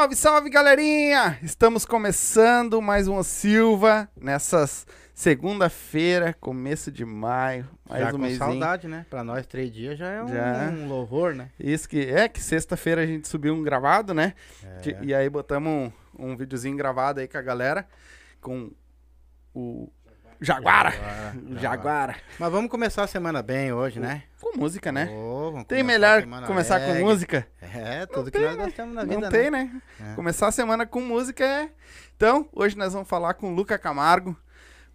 Salve, salve, galerinha! Estamos começando mais uma Silva nessas segunda-feira, começo de maio, mais já um saudade, né? Pra nós, três dias já é um, Já. um louvor, né? Isso que é que sexta-feira a gente subiu um gravado, né? É. De- E aí botamos um, um videozinho gravado aí com a galera com o Jaguara. Jaguara, Jaguara. Mas vamos começar a semana bem hoje, né? Com música, né? Vamos Tem começar a melhor semana começar com música? É, tudo Não que tem, nós gostamos na Não vida, tem, né? né? É. Começar a semana com música é. Então, hoje nós vamos falar com o Luca Camargo.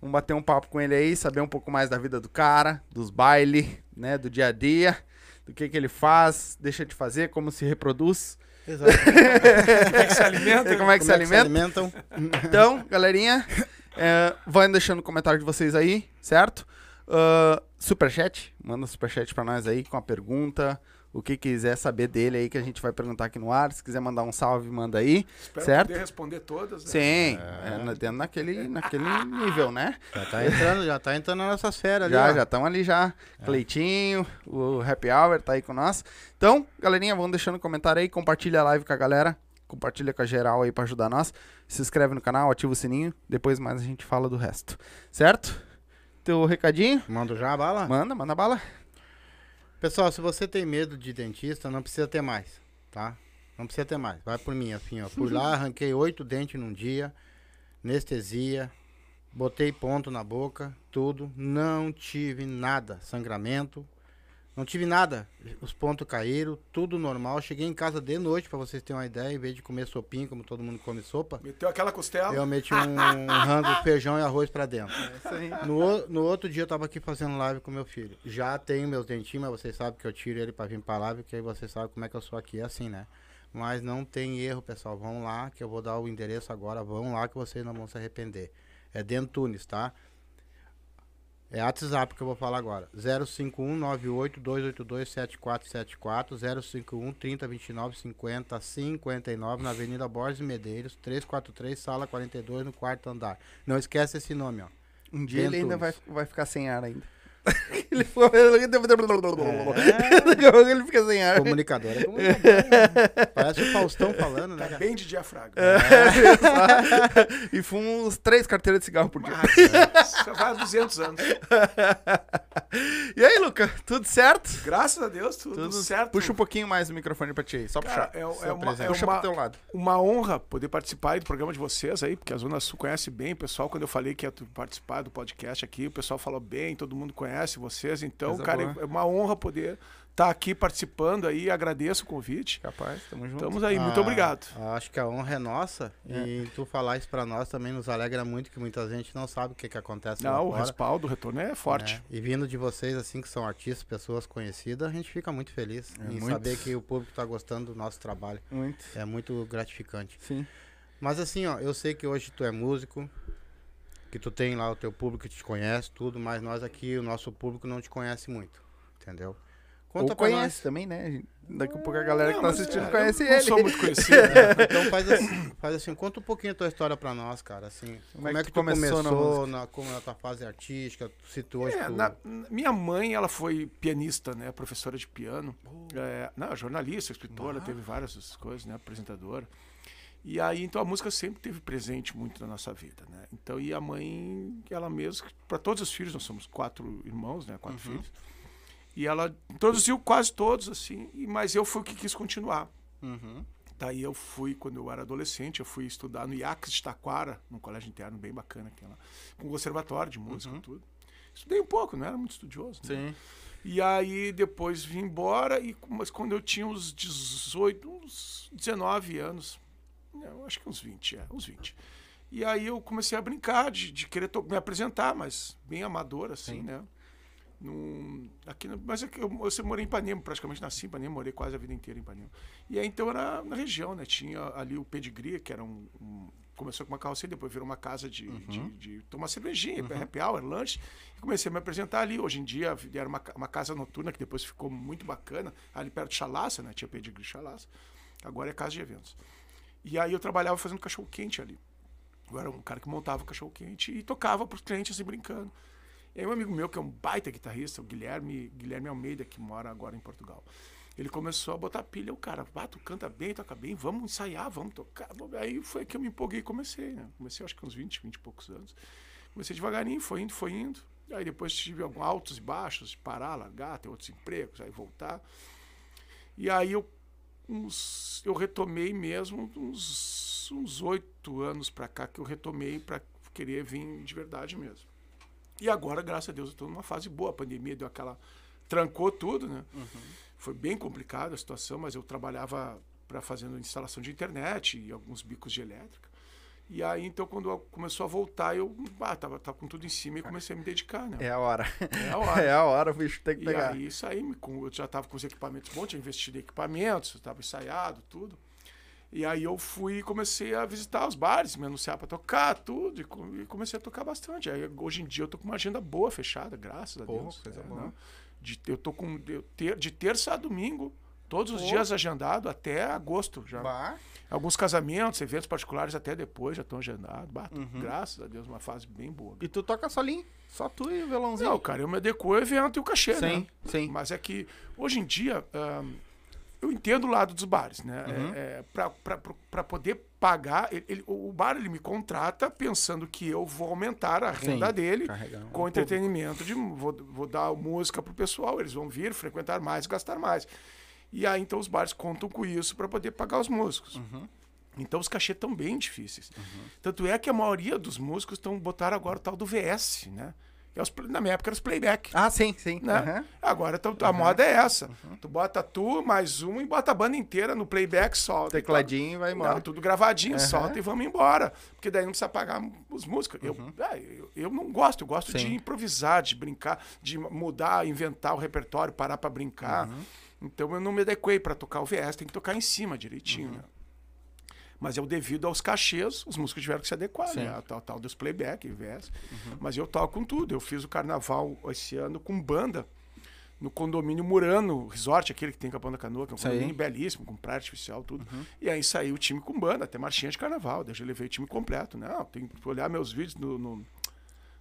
Vamos bater um papo com ele aí, saber um pouco mais da vida do cara, dos bailes, né? Do dia a dia, do que, que ele faz, deixa de fazer, como se reproduz, Exato. Como é que se alimenta? como é que se Como é que se alimenta. alimentam? Então, galerinha, é, vai deixando o comentário de vocês aí, certo? Ah, superchat, manda superchat pra nós aí com a pergunta, o que quiser saber dele aí que a gente vai perguntar aqui no ar. Se quiser mandar um salve, manda aí. Espero Certo? poder responder todas. Né? Sim, é, na- dentro naquele, naquele nível, né? Já tá entrando, já tá entrando nas nossas férias Já, ali, ó. já estão ali já. Cleitinho, o Happy Hour tá aí com nós. Então, galerinha, vão deixando um comentário aí, compartilha a live com a galera, compartilha com a geral aí pra ajudar nós. Se inscreve no canal, ativa o sininho, depois mais a gente fala do resto. Certo? Teu recadinho? Manda já a bala? Manda, manda bala. Pessoal, se você tem medo de dentista, não precisa ter mais, tá? Não precisa ter mais. Vai por mim, assim, ó. Fui lá, arranquei oito dentes num dia, anestesia, botei ponto na boca, tudo. Não tive nada, sangramento. Não tive nada. Os pontos caíram, tudo normal. Cheguei em casa de noite, pra vocês terem uma ideia, em vez de comer sopinho, como todo mundo come sopa, Meteu aquela costela. eu meti um rango, feijão e arroz pra dentro. É isso aí. No, no outro dia eu tava aqui fazendo live com meu filho. Já tenho meus dentinhos, mas vocês sabem que eu tiro ele pra vir pra live, porque aí vocês sabem como é que eu sou aqui, é assim, né? Mas não tem erro, pessoal. Vão lá, que eu vou dar o endereço agora. Vão lá que vocês não vão se arrepender. É Dentunes, tá? É WhatsApp que eu vou falar agora. 051-98-282-7474. 051 3029 50 59 na Avenida Borges Medeiros, 343, sala 42, no quarto andar. Não esquece esse nome, ó. Um dia ele ainda vai, vai ficar sem ar ainda. ele ficou... Pouco ele fica sem ar. Comunicador é comunicador. né? Parece o Faustão falando, né? Tá bem de diafragma. e fuma uns três carteiras de cigarro por dia. Só faz 200 anos. E aí, Luca, tudo certo? Graças a Deus, tudo, Tudo certo. Puxa um pouquinho mais o microfone pra ti aí, só Cara, puxar. é, é uma, presente. é Puxa uma, pro teu lado. uma honra poder participar aí do programa de vocês aí, porque a Zona Sul conhece bem o pessoal. Quando eu falei que ia participar do podcast aqui, o pessoal falou bem, todo mundo conhece vocês. Então, Coisa cara, boa. é uma honra poder estar aqui participando aí. Agradeço o convite. Capaz, tamo junto. Estamos aí, muito Ah, obrigado. Acho que a honra é nossa. E tu falar isso pra nós também nos alegra muito, que muita gente não sabe o que, que acontece lá Não, o fora. respaldo, o retorno é forte. né? E vindo de vocês, assim, que são artistas, pessoas conhecidas, a gente fica muito feliz É em muito. saber que o público tá gostando do nosso trabalho. Muito. É muito gratificante. Sim. Mas assim, ó, eu sei que hoje tu é músico, que tu tem lá o teu público que te conhece, tudo, mas nós aqui, o nosso público não te conhece muito, entendeu? Conta Ou pra conhece também, né? Daqui a pouco a galera que Não, tá mas, assistindo é, conhece eu não ele. sou muito conhecido. nós. É, então faz assim, faz assim, conta um pouquinho a tua história pra nós, cara, assim, como, é que, tu tu começou na começou, na, como na tua fase artística, se tu hoje É, tu... na- na- minha mãe, ela foi pianista, né? Professora de piano. É, não, jornalista, escritora, teve várias coisas, né? Apresentadora. E aí, então, a música sempre teve presente muito na nossa vida, né? Então, e a mãe, ela mesma, para todos os filhos, nós somos quatro irmãos, né? Quatro filhos. E ela introduziu quase todos, assim, mas eu fui o que quis continuar. Uhum. Daí eu fui, quando eu era adolescente, eu fui estudar no IACS de Taquara, num colégio interno bem bacana, aqui lá, com conservatório de música e tudo. Estudei um pouco, não era muito estudioso. né? Sim. E aí depois vim embora, e, mas quando eu tinha uns 18, uns 19 anos, não, acho que uns 20, é, uns 20. E aí eu comecei a brincar, de, de querer to- me apresentar, mas bem amador, assim, Sim. né? Num, aqui mas é que eu, eu morei em Ipanema, praticamente nasci em Ipanema, morei quase a vida inteira em Ipanema. E aí então era na região, né? Tinha ali o Pedigree, que era um, um- começou com uma carroceria, depois virou uma casa de, de, de tomar cervejinha, happy hour, lanche. E comecei a me apresentar ali. Hoje em dia era uma, uma casa noturna que depois ficou muito bacana, ali perto de Chalaça, né? Tinha Pedigree Chalaça. Agora é casa de eventos. E aí eu trabalhava fazendo cachorro quente ali. Eu era um cara que montava cachorro quente e tocava para os clientes assim brincando. E aí um amigo meu, que é um baita guitarrista, o Guilherme, Guilherme Almeida, que mora agora em Portugal. ele começou a botar pilha. O cara, ah, tu canta bem, toca bem, vamos ensaiar, vamos tocar. Aí foi que eu me empolguei e comecei, né? Comecei acho que uns 20, 20 e poucos anos. Comecei devagarinho, foi indo, foi indo. Aí depois tive alguns altos e baixos, parar, largar, ter outros empregos, aí voltar. E aí eu, uns, eu retomei mesmo uns, uns oito anos pra cá que eu retomei pra querer vir de verdade mesmo. E agora, graças a Deus, eu estou numa fase boa. A pandemia deu aquela. trancou tudo, né? Foi bem complicada a situação, mas eu trabalhava para fazendo instalação de internet e alguns bicos de elétrica. E aí, então, quando começou a voltar, eu ah, tava, tava com tudo em cima e comecei a me dedicar, né? É a hora. É a hora. É a hora, o bicho tem que E pegar. aí saí, me com- eu já estava com os equipamentos bons, tinha investido em equipamentos, estava ensaiado, tudo. E aí eu fui e comecei a visitar os bares, me anunciar para tocar, tudo, e, co- e comecei a tocar bastante. Aí hoje em dia eu tô com uma agenda boa fechada, graças a Deus. coisa É, boa. né? De, eu tô com eu ter, de terça a domingo, todos os Pô. dias agendado até agosto já. Bah, Alguns casamentos, eventos particulares até depois já estão agendados. Bah, Uhum. Graças a Deus, uma fase bem boa. E tu toca solinho? Só tu e o violãozinho? Não, cara, eu me adequo ao evento e o cachê, né? sim, sim. Mas é que hoje em dia eu entendo o lado dos bares, né? Uhum. É, para poder pagar, ele- ele- o bar ele me contrata pensando que eu vou aumentar a renda Sim, dele um com entretenimento de vou, vou dar música pro pessoal, eles vão vir frequentar mais, gastar mais. E aí então os bares contam com isso para poder pagar os músicos. Uhum. Então os cachês estão bem difíceis. Tanto é que a maioria dos músicos estão botaram agora o tal do VS, né? É os na minha época era os playback. Ah, sim, sim. Né? Aham. Agora a moda é essa. Tu bota tu, mais um e bota a banda inteira no playback, solta. Tecladinho e vai embora. Não, tudo gravadinho, Aham. solta e vamos embora. Porque daí não precisa pagar os músicos. Eu, é, eu, eu não gosto, eu gosto Sim. de improvisar, de brincar, de mudar, inventar o repertório, parar pra brincar. Então eu não me adequei pra tocar o VS, tem que tocar em cima direitinho, né? Mas é o devido aos cachês, os músicos tiveram que se adequar, Sim. né? A tal, tal dos playback, VS. Mas eu toco com tudo. Eu fiz o carnaval esse ano com banda no condomínio Murano Resort, aquele que tem Capão da Canoa, que é um aí. condomínio belíssimo, com praia artificial, tudo. E aí saiu o time com banda, até marchinha de carnaval. Daí eu levei o time completo. Não, tem que olhar meus vídeos no, no,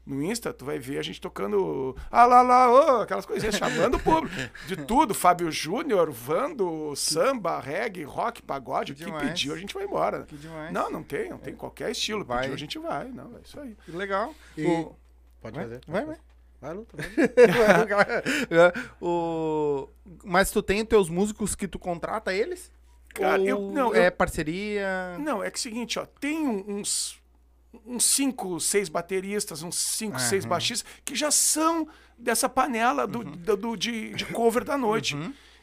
no Insta, tu vai ver a gente tocando ah lá lá, ô, aquelas coisinhas, chamando o público. De tudo, Fábio Júnior, Vando, samba, reggae, rock, pagode, o que demais. pediu a gente vai embora. Que demais. Não, não tem, não tem qualquer estilo. Vai. Pediu, a gente vai. Não, é isso aí. Que legal. E- O- Pode Vai, fazer. vai, vai. Vai, Luta. vai. o... Mas tu tem os teus músicos que tu contrata eles? Cara, Ou eu- não, é eu- parceria? Não, é que é o seguinte, ó, tem um- uns uns cinco, seis bateristas, uns cinco, seis Aham. baixistas que já são dessa panela do, Uhum. do, do- de, de cover da noite.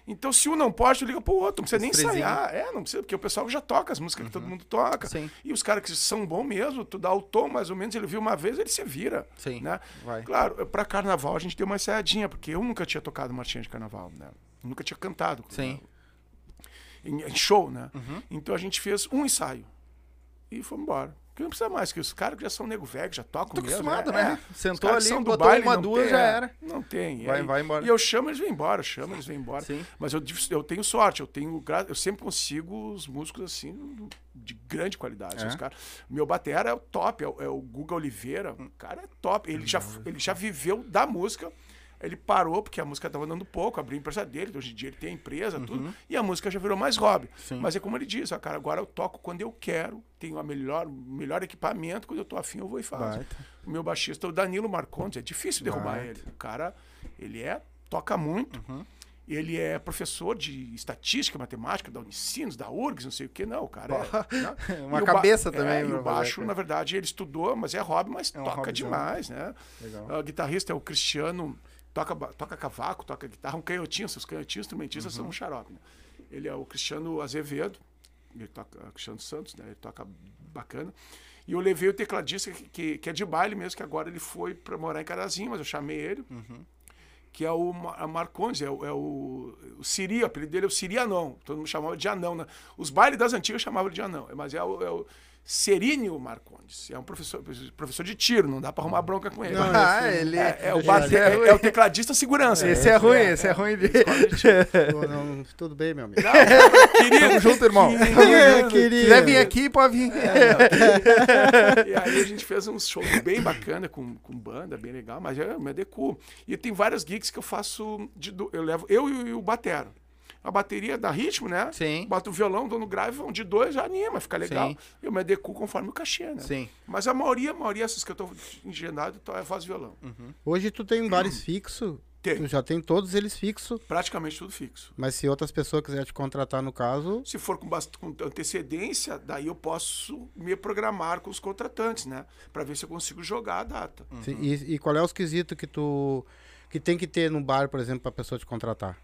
Então, se um não pode, tu liga pro outro, não precisa nem Os frezinhos. ensaiar. É, não precisa, porque o pessoal já toca as músicas que todo mundo toca. Uhum. Sim. E os caras que são bons mesmo, tu dá o tom mais ou menos, ele viu uma vez, ele se vira. Sim, Né? vai. Claro, pra carnaval a gente deu uma ensaiadinha, porque eu nunca tinha tocado marchinha de carnaval, né? Nunca tinha cantado. Sim. Em, em show, né? Uhum. Então a gente fez um ensaio. E fomos embora. Porque não precisa mais, que os caras que já são nego velho, que já tocam Tô mesmo. acostumado, é, né? é. Sentou ali, botou baile, uma, duas, tem, já é, era. Não tem. E Vai- aí- vai embora. E eu chamo, eles vêm embora, eu chamo, eles vêm embora. Sim. Mas eu, eu tenho sorte, eu tenho eu sempre consigo os músicos assim de grande qualidade. É? Os caras, meu batera é o top, é o, é o Guga Oliveira, o cara é top. Ele já, ele já viveu da música. Ele parou porque a música estava dando pouco, abriu a empresa dele, hoje em dia ele tem a empresa, tudo, e a música já virou mais hobby. Uhum. Sim. Mas é como ele diz, ó, cara, agora eu toco quando eu quero, tenho a melhor, melhor equipamento, quando eu tô afim eu vou e faço. Baita. O meu baixista, o Danilo Marcondes, é difícil derrubar Baita. ele. O cara, ele é, toca muito, Uhum. ele é professor de estatística, matemática, da Unicinos, da URGS, não sei o que, não, o cara é... né? Uma o ba- cabeça também É, e o fazer, baixo, na verdade, ele estudou, mas é hobby, mas É um toca demais, né? Legal. O guitarrista é o Cristiano, toca, toca cavaco, toca guitarra, um canhotinho, seus canhotinhos instrumentistas Uhum. são um xarope. Né? Ele é o Cristiano Azevedo, ele toca, Cristiano Santos, né? Ele toca bacana. E eu levei o tecladista, que, que, que é de baile mesmo, que agora ele foi para morar em Carazinho, mas eu chamei ele, Uhum. que é o Ma- a Marcondes, é o, é o, o Siri, o apelido dele é o Siri Anão. Todo mundo chamava de Anão. Né? Os bailes das antigas chamavam de Anão, mas é o, é o Serínio Marcondes. É um professor, professor de tiro, não dá para arrumar bronca com ele. Não, Ah, esse- ele É, é o esse bate- é é- é o tecladista segurança. Esse é ruim, esse é ruim. Pô, não, tudo bem, meu amigo. Queria, Tamo junto, irmão. É, Se queria. quiser vir aqui, pode vir. E aí a gente fez um show bem bacana com, com banda, bem legal, mas eu me adequo. E tem várias gigs que eu faço, de eu levo eu e o Batero. A bateria dá ritmo, né? Sim. Bota o violão, dou no grave, vão de dois, já anima, fica legal. Sim. Eu me adequo conforme o cachê, né? Sim. Mas a maioria, a maioria, essas que eu tô engendado, então é voz e violão. Hoje tu tem bares fixos, Tem. tu já tem todos eles fixos, Praticamente tudo fixo. mas se outras pessoas quiserem te contratar no caso, Se for com, com antecedência, daí eu posso me programar com os contratantes, né? Pra ver se eu consigo jogar a data. se- e, e qual é os quesitos que tu que tem que ter no bar, por exemplo, pra pessoa te contratar?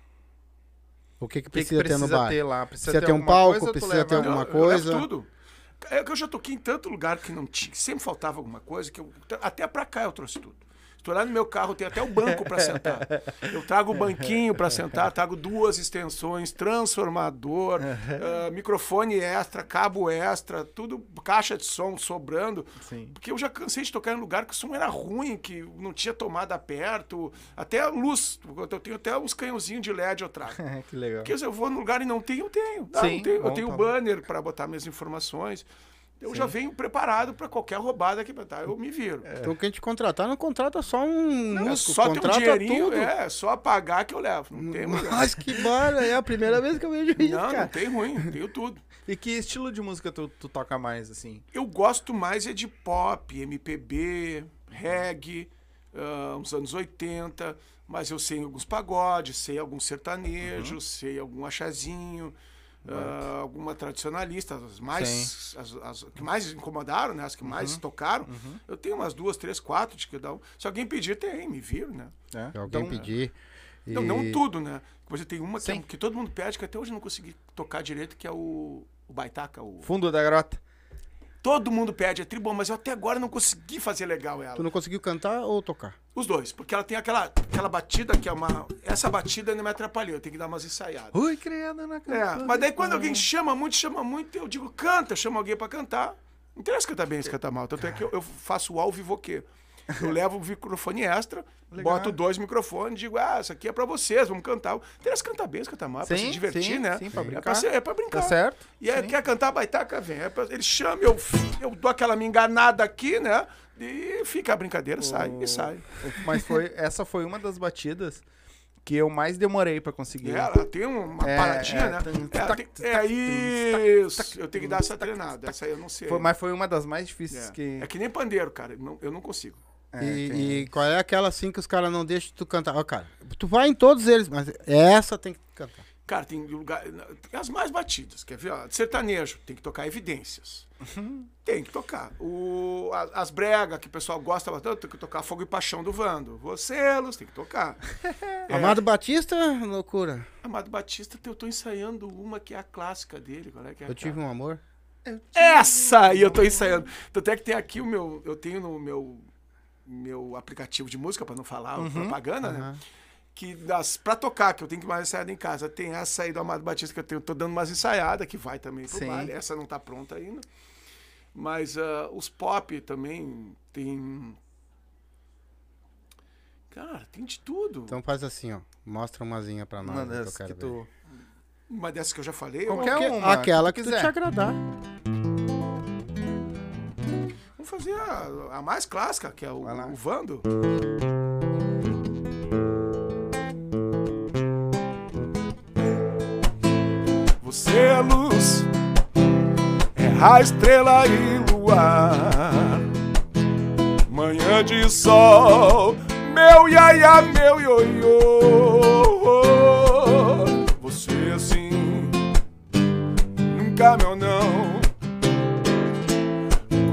O que que O que, que precisa, ter no bar? ter lá? Precisa, Precisa ter um palco, coisa precisa ter alguma Eu- eu coisa. tudo. É que eu já toquei em tanto lugar que não tinha, sempre faltava alguma coisa, que eu, até pra cá eu trouxe tudo. Estou lá no meu carro, tem até o banco para sentar. Eu trago o banquinho para sentar, trago duas extensões, transformador, ah, microfone extra, cabo extra, tudo, caixa de som sobrando. Sim. Porque eu já cansei de tocar em lugar que o som era ruim, que não tinha tomada perto, até a luz. Eu tenho até uns canhãozinhos de LED eu trago. que legal. Porque se eu vou num lugar e não tenho, eu tenho. Ah, Sim, não tenho bom, eu tenho tá. banner para botar minhas informações. Eu já venho preparado para qualquer roubada que tá, eu me viro. Então quem te contratar não contrata só um É músico, só ter um contrata dinheirinho, tudo. é só pagar que eu levo. Não tem. Mas que bar, é a primeira vez que eu vejo isso, não, não cara. tem ruim, tenho tudo. E que estilo de música tu, tu toca mais, assim? Eu gosto mais é de pop, MPB, reggae, ah, uns anos 80, mas eu sei alguns pagodes, sei alguns sertanejos, sei algum achazinho, ah, alguma tradicionalista, as mais as, as que mais incomodaram, né? As que mais tocaram. Eu tenho umas duas, três, quatro de cada um. Se alguém pedir, tem, me viro, né? É? Se alguém Então, pedir. Não, e- não tudo, né? Mas tem uma que, é- que todo mundo pede, que até hoje eu não consegui tocar direito, que é o, o baitaca. O... Fundo da grota. Todo mundo pede, é tribom, mas eu até agora não consegui fazer legal ela. Tu não conseguiu cantar ou tocar? Os dois, porque ela tem aquela, aquela batida que é uma. Essa batida não me atrapalhou, eu tenho que dar umas ensaiadas. Ui, criada na É, campanha. mas daí quando alguém chama muito, chama muito, eu digo, canta, chama alguém pra cantar. Não interessa cantar bem, se cantar mal. Tanto é que eu, eu faço o ao vivoquê. Eu levo o microfone extra, Legal. boto dois microfones, digo, ah, isso aqui é pra vocês, vamos cantar. Interessa cantar bem, cantar mal, é pra Sim, se divertir, sim, né? sim, pra É brincar. pra, ser- é pra brincar. Tá certo? E aí, quer cantar baitaca, vem. É pra- ele chama, eu, eu dou aquela me enganada aqui, né? E fica a brincadeira, sai e sai. Mas foi, essa foi uma das batidas que eu mais demorei pra conseguir. É, ela tem uma É, paradinha, é, né? É, é isso. Eu tenho que dar essa treinada. Essa aí eu não sei. Foi- mas foi uma das mais difíceis É. que. É que nem pandeiro, cara. Eu não, eu não consigo. É, e, tem- e qual é aquela assim que os caras não deixam tu cantar? Ó, cara, tu vai em todos eles, mas essa tem que cantar. Cara, tem lugar. Tem as mais batidas. Quer ver? Ó, sertanejo, tem que tocar evidências. Uhum. Tem que tocar. O, a- as bregas, que o pessoal gosta bastante, tem que tocar Fogo e Paixão do Vando. Vocês, tem que tocar. É. Amado Batista, loucura. Amado Batista, eu tô ensaiando uma que é a clássica dele. Qual é que é Eu tive um amor. Essa aí eu tô ensaiando. Tanto é que tem aqui o meu. Eu tenho no meu, meu aplicativo de música, pra não falar Uhum, propaganda, né? Que das, pra tocar, que eu tenho que mais ensaiada em casa, tem essa aí do Amado Batista que eu tenho, tô dando umas ensaiadas, que vai também pro Sim. baile. Essa não tá pronta ainda. Mas ah, os pop também tem. Cara, tem de tudo. Então faz assim, ó. Mostra umazinha pra nós. Uma que eu dessas quero que ver. tu. Uma dessas que eu já falei. Qualquer Que- uma, aquela que que, tu tu te quiser. agradar. Vamos fazer a, a mais clássica, que é o, o Vando. Você é luz, é a estrela e luar. Manhã de sol, meu iaia, meu ioiô. Você assim, nunca meu não.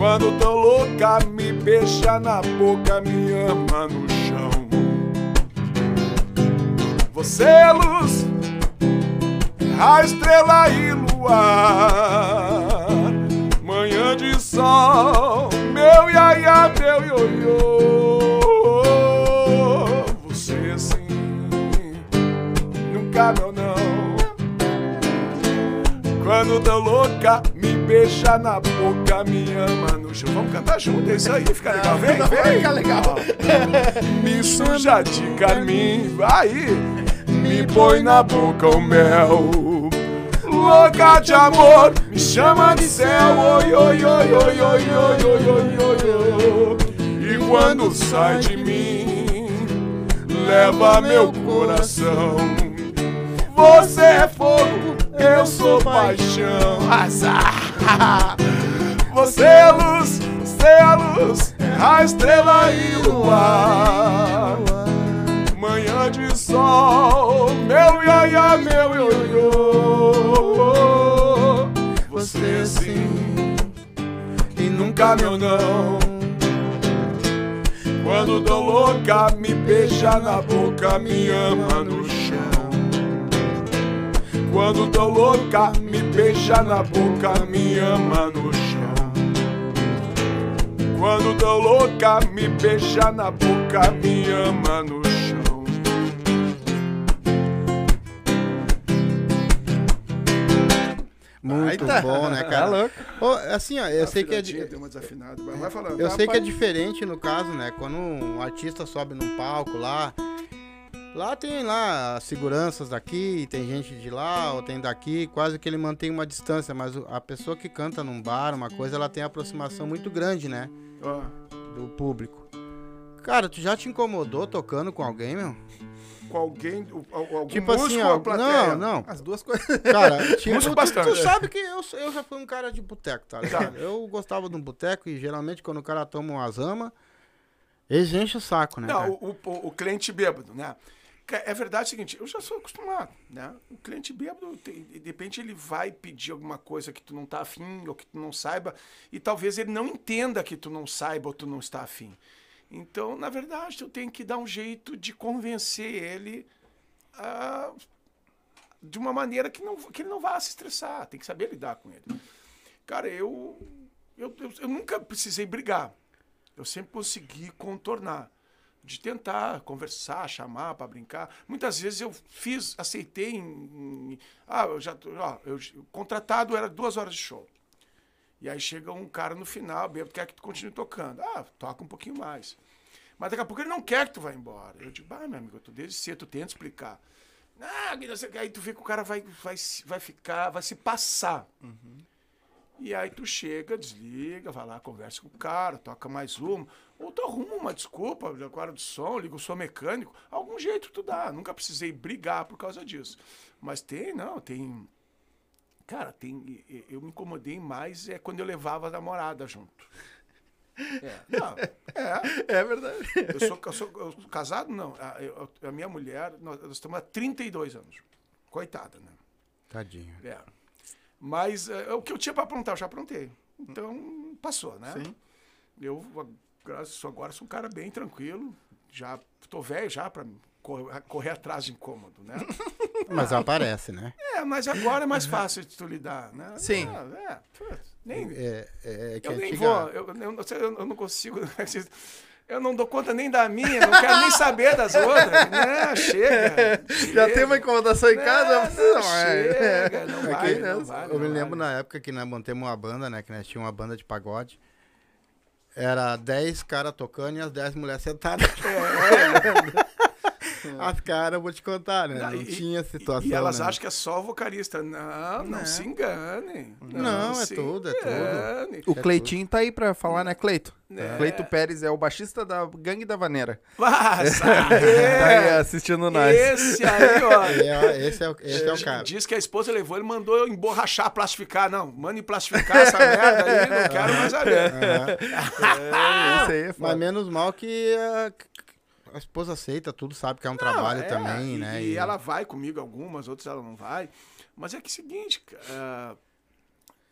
Quando tô louca, me beija na boca, me ama no chão. Você é luz, é a estrela e luar. Manhã de sol, meu iaia, meu ioiô. Você sim, nunca meu não. Quando tô louca, me beija na boca, me ama no chão. Vamos cantar junto, é isso aí, fica legal. Vem, vem. Fica legal. Me suja de carmim, vai. Me põe na boca o mel. Louca de amor, me chama de céu. Oi, oi, oi, oi, oi, oi, oi, oi, oi, oi. E quando sai de mim, leva meu coração. Você é fogo, eu sou paixão. Azar. Você é luz, você é a luz, a estrela e o luar. Manhã de sol, meu iaia, meu ioiô. Você sim, e nunca meu não. Quando dou louca, me beija na boca, me ama no chão. Quando tô louca, me beija na boca, me ama no chão. Quando tô louca, me beija na boca, me ama no chão. Muito Eita. bom, né, É cara? louco. Ô, assim, ó, eu sei que é. di- Deu uma desafinada, mas vai falando. Eu Tá, sei que é diferente no caso, né? Quando um artista sobe num palco lá, lá tem lá as seguranças daqui, tem gente de lá, ou tem daqui, quase que ele mantém uma distância, mas a pessoa que canta num bar, uma coisa, ela tem aproximação muito grande, né? Ó, Do público. Cara, tu já te incomodou tocando com alguém, meu? com alguém, algum Tipo assim, ó. Não, não. As duas coisas. Cara, tipo, tu, bastante. tu sabe que eu, eu já fui um cara de boteco, tá ligado? Eu gostava de um boteco e geralmente quando o cara toma umas ama, eles enchem o saco, né? Não, o, o- o cliente bêbado, né? É verdade o seguinte, eu já sou acostumado, né? O cliente bêbado, de repente ele vai pedir alguma coisa que tu não tá afim ou que tu não saiba, e talvez ele não entenda que tu não saiba ou tu não está afim. Então, na verdade, tu tem que dar um jeito de convencer ele de uma maneira que, não, que ele não vá se estressar, tem que saber lidar com ele. Cara, eu, eu, eu, eu nunca precisei brigar. Eu sempre consegui contornar. De tentar conversar, chamar para brincar. Muitas vezes eu fiz, aceitei em. em- ah, eu já. tô- Ó, eu, contratado era duas horas de show. E aí chega um cara no final, bêbado, quer que tu continue tocando. Ah, toca um pouquinho mais. Mas daqui a pouco ele não quer que tu vá embora. Eu digo, ah, meu amigo, tu desde cedo, tu tenta explicar. Ah, aí tu vê que o cara vai, vai, vai ficar, vai se passar. E aí tu chega, desliga, vai lá, conversa com o cara, toca mais uma. Ou tu arruma uma desculpa, agora do som, liga o som mecânico. Algum jeito tu dá. Nunca precisei brigar por causa disso. Mas tem, não, tem. Cara, tem. Eu me incomodei mais é quando eu levava a namorada junto. É, não, é. É verdade. Eu sou, eu sou- eu sou casado, não. A, eu- a minha mulher, nós, nós estamos há 32 anos. Coitada, né? Tadinho. É. Mas é, o que eu tinha para aprontar, eu já aprontei. Então, passou, né? Sim. Eu, graças a agora, sou um cara bem tranquilo. Já tô velho já para correr, atrás de incômodo, né? Mas aparece, né? é, mas agora é mais fácil de tu lidar, né? Sim. É, é, putz, nem, É, é, é que eu nem vou, eu, eu, eu- eu não consigo. Eu não dou conta nem da minha, não quero nem saber das outras. Não, chega. Já chega. tem uma incomodação em casa? Não, não, é. chega, não É vai, que não vai, eu não me vai. lembro na época que nós montamos uma banda, né? Que nós tínhamos uma banda de pagode. Era 10 caras tocando e as 10 mulheres sentadas. As caras, eu vou te contar, né? Não, É. e- tinha situação. E elas né? acham que é só o vocalista. Não, não, Não. se enganem. Não, é se tudo, é tudo. O Cleitinho tá aí pra falar, né, Cleito? É. Cleito Pérez é o baixista da Gangue da Vaneira. Mas, Tá aí é, assistindo nós. esse aí, ó. É, esse é, o- esse é o cara. Diz que a esposa levou, ele mandou eu emborrachar, plastificar. Não, manda plastificar essa merda aí, não quero mais saber. É, esse aí é Mas foda. menos mal que a, esposa aceita tudo, sabe que é um trabalho Não, é, também, e, né? E, ela vai comigo algumas, outras ela não vai. Mas é que é o seguinte, cara,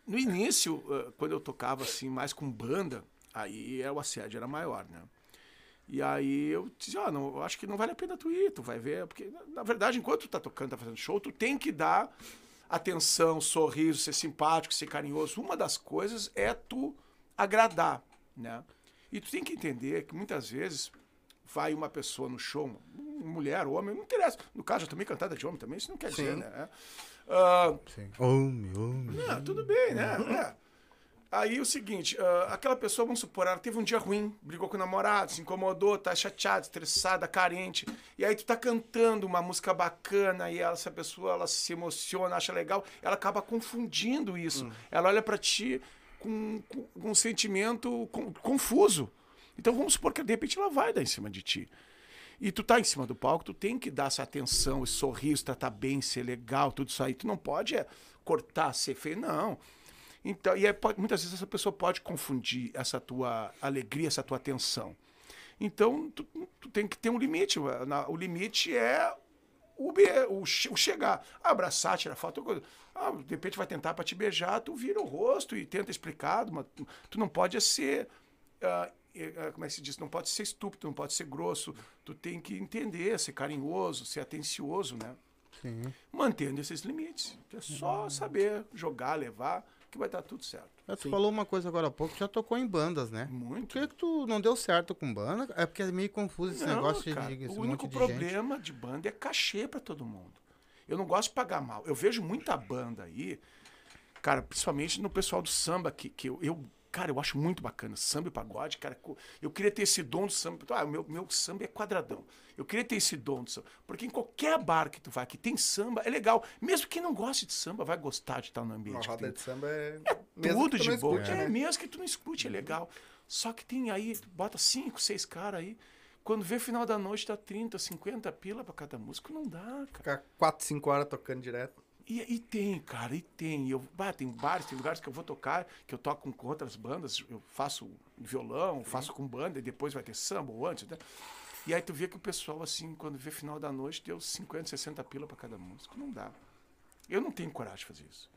no início, ah, quando eu tocava assim, mais com banda, aí é, o assédio era maior, né? E aí eu disse, ah, não, eu acho que não vale a pena tu ir, tu vai ver. Porque, na- na verdade, enquanto tu tá tocando, tá fazendo show, tu tem que dar atenção, sorriso, ser simpático, ser carinhoso. Uma das coisas é tu agradar, né? E tu tem que entender que muitas vezes vai uma pessoa no show, mulher, homem, não interessa. No caso, eu também cantada de homem também, isso não quer dizer, Sim. né? Ah, Sim. Homem, homem. não, tudo bem, né? É. Aí o seguinte, ah, aquela pessoa, vamos supor, ela teve um dia ruim, brigou com o namorado, se incomodou, tá chateada, estressada, carente. E aí tu tá cantando uma música bacana e ela, essa pessoa ela se emociona, acha legal, ela acaba confundindo isso. Ela olha pra ti com, com, com um sentimento con- confuso. Então vamos supor que de repente ela vai dar em cima de ti. E tu tá em cima do palco, tu tem que dar essa atenção, esse sorriso, tratar bem, ser legal, tudo isso aí. Tu não pode é, cortar, ser feio, não. Então, e é, pode- muitas vezes essa pessoa pode confundir essa tua alegria, essa tua atenção. Então, tu, tu tem que ter um limite. Na- O limite é o, be- o o chegar, abraçar, tirar foto. coisa. Ah, de repente vai tentar para te beijar, tu vira o rosto e tenta explicar, mas tu, tu não pode ser. ah, como é que se diz? Não pode ser estúpido, não pode ser grosso. Tu tem que entender, ser carinhoso, ser atencioso, né? Sim. Mantendo esses limites. É só saber jogar, levar, que vai dar tudo certo. É, Tu falou uma coisa agora há pouco, já tocou em bandas, né? Por Muito. que, que tu não deu certo com banda? É porque é meio confuso esse Não, negócio de- cara, de, esse o único de gente. problema de banda é cachê pra todo mundo. Eu não gosto de pagar mal. Eu vejo muita banda aí, cara, principalmente no pessoal do samba, que, que eu, eu- cara, eu acho muito bacana. Samba e pagode, cara. Eu queria ter esse dom do samba. Ah, o meu, meu samba é quadradão. Eu queria ter esse dom do samba. Porque em qualquer bar que tu vai que tem samba, é legal. Mesmo quem não goste de samba, vai gostar de estar no Uma ambiente. que roda tem. de samba é. Tudo que tu de boa. escute, é, né? mesmo que tu não escute, é legal. Só que tem aí, bota cinco, seis caras aí. Quando vê final da noite, dá 30, 50 pila pra cada músico. Não dá, cara. Ficar 4, 5 horas tocando direto. E, e tem, cara, e tem. Eu, bah, tem bares, tem lugares que eu vou tocar, que eu toco com outras bandas. Eu faço violão, faço com banda, e depois vai ter samba ou antes, né? E aí tu vê que o pessoal, assim, quando vê final da noite, deu 50, 60 pila pra cada músico. Não dá. Eu não tenho coragem de fazer isso.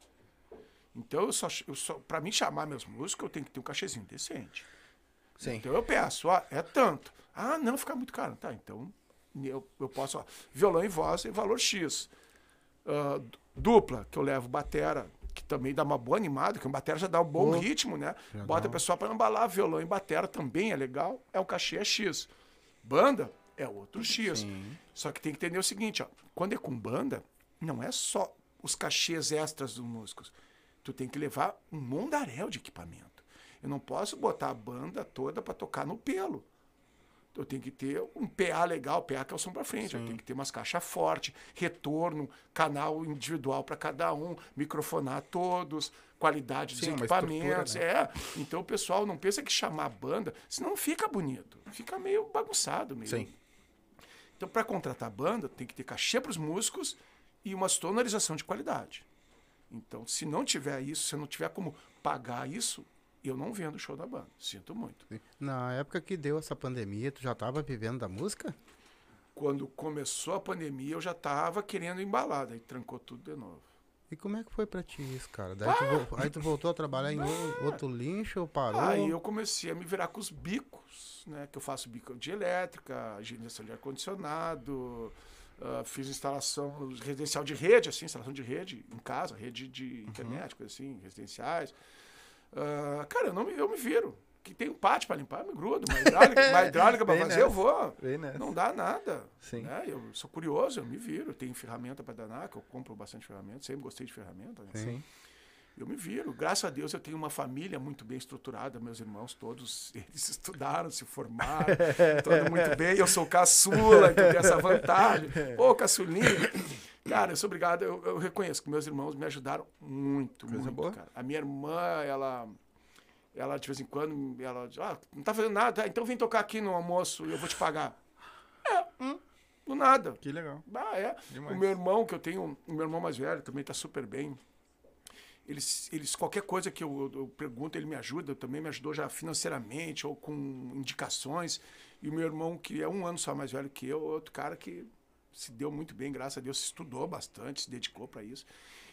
Então, eu só, eu só, pra mim chamar meus músicos, eu tenho que ter um cachezinho decente. Sim. Então eu peço, ó, é tanto. Ah, não, fica muito caro. Tá, então eu, eu posso, ó, violão e voz é valor X. Du- dupla, que eu levo batera, que também dá uma boa animada, que o batera já dá um bom Oh, ritmo, né? já Bota o pessoal para embalar, violão e batera também é legal, é o cachê é X. Banda é outro X. Sim. Só que tem que entender o seguinte, ó, quando é com banda, não é só os cachês extras dos músicos. Tu tem que levar um mundaréu de equipamento. Eu não posso botar a banda toda para tocar no pelo. Eu tenho que ter um PA legal, PA que é o som para frente. Eu tenho que ter umas caixas fortes, retorno, canal individual para cada um, microfonar todos, qualidade dos Sim, uma equipamentos. estrutura, É. Então o pessoal não pensa que chamar a banda, senão fica bonito. Fica meio bagunçado, meio. Sim. Então, para contratar banda, tem que ter cachê para os músicos e uma sonorização de qualidade. Então, se não tiver isso, se não tiver como pagar isso, eu não vendo o show da banda. Sinto muito. Na época que deu essa pandemia, tu já tava vivendo da música? Quando começou a pandemia, eu já estava querendo embalar, daí trancou tudo de novo. E como é que foi pra ti isso, cara? Daí tu, vol- aí tu voltou a trabalhar em o- outro lixo ou parou? Aí eu comecei a me virar com os bicos, né? Que eu faço bico de elétrica, higienização de ar-condicionado, ah, fiz instalação residencial de rede, assim, instalação de rede em casa, rede de Uhum. internet, coisa assim, residenciais. Ah, cara, eu, não me, eu me viro. Que tem um pátio para limpar, eu me grudo. Uma hidráulica, uma hidráulica para fazer, eu nessa. vou. Bem nessa. Não dá nada. Sim. Né? Eu sou curioso, eu me viro. Tenho ferramenta para danar, que eu compro bastante ferramenta. Sempre gostei de ferramenta. Né? Sim. Eu me viro. Graças a Deus eu tenho uma família muito bem estruturada. Meus irmãos todos, eles estudaram, se formaram, tudo muito bem. Eu sou caçula, então tem essa vantagem. Ô, caçulinha. Cara, eu sou obrigado, eu, eu reconheço que meus irmãos me ajudaram muito, Coisa muito, boa. cara. A minha irmã, ela, ela de vez em quando, ela diz, ah, não tá fazendo nada, Ah, então vem tocar aqui no almoço e eu vou te pagar. É, hum, do nada. Que legal. Ah, é. Demais. O meu irmão, que eu tenho, o meu irmão mais velho, também está super bem. Eles, eles, qualquer coisa que eu, eu, eu pergunto, ele me ajuda. Também me ajudou já financeiramente ou com indicações. E o meu irmão, que é um ano só mais velho que eu, outro cara que se deu muito bem, graças a Deus, estudou bastante, se dedicou para isso.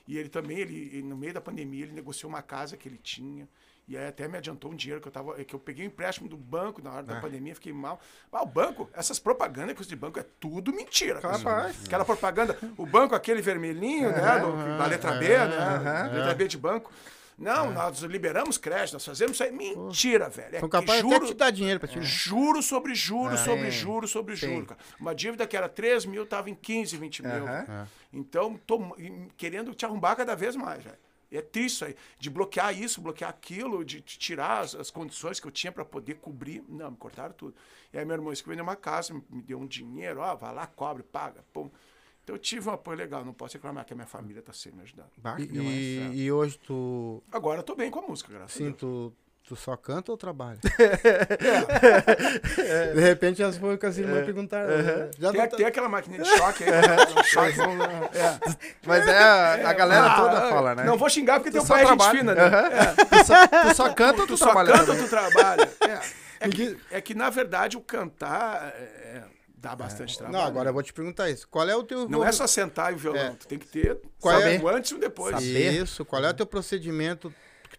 E ele também, ele, no meio da pandemia, ele negociou uma casa que ele tinha. E aí até me adiantou um dinheiro que eu tava. Que eu peguei um empréstimo do banco na hora da pandemia, fiquei mal. Ah, o banco, essas propagandas que de banco é tudo mentira. Capaz. Aquela propaganda, o banco, aquele vermelhinho, né? do- da letra B, né? letra B de banco. Não, nós liberamos crédito, nós fazemos isso aí. Mentira, velho. É São que capazes até juro, de te dar dinheiro pra ti. né? Juro sobre juro, sobre Sim. juro, sobre Sim. juro. Cara. Uma dívida que era 3 mil, estava em 15, 20 mil. Aham. Então, tô querendo te arrombar cada vez mais, velho. É triste isso aí. De bloquear isso, bloquear aquilo, de te tirar as, as condições que eu tinha para poder cobrir. Não, me cortaram tudo. E aí meu irmão vendeu uma casa, me, me deu um dinheiro, ó, vai lá, cobre, paga, pum. Então eu tive um apoio legal, não posso reclamar que a minha família está sempre me ajudando. E, demais. e- e hoje tu. Agora eu tô bem com a música, graças a Sim, Deus. tu, Tu só canta ou trabalha? De repente as foi que as irmãs perguntaram. né? Já Tem, tá- tem aquela máquina de choque aí. um choque, vamos lá. É. Mas é, a, a galera Ah, toda fala, né? Não vou xingar porque Tu teu só pai é gente fina, né? Aham. Tu, só, tu só canta ou tu, Tu só trabalha canta ou tu trabalha? É. É, que, é que, na verdade, o cantar é, é, dá bastante trabalho. Não, agora eu vou te perguntar isso. Qual é o teu. Não é só sentar e o violão. É. Tu tem que ter Qual saber é? o antes e o depois. Saber. Isso, qual é o teu procedimento?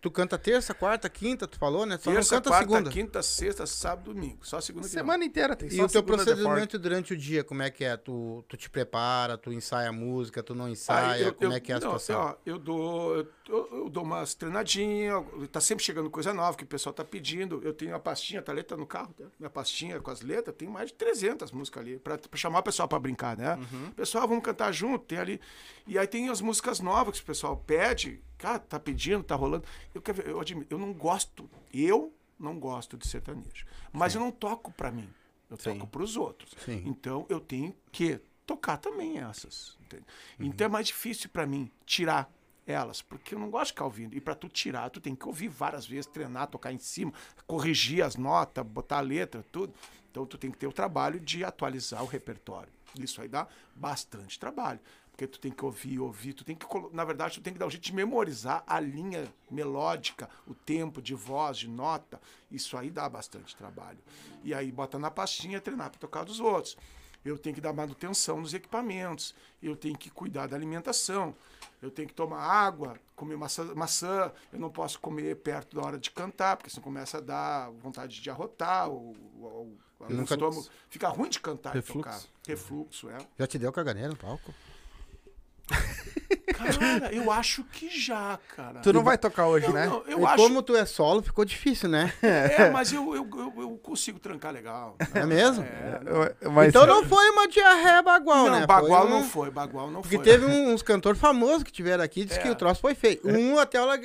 Tu canta terça, quarta, quinta, tu falou, né? Só Terça, não canta quarta, segunda. quinta, sexta, sábado, domingo. Só segunda que não. Semana inteira tem E só o teu procedimento durante o dia, como é que é? Tu, tu te prepara, tu ensaia a música, tu não ensaia, eu- como eu- é que é a não, situação? ó, eu, dou, eu, eu- dou umas treinadinhas, tá sempre chegando coisa nova que o pessoal tá pedindo. Eu tenho a pastinha, tá letra no carro, tá? minha pastinha com as letras, tem mais de 300 músicas ali, pra, pra chamar o pessoal pra brincar, né? Uhum. Pessoal, vamos cantar junto, tem ali. E aí tem as músicas novas que o pessoal pede, cara, tá pedindo, tá rolando. Eu, quero ver, eu, admito, eu não gosto, eu não gosto de sertanejo, mas eu não toco pra mim, eu Sim. toco pros outros. Sim. Então eu tenho que tocar também essas. entende? Uhum. Então é mais difícil pra mim tirar elas, porque eu não gosto de ficar ouvindo. E pra tu tirar, tu tem que ouvir várias vezes, treinar, tocar em cima, corrigir as notas, botar a letra, tudo. Então tu tem que ter o trabalho de atualizar o repertório. Isso aí dá bastante trabalho. Porque tu tem que ouvir, ouvir, tu tem que, na verdade, tu tem que dar um jeito de memorizar a linha melódica, o tempo de voz, de nota. Isso aí dá bastante trabalho. E aí bota na pastinha, treinar para tocar dos outros. Eu tenho que dar manutenção nos equipamentos. Eu tenho que cuidar da alimentação. Eu tenho que tomar água, comer maçã, maçã. Eu não posso comer perto da hora de cantar, porque senão começa a dar vontade de arrotar. Ou, ou, ou estômago fica ruim de cantar Refluxo. e tocar. Refluxo, é. Já te deu caganeira no palco? Cara, eu acho que já, cara. Tu não vai tocar hoje, Não, né? não, eu e acho. como tu é solo, ficou difícil, né? É, mas eu, eu, eu, eu consigo trancar legal. É mesmo? É, Eu- Mas, Então não foi uma diarreia bagual, não, né? Bagual Foi um- não foi, Bagual não Porque foi. teve um- uns cantores famosos que tiveram aqui, disse É. que o troço foi feio. Um até o Não,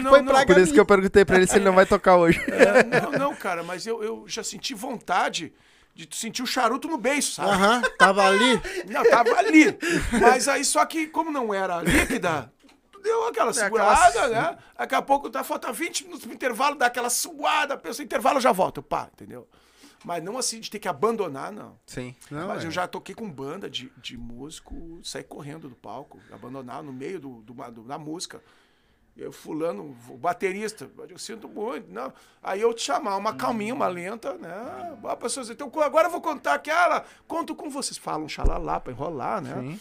não, foi não. praga Por isso que eu perguntei pra ele se ele não vai tocar hoje. É, não, não, cara, mas eu, eu já senti vontade de tu sentir o charuto no beiço, sabe? Aham, tava ali. Não, tava ali. Mas aí, só que como não era líquida, tu deu aquela segurada, aquela- né? Daqui a pouco tá, falta 20 minutos pro intervalo, dá aquela suada, pensa, intervalo já volta, pá, entendeu? Mas não assim de ter que abandonar, não. Sim. Não, Mas é. eu já toquei com banda de, de músico, sair correndo do palco, abandonar no meio do, do- do- da música. Eu, fulano, o baterista, eu sinto muito. Não. Aí eu te chamar uma calminha, uma lenta, né? A pessoa diz, então agora eu vou contar aquela. Conto com vocês. Falam xalala pra enrolar, né? Sim.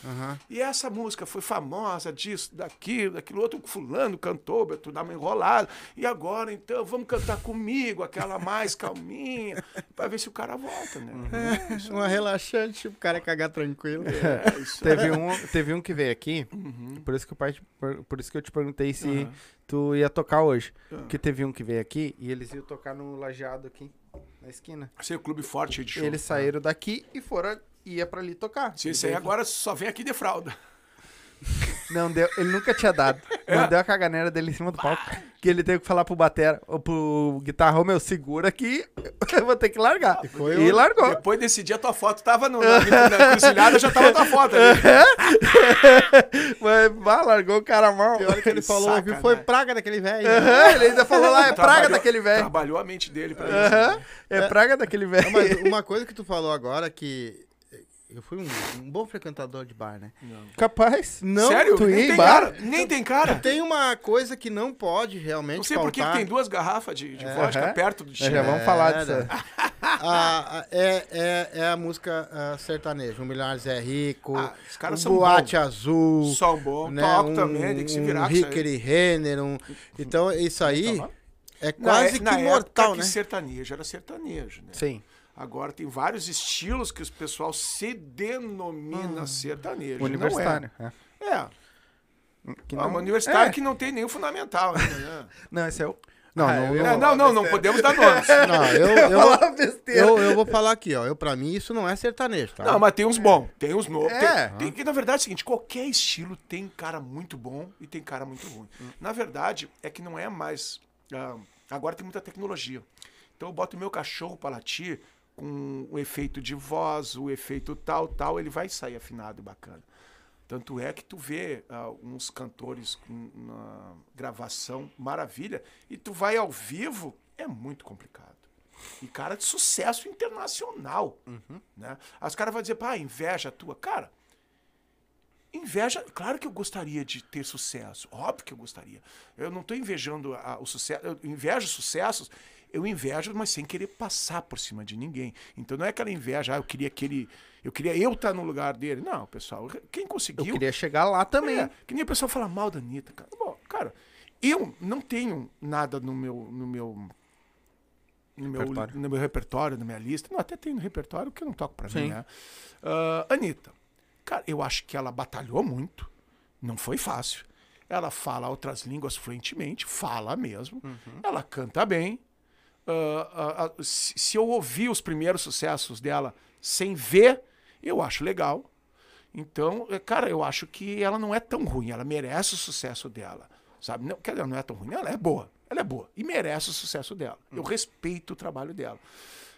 E essa música foi famosa disso, daquilo, daquilo outro, fulano cantou, tu dá uma enrolada. E agora, então, vamos cantar comigo, aquela mais calminha, pra ver se o cara volta, né? Uma relaxante, o cara cagar tranquilo. É, Teve um, teve um que veio aqui, Uhum. por isso que, te- por, por isso que eu te perguntei se Tu ia tocar hoje. Ah. Porque teve um que veio aqui e eles iam tocar no lajeado aqui, na esquina. Sei o clube forte de show. Eles saíram daqui e foram, ia pra ali tocar. Se esse aí agora só vem aqui de fralda. Não deu, ele nunca tinha dado. Não deu a caganeira dele em cima do palco. Que ele teve que falar pro batera, ou pro guitarra, ô meu, segura aqui, eu vou ter que largar. E, foi o- largou. Depois desse dia, tua foto tava no, na, na cruzilhada, já tava tua foto ali. Mas, largou o cara mal. Pior que ele falou, viu, sacanagem. foi praga daquele velho. né? Ele ainda falou lá, é praga Trabalhou- daquele velho. Trabalhou a mente dele pra isso. Aham, é praga daquele velho. Não, mas uma coisa que tu falou agora que eu fui um, um bom frequentador de bar, né? Capaz. Não, Sério? tu nem em tem bar? cara. Nem tem cara. Tem uma coisa que não pode realmente Não sei por que que faltar. tem duas garrafas de, de vodka Aham. perto do chão. já vamos falar disso. Era. A- a- é, é, é a música ah, sertaneja. O Milhares é Rico, Ah, os caras o são Boate Azul. Som bom, né, toco um, também, tem que se um virar aí. Hickory Renner, um... Então, isso aí Tá bom? é Na quase é- que na mortal, época né? que sertanejo era sertanejo, né? Sim. Agora tem vários estilos que o pessoal se denomina sertanejo. não Universitário. é. É. é. Que Ah, não- uma universitário é. que não tem nenhum fundamental né? Não, esse é o. Não, Ah, não, eu- eu- É, não, não, não podemos dar nomes. Não, eu, eu, eu, eu vou falar aqui, ó. Eu, pra mim, isso não é sertanejo, tá? Não, mas tem uns bons, tem uns novos. É. Tem, tem que, na verdade, é o seguinte: qualquer estilo tem cara muito bom e tem cara muito ruim. Na verdade, é que não é mais. ah, agora tem muita tecnologia. Então eu boto o meu cachorro para latir com o efeito de voz, o efeito tal, tal, ele vai sair afinado e bacana. Tanto é que tu vê ah, uns cantores com- na gravação maravilha e tu vai ao vivo, é muito complicado. E cara de sucesso internacional. Né? Aí os caras vão dizer, pá, inveja tua. Cara, Inveja, claro que eu gostaria de ter sucesso, óbvio que eu gostaria. Eu não estou invejando a- o sucesso, eu invejo sucessos, eu invejo, mas sem querer passar por cima de ninguém. Então não é aquela inveja, ah, eu queria que ele, eu queria eu estar no lugar dele. Não, pessoal, quem Eu conseguiu. queria chegar lá também. É, que nem a pessoa fala mal da Anitta, cara. Bom, cara, eu não tenho nada no meu. No meu no meu, Repertório. no meu repertório, na minha lista. Não, até tem no repertório que eu não toco pra Sim. mim, né? Ah, Anitta. Cara, eu acho que ela batalhou muito. Não foi fácil. Ela fala outras línguas fluentemente, fala mesmo. Uhum. Ela canta bem. Ah, ah, ah, se, eu ouvir os primeiros sucessos dela sem ver, eu acho legal. Então, é, cara, eu acho que ela não é tão ruim, ela merece o sucesso dela. Sabe? Não, quer dizer, ela não é tão ruim, ela é boa. Ela é boa e merece o sucesso dela. Eu respeito o trabalho dela.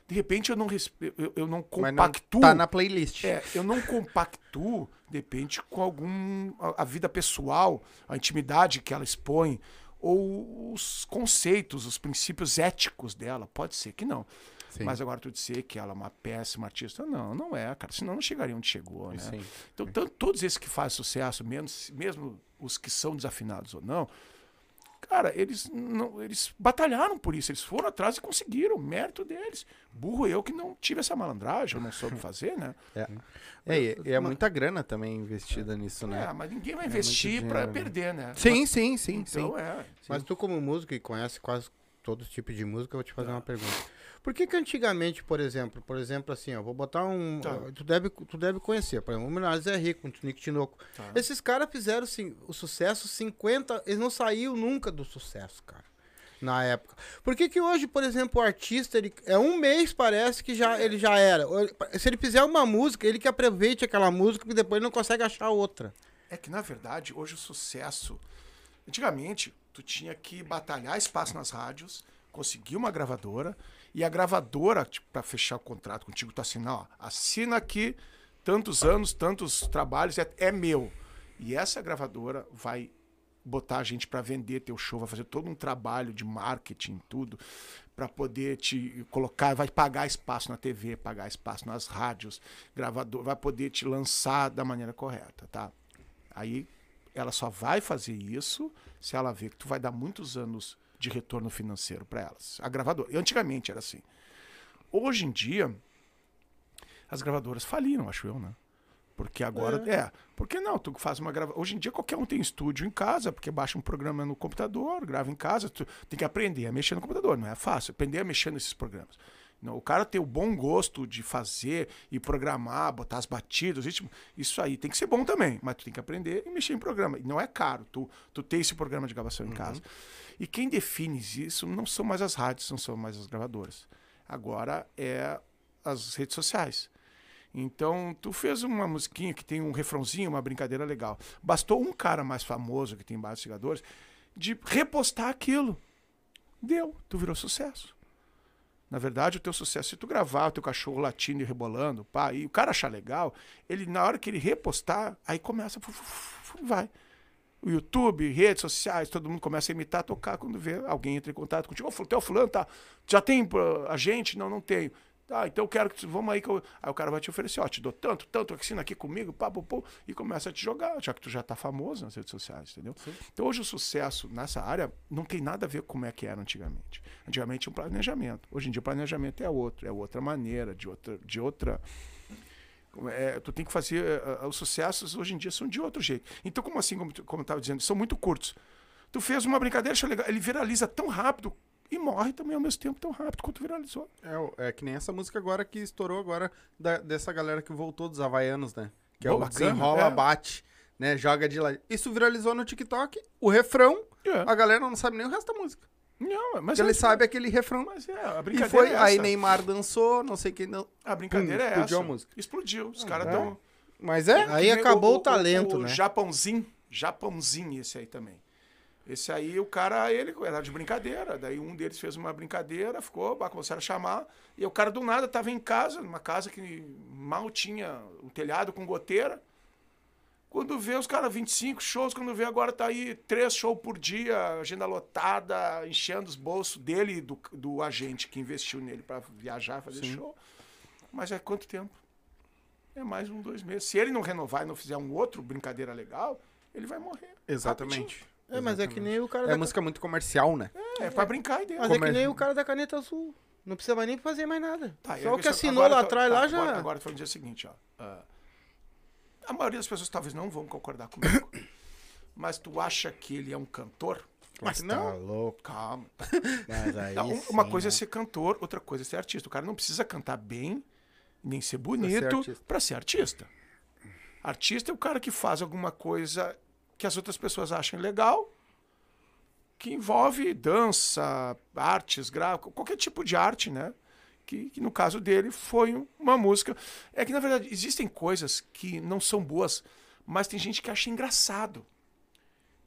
De repente eu não respe... eu, eu não Mas não compactuo. tá na playlist. É, eu não compactuo, de repente, com algum. A, a vida pessoal, a intimidade que ela expõe, ou os conceitos, os princípios éticos dela. Pode ser que não. Sim. Mas agora tu dizer que ela é uma péssima artista, não, não é, cara. Senão não chegaria onde chegou, né? Sim. Então, tanto, todos esses que fazem sucesso, menos, mesmo os que são desafinados ou não, cara, eles não, eles batalharam por isso, eles foram atrás e conseguiram, mérito deles. Burro eu que não tive essa malandragem, eu não soube fazer, né? É, é, e- e é muita grana também investida nisso, né? É, mas ninguém vai É investir dinheiro, né? perder, né? Sim, sim, sim, sim. Então é. Mas tu, como músico e conhece quase todo tipo de música, eu vou te fazer uma pergunta. Por que que antigamente, por exemplo, por exemplo, assim, ó, vou botar um. Tá. Tu, deve, tu deve conhecer, por exemplo, o Milionários é Rico, o Nick Tinoco. Tá. Esses caras fizeram assim, o sucesso 50. Eles não saíram nunca do sucesso, cara. Na época. Por que, que hoje, por exemplo, o artista, ele, é um mês, parece que já, ele já era. Se ele fizer uma música, ele que aproveite aquela música e depois ele não consegue achar outra. É que, na verdade, hoje o sucesso. Antigamente, tu tinha que batalhar espaço nas rádios, conseguir uma gravadora, e a gravadora, tipo, pra fechar o contrato contigo, tu assinar, ó, assina aqui tantos anos, tantos trabalhos, é, é meu. E essa gravadora vai botar a gente pra vender teu show, vai fazer todo um trabalho de marketing, tudo, pra poder te colocar, vai pagar espaço na TV, pagar espaço nas rádios, gravador, vai poder te lançar da maneira correta, tá? Aí ela só vai fazer isso se ela ver que tu vai dar muitos anos de retorno financeiro para elas. A gravadora. E antigamente era assim. Hoje em dia, as gravadoras faliram, acho eu, né? Porque agora. É. Porque não, tu faz uma gravação. Hoje em dia qualquer um tem estúdio em casa, porque baixa um programa no computador, grava em casa. Tu tem que aprender a mexer no computador, não é fácil. Aprender a mexer nesses programas. Não, o cara ter o bom gosto de fazer e programar, botar as batidas, ritmo, isso aí tem que ser bom também, mas tu tem que aprender e mexer em programa. E não é caro tu, tu ter esse programa de gravação em casa. E quem define isso não são mais as rádios, não são mais as gravadoras. Agora é as redes sociais. Então, tu fez uma musiquinha que tem um refrãozinho, uma brincadeira legal. Bastou um cara mais famoso, que tem vários seguidores, de repostar aquilo. Deu, tu virou sucesso. Na verdade, o teu sucesso, se tu gravar o teu cachorro latindo e rebolando, pá, e o cara achar legal, ele na hora que ele repostar, aí começa, vai. O YouTube, redes sociais, todo mundo começa a imitar, tocar quando vê alguém entra em contato contigo. Ô, teu fulano, tá? Já tem a gente? Não, não tenho. Tá, então eu quero que vamos aí que eu... Aí o cara vai te oferecer, ó, te dou tanto, tanto, assina aqui comigo, pá, pô, pô, e começa a te jogar, já que tu já tá famoso nas redes sociais, entendeu? Então hoje o sucesso nessa área não tem nada a ver com como é que era antigamente. Antigamente tinha um planejamento. Hoje em dia o planejamento é outro, é outra maneira, de outra, de outra é, tu tem que fazer. eh, os sucessos hoje em dia são de outro jeito. Então, como assim, como, como eu estava dizendo, são muito curtos. Tu fez uma brincadeira, legal, ele viraliza tão rápido e morre também ao mesmo tempo tão rápido quanto viralizou. É, o- é que nem essa música agora que estourou agora da- dessa galera que voltou dos Havaianos, né? Que é Pô, o bacana, desenrola, é. bate, né? Joga de lá. Isso viralizou no TikTok, o refrão, É. a galera não sabe nem o resto da música. Não, mas Porque ele é- sabe aquele refrão. Mas é, a E brincadeira foi, é aí. Neymar dançou, não sei quem não. A brincadeira Pum, é explodiu essa. a música. Explodiu. Os caras é? estão. Mas é? Aí acabou o, talento, o, né? Japãozinho, Japãozinho esse aí também. Esse aí, o cara, ele era de brincadeira. Daí um deles fez uma brincadeira, ficou, começaram a chamar. E o cara do nada tava em casa, numa casa que mal tinha um telhado com goteira. Quando vê os caras 25 shows, quando vê agora tá aí três shows por dia, agenda lotada, enchendo os bolsos dele e do, do agente que investiu nele para viajar, fazer show. Mas é quanto tempo? É mais um, dois meses. Se ele não renovar e não fizer um outro brincadeira legal, ele vai morrer. Exatamente. É, mas é que nem o cara É da música muito comercial, né? É, pra brincar dentro. Mas é que Comer- nem o cara da caneta azul. Não precisa mais nem fazer mais nada. Tá, Só o que assinou lá atrás tá, lá já. Agora, agora falando dizer o seguinte, ó. ah, a maioria das pessoas talvez não vão concordar comigo. mas tu acha que ele é um cantor? Mas não. tá louco. Calma. Mas aí Não, um- uma sim, coisa é né? ser cantor, outra coisa é ser artista. O cara não precisa cantar bem, nem ser bonito para ser artista. Artista é o cara que faz alguma coisa que as outras pessoas acham legal, que envolve dança, artes, gráficas, qualquer tipo de arte, né? Que, que no caso dele foi um- uma música. É que, na verdade, existem coisas que não são boas, mas tem gente que acha engraçado.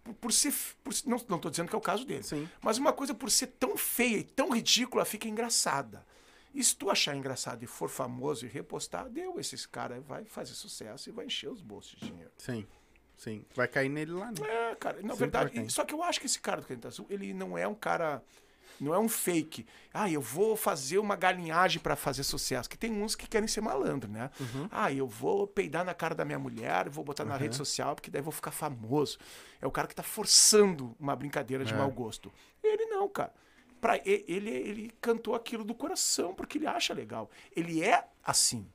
Por, por ser. Por, não estou dizendo que é o caso dele. Sim. Mas uma coisa por ser tão feia e tão ridícula fica engraçada. E se tu achar engraçado e for famoso e repostar, deu. Esses caras vai fazer sucesso e vai encher os bolsos de dinheiro. Sim. Sim. Vai cair nele lá, né? É, cara, na Sempre verdade. Só que eu acho que esse cara do Caneta Azul, ele não é um cara. Não é um fake. Ah, eu vou fazer uma galinhagem pra fazer sucesso. Que tem uns que querem ser malandro, né? Uhum. Ah, eu vou peidar na cara da minha mulher, vou botar na rede social, porque daí eu vou ficar famoso. É o cara que tá forçando uma brincadeira de É. mau gosto. Ele não, cara. Pra e- ele, ele cantou aquilo do coração, porque ele acha legal. Ele é assim.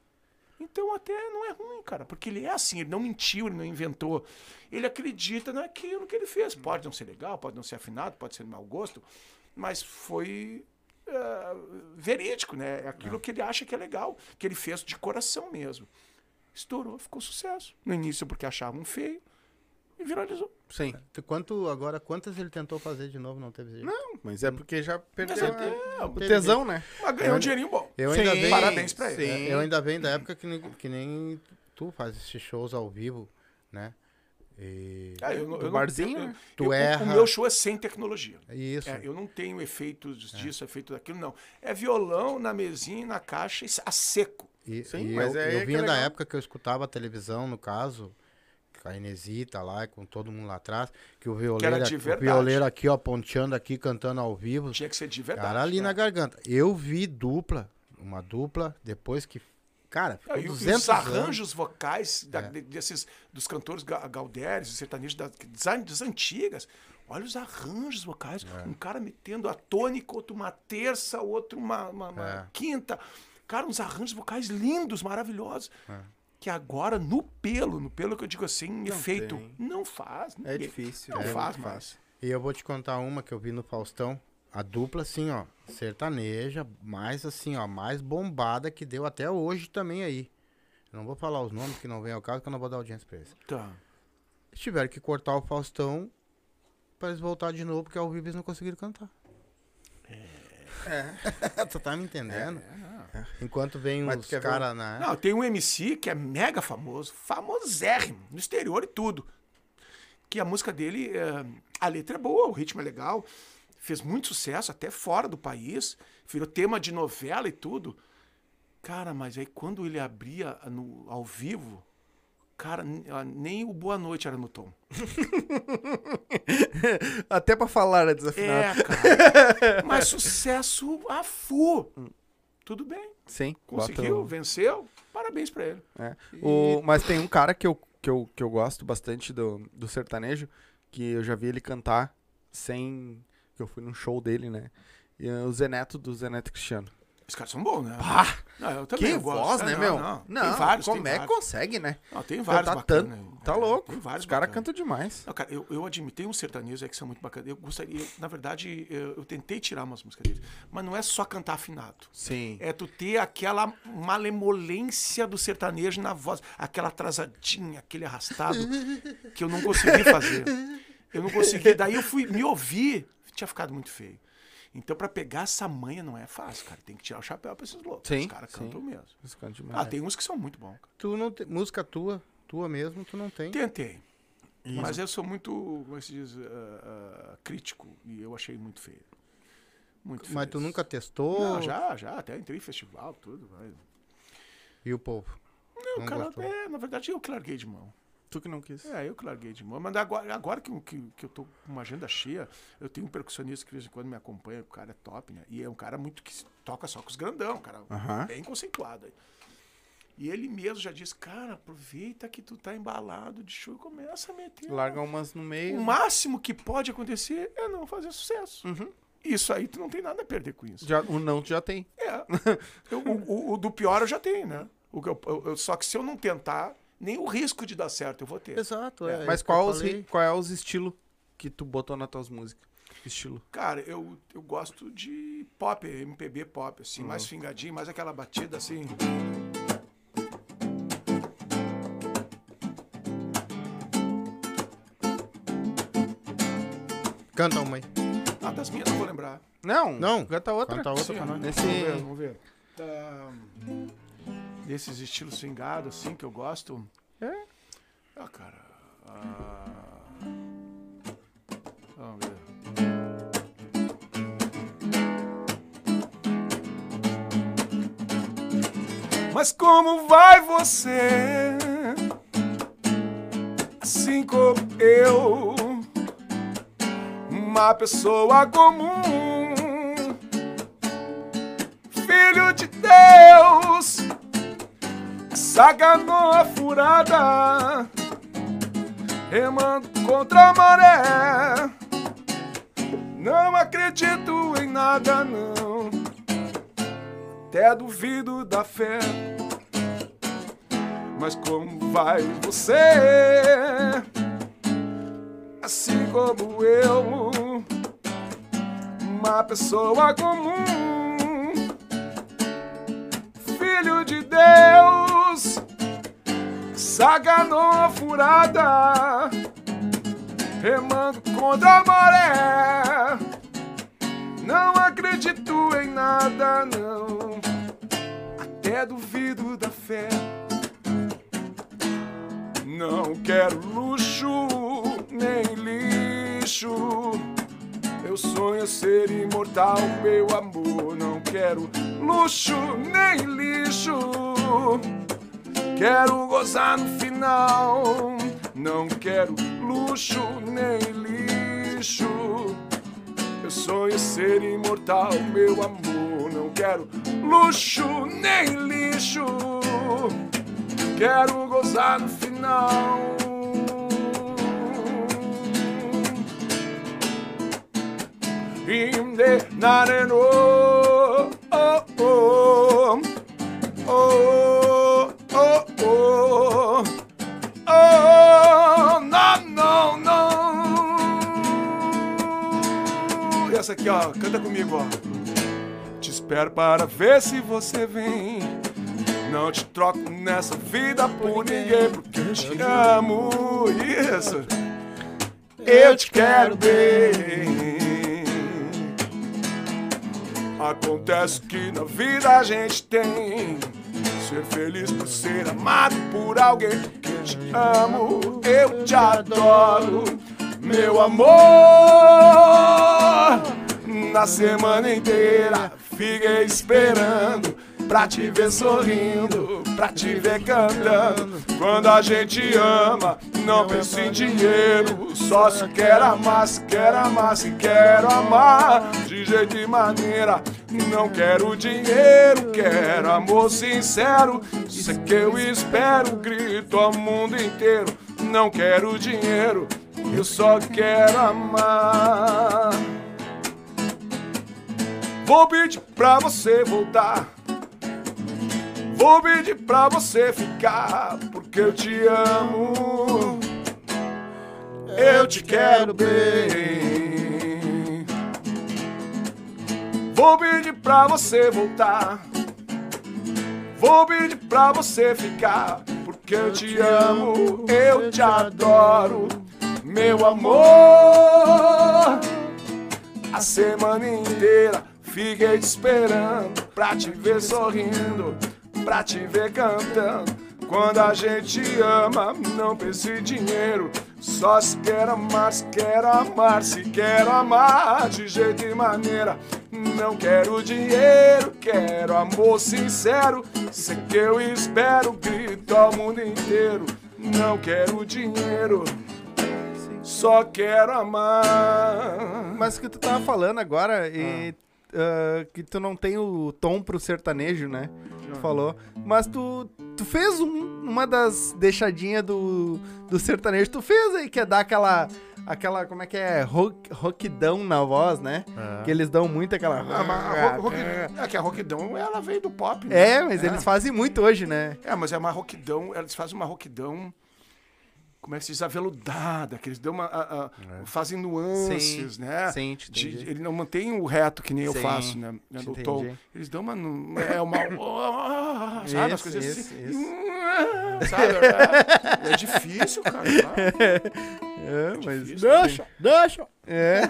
Então até não é ruim, cara, porque ele é assim, ele não mentiu, ele não inventou. Ele acredita naquilo que ele fez. Pode não ser legal, pode não ser afinado, pode ser de mau gosto, mas foi eh, verídico, né? É aquilo que ele acha que é legal, que ele fez de coração mesmo. Estourou, ficou sucesso. No início porque achavam feio e viralizou. Sim. Tu- Quanto, agora, quantas ele tentou fazer de novo, não teve jeito? Não, mas é porque já perdeu Mas é- a- é, o tesão, né? Mas ganhou um dinheirinho bom. Eu ainda Sim, bem. Parabéns pra ele. Sim. Eu ainda venho da época que nem, que nem tu faz esses shows ao vivo, né? E... Ah, eu não- Do eu barzinho, eu- né? Tu eu- erra. O meu show é sem tecnologia. Isso. É, eu não tenho efeitos disso, efeito daquilo, não. É violão na mesinha, na caixa, e a seco. E, Sim, e mas eu, é eu vinha é da legal. época que eu escutava a televisão, no caso, com a Inesita lá, com todo mundo lá atrás, que o violeiro, de o violeiro aqui, ó, ponteando aqui, cantando ao vivo, Tinha que ser de verdade. cara ali né? na garganta. Eu vi dupla, uma dupla, depois que, cara, ficou Ah, E, o- e 200 os anos. arranjos vocais da- É. de- desses, dos cantores ga- os sertanejos da- das, das antigas. Olha os arranjos vocais. É. Um cara metendo a tônica, outro uma terça, outro uma, uma- uma É. quinta. Cara, uns arranjos vocais lindos, maravilhosos. É. Que agora, no pelo, no pelo que eu digo assim, efeito, tem. não faz. É ninguém- difícil. Não é faz mais. E eu vou te contar uma que eu vi no Faustão. A dupla, assim, ó, sertaneja, mais assim, ó, mais bombada que deu até hoje também aí. Eu não vou falar os nomes que não vem ao caso, que eu não vou dar audiência pra eles. Tá. Eles tiveram que cortar o Faustão pra eles voltar de novo, porque ao vivo eles não conseguiram cantar. É. tu tá me entendendo? Enquanto vem Mas os caras na. Não, tem um MC que é mega famoso, famosérrimo, no exterior e tudo. Que a música dele, é, a letra é boa, o ritmo é legal, fez muito sucesso até fora do país, virou tema de novela e tudo. Cara, mas aí quando ele abria no, ao vivo, cara, ah, nem o Boa Noite era no tom. Até pra falar é desafinado. É, cara. mas sucesso a fu. Tudo bem, Sim. bota conseguiu, o- venceu, parabéns pra ele. É. O, mas tem um cara que eu, que eu, que eu gosto bastante do, do sertanejo, que eu já vi ele cantar sem. que eu fui num show dele, né? E, é o Zé Neto do Zé Neto Cristiano. Os caras são bons, né? Pá! Não, eu também Que eu gosto. voz, né, não, meu? Não, Não, tem vários, como tem é que consegue, né? Não, tem vários Cantar bacanas. tanto. Tá É, louco. Vários Os caras cantam demais. Não, cara, eu, eu admito, tem uns sertanejos aí que são muito bacanas. Eu gostaria, eu, na verdade, eu, eu tentei tirar umas músicas deles. Mas não é só cantar afinado. Sim. É tu ter aquela malemolência do sertanejo na voz, aquela atrasadinha, aquele arrastado, que eu não consegui fazer. Eu não consegui. Daí eu fui me ouvir, tinha ficado muito feio. Então, pra pegar essa manha não é fácil, cara. Tem que tirar o chapéu pra esses loucos. Sim, Os caras sim. cantam mesmo. Eles cantam demais. Ah, tem uns que são muito bons. cara. Tu não tem. Música tua, tua mesmo, tu não tem. Tentei. Mas eu sou muito, como é se diz, ah, ah, crítico. E eu achei muito feio. Muito feio. Mas tu nunca testou? Não, já, já. Até entrei em festival, tudo. Mas... E o povo? Não, Não cara, é, na verdade eu que larguei de mão. Tu que não quis. É, eu que larguei de mão. Mas agora, agora que, que, que eu tô com uma agenda cheia, eu tenho um percussionista que de vez em quando me acompanha, o cara é top, né? E é um cara muito que toca só com os grandão, cara bem conceituado aí. E ele mesmo já disse, cara, aproveita que tu tá embalado de show e começa a meter. Larga umas no meio. O máximo que pode acontecer é não fazer sucesso. Uhum. Isso aí tu não tem nada a perder com isso. Já, o não tu já tem. É. Eu- o, o- o do pior eu já tenho, né? O eu- eu- só que se eu não tentar, nem o risco de dar certo eu vou ter. Exato, é. Mas que eu qual, os, qual é os estilos que tu botou nas tuas músicas? Estilo. Cara, eu, eu gosto de pop, MPB pop, assim, Uhum. mais fingadinho, mais aquela batida assim. Canta uma aí. Ah, das minhas não vou lembrar. Não, Não. canta outra. Canta outra Sim, pra nós. Nesse. Vamos ver, vamos ver. Tá, desses estilos swingados, assim, que eu gosto. É? Ah, cara. ah, Vamos ver. Mas como vai você? Assim como eu, uma pessoa comum, saganou a furada, remando contra a maré. Não acredito em nada, não. Até duvido da fé. Mas como vai você? Assim como eu, uma pessoa comum, filho de Deus, saganou a furada, remando contra a maré. Não acredito em nada, não. Até duvido da fé. Não quero luxo nem lixo. Meu sonho é ser imortal, meu amor. Não quero luxo nem lixo. Quero gozar no final. Não quero luxo nem lixo. Meu sonho é ser imortal, meu amor. Não quero luxo nem lixo. Quero gozar no final. Oh oh, oh oh oh, oh não não não. E essa aqui ó, canta comigo ó. Te espero para ver se você vem. Não te troco nessa vida por ninguém, porque eu te amo. Isso. Eu te quero bem. Acontece que na vida a gente tem ser feliz por ser amado por alguém que te amo, eu te adoro, meu amor. Na semana inteira fiquei esperando pra te ver sorrindo, pra te ver cantando. Quando a gente ama, não pensa em dinheiro, só se quer amar, se quer amar, se quer amar, de jeito e maneira. Não quero dinheiro, quero amor sincero. Isso é que eu espero, grito ao mundo inteiro. Não quero dinheiro, eu só quero amar. Vou pedir pra você voltar. Vou pedir pra você ficar, porque eu te amo. Eu te quero bem. Vou pedir pra você voltar. Vou pedir pra você ficar, porque eu te amo, eu te adoro, meu amor. A semana inteira fiquei te esperando pra te ver sorrindo, pra te ver cantando. Quando a gente ama, não pensa em dinheiro. Só se quer amar, se quer amar, se quer amar de jeito e maneira. Não quero dinheiro, quero amor sincero. Sei que eu espero, grito ao mundo inteiro. Não quero dinheiro, só quero amar. Mas o que tu tava falando agora, e, ah, que tu não tem o tom pro sertanejo, né? Tu falou. Mas tu, tu fez um- uma das deixadinhas do, do sertanejo, tu fez aí, que é dar aquela. Aquela, como é que é? Rock, rockdão na voz, né? É. Que eles dão muito aquela. Ah, mas a rock- é que a roquidão, ela veio do pop, né? É, mas eles fazem muito hoje, né? É, mas é uma roquidão, eles fazem uma roquidão, como é que se diz, aveludada, que eles dão uma, a- a- fazem nuances, Sim, né? sim, te De- ele não mantém o reto que nem eu Sim, faço, né? Do entendi. tom. Eles dão uma, é uma, ah, sabe, as Isso, coisas isso, assim. isso. Sabe? É, é difícil, cara. tá? É, mas. difícil. Deixa, deixa. É.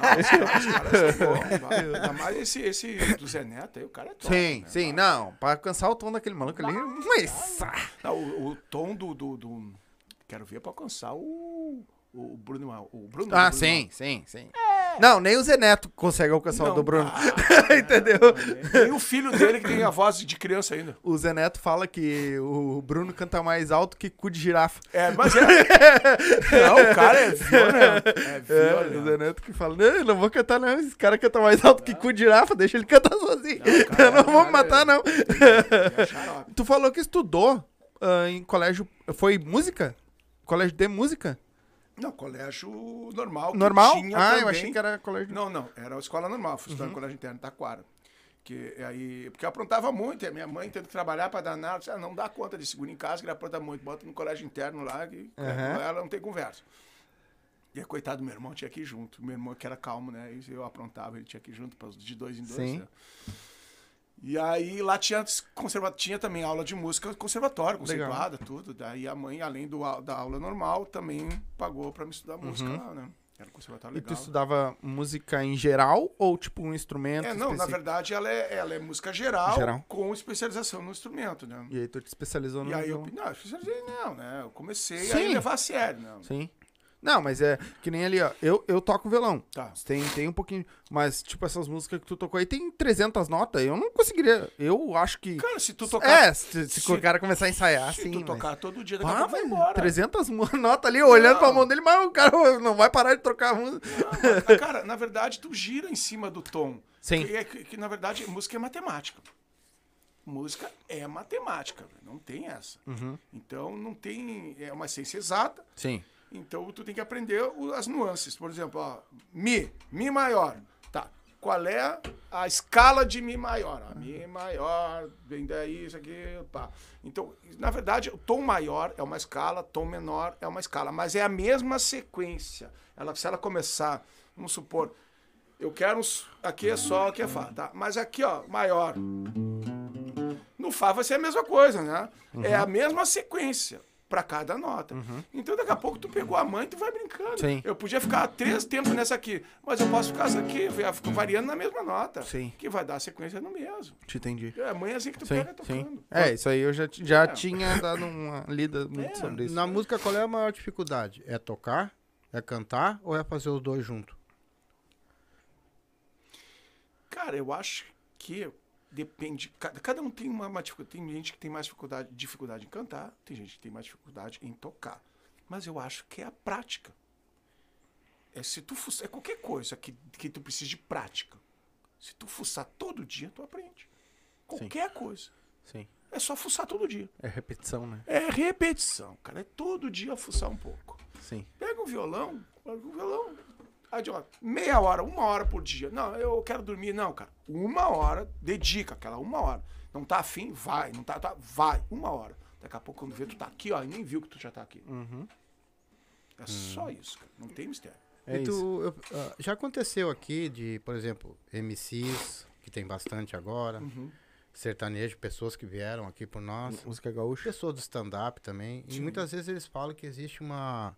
Ainda mais esse, esse do Zé Neto aí, o cara é top, Sim, né? sim, não. Pra alcançar o tom daquele maluco ali. Mas. Não, o, o tom do, do, do- Quero ver pra alcançar o. O Bruno. O Bruno Ah, o Bruno sim, sim, sim. Não, nem o Zé Neto consegue alcançar o Não, do Bruno. ah, Entendeu? Tem o filho dele que tem a voz de criança ainda. O Zé Neto fala que o Bruno canta mais alto que cu de girafa. É, mas é. Não, o cara é violento. É É, o Zé violento. Neto que fala, não, não vou cantar não, esse cara canta mais alto que cu de girafa, deixa ele cantar sozinho. Não, cara, eu não vou me cara, matar não. É. Tu falou que estudou ah, em colégio, foi música? Colégio de música? Não, colégio normal. Normal? Ah, eu também. achei que era colégio. Não, não, era a escola normal, fui Uhum. no colégio interno Taquara. Que aí, porque eu aprontava muito, e a minha mãe tendo que trabalhar para danar, disse, ah, não dá conta de segura em casa, que ele apronta muito, bota no colégio interno lá, que Aham. ela não tem conversa. E aí, coitado do meu irmão, tinha que ir junto. Meu irmão que era calmo, né? E eu aprontava, ele tinha que ir junto, de dois em dois. Sim. né? E aí lá tinha, conserva... tinha também aula de música conservatório, Legal. conceituada, tudo. Daí a mãe, além do, da aula normal, também pagou para me estudar música lá, né? Era um conservatório Uhum. E tu legal. estudava música em geral ou tipo um instrumento É, não, na específico? verdade ela é, ela é música geral, Geral. com especialização no instrumento, né? E aí tu te especializou no E aí eu, não, especializei não, né? Eu comecei Sim. a levar a sério, não. Sim. Não, mas é que nem ali, ó. Eu, eu toco violão. Tá. Tem, tem um pouquinho. Mas, tipo, essas músicas que tu tocou aí tem 300 notas. Eu não conseguiria. Eu acho que. Cara, se tu tocar, É, se, se se- o cara começar a ensaiar, se sim. tu mas- tocar todo dia, daqui a pouco vai embora. 300 mu- notas ali, olhando pra Não. mão dele, mas o cara não vai parar de trocar a música. Não, mas, cara, na verdade, tu gira em cima do tom. Sim. Que, é que, que, na verdade, música é matemática. Música é matemática, não tem essa. Uhum. Então, não tem. É uma ciência exata. Sim. Então, tu tem que aprender o- as nuances. Por exemplo, ó, Mi, Mi maior. Tá. Qual é a escala de Mi maior? A Mi maior, vem daí, isso aqui, pá. Então, na verdade, o tom maior é uma escala, tom menor é uma escala, mas é a mesma sequência. Ela, se ela começar, vamos supor, eu quero uns, aqui é sol, aqui é fá, tá? Mas aqui, ó, maior. No Fá vai ser a mesma coisa, né? É a mesma sequência para cada nota. Então daqui a pouco tu pegou a mãe e tu vai brincando. Sim. Eu podia ficar três tempos nessa aqui, mas eu posso ficar essa aqui, fica variando na mesma nota. Sim. Que vai dar a sequência no mesmo. Te entendi. É a mãe assim que tu Sim, pega sim. tocando. É, isso aí eu já, já É. tinha dado uma lida muito É, sobre isso. Na música, qual é a maior dificuldade? É tocar? É cantar? Ou é fazer os dois juntos? Cara, eu acho que depende. Cada, cada um tem uma, uma dificuldade. Tem gente que tem mais dificuldade, dificuldade em cantar, tem gente que tem mais dificuldade em tocar. Mas eu acho que é a prática. É se tu fuçar, é qualquer coisa que, que tu precisa de prática. Se tu fuçar todo dia, tu aprende. Qualquer coisa. Sim. É só fuçar todo dia. É repetição, né? É repetição, cara. É todo dia fuçar um pouco. Sim. Pega um violão, pega um violão. Aí, ó, meia hora, uma hora por dia. Não, eu quero dormir. Não, cara. Uma hora, dedica aquela uma hora. Não tá afim, vai. Não tá, tá, vai. Uma hora. Daqui a pouco, quando vê, tu tá aqui, ó, e nem viu que tu já tá aqui. É só isso, cara. Não tem mistério. É e tu, isso. eu- ah, já aconteceu aqui de, por exemplo, MCs, que tem bastante agora, Uhum. sertanejo, pessoas que vieram aqui por nós, Música gaúcha. pessoas do stand-up também, e Sim. muitas vezes eles falam que existe uma...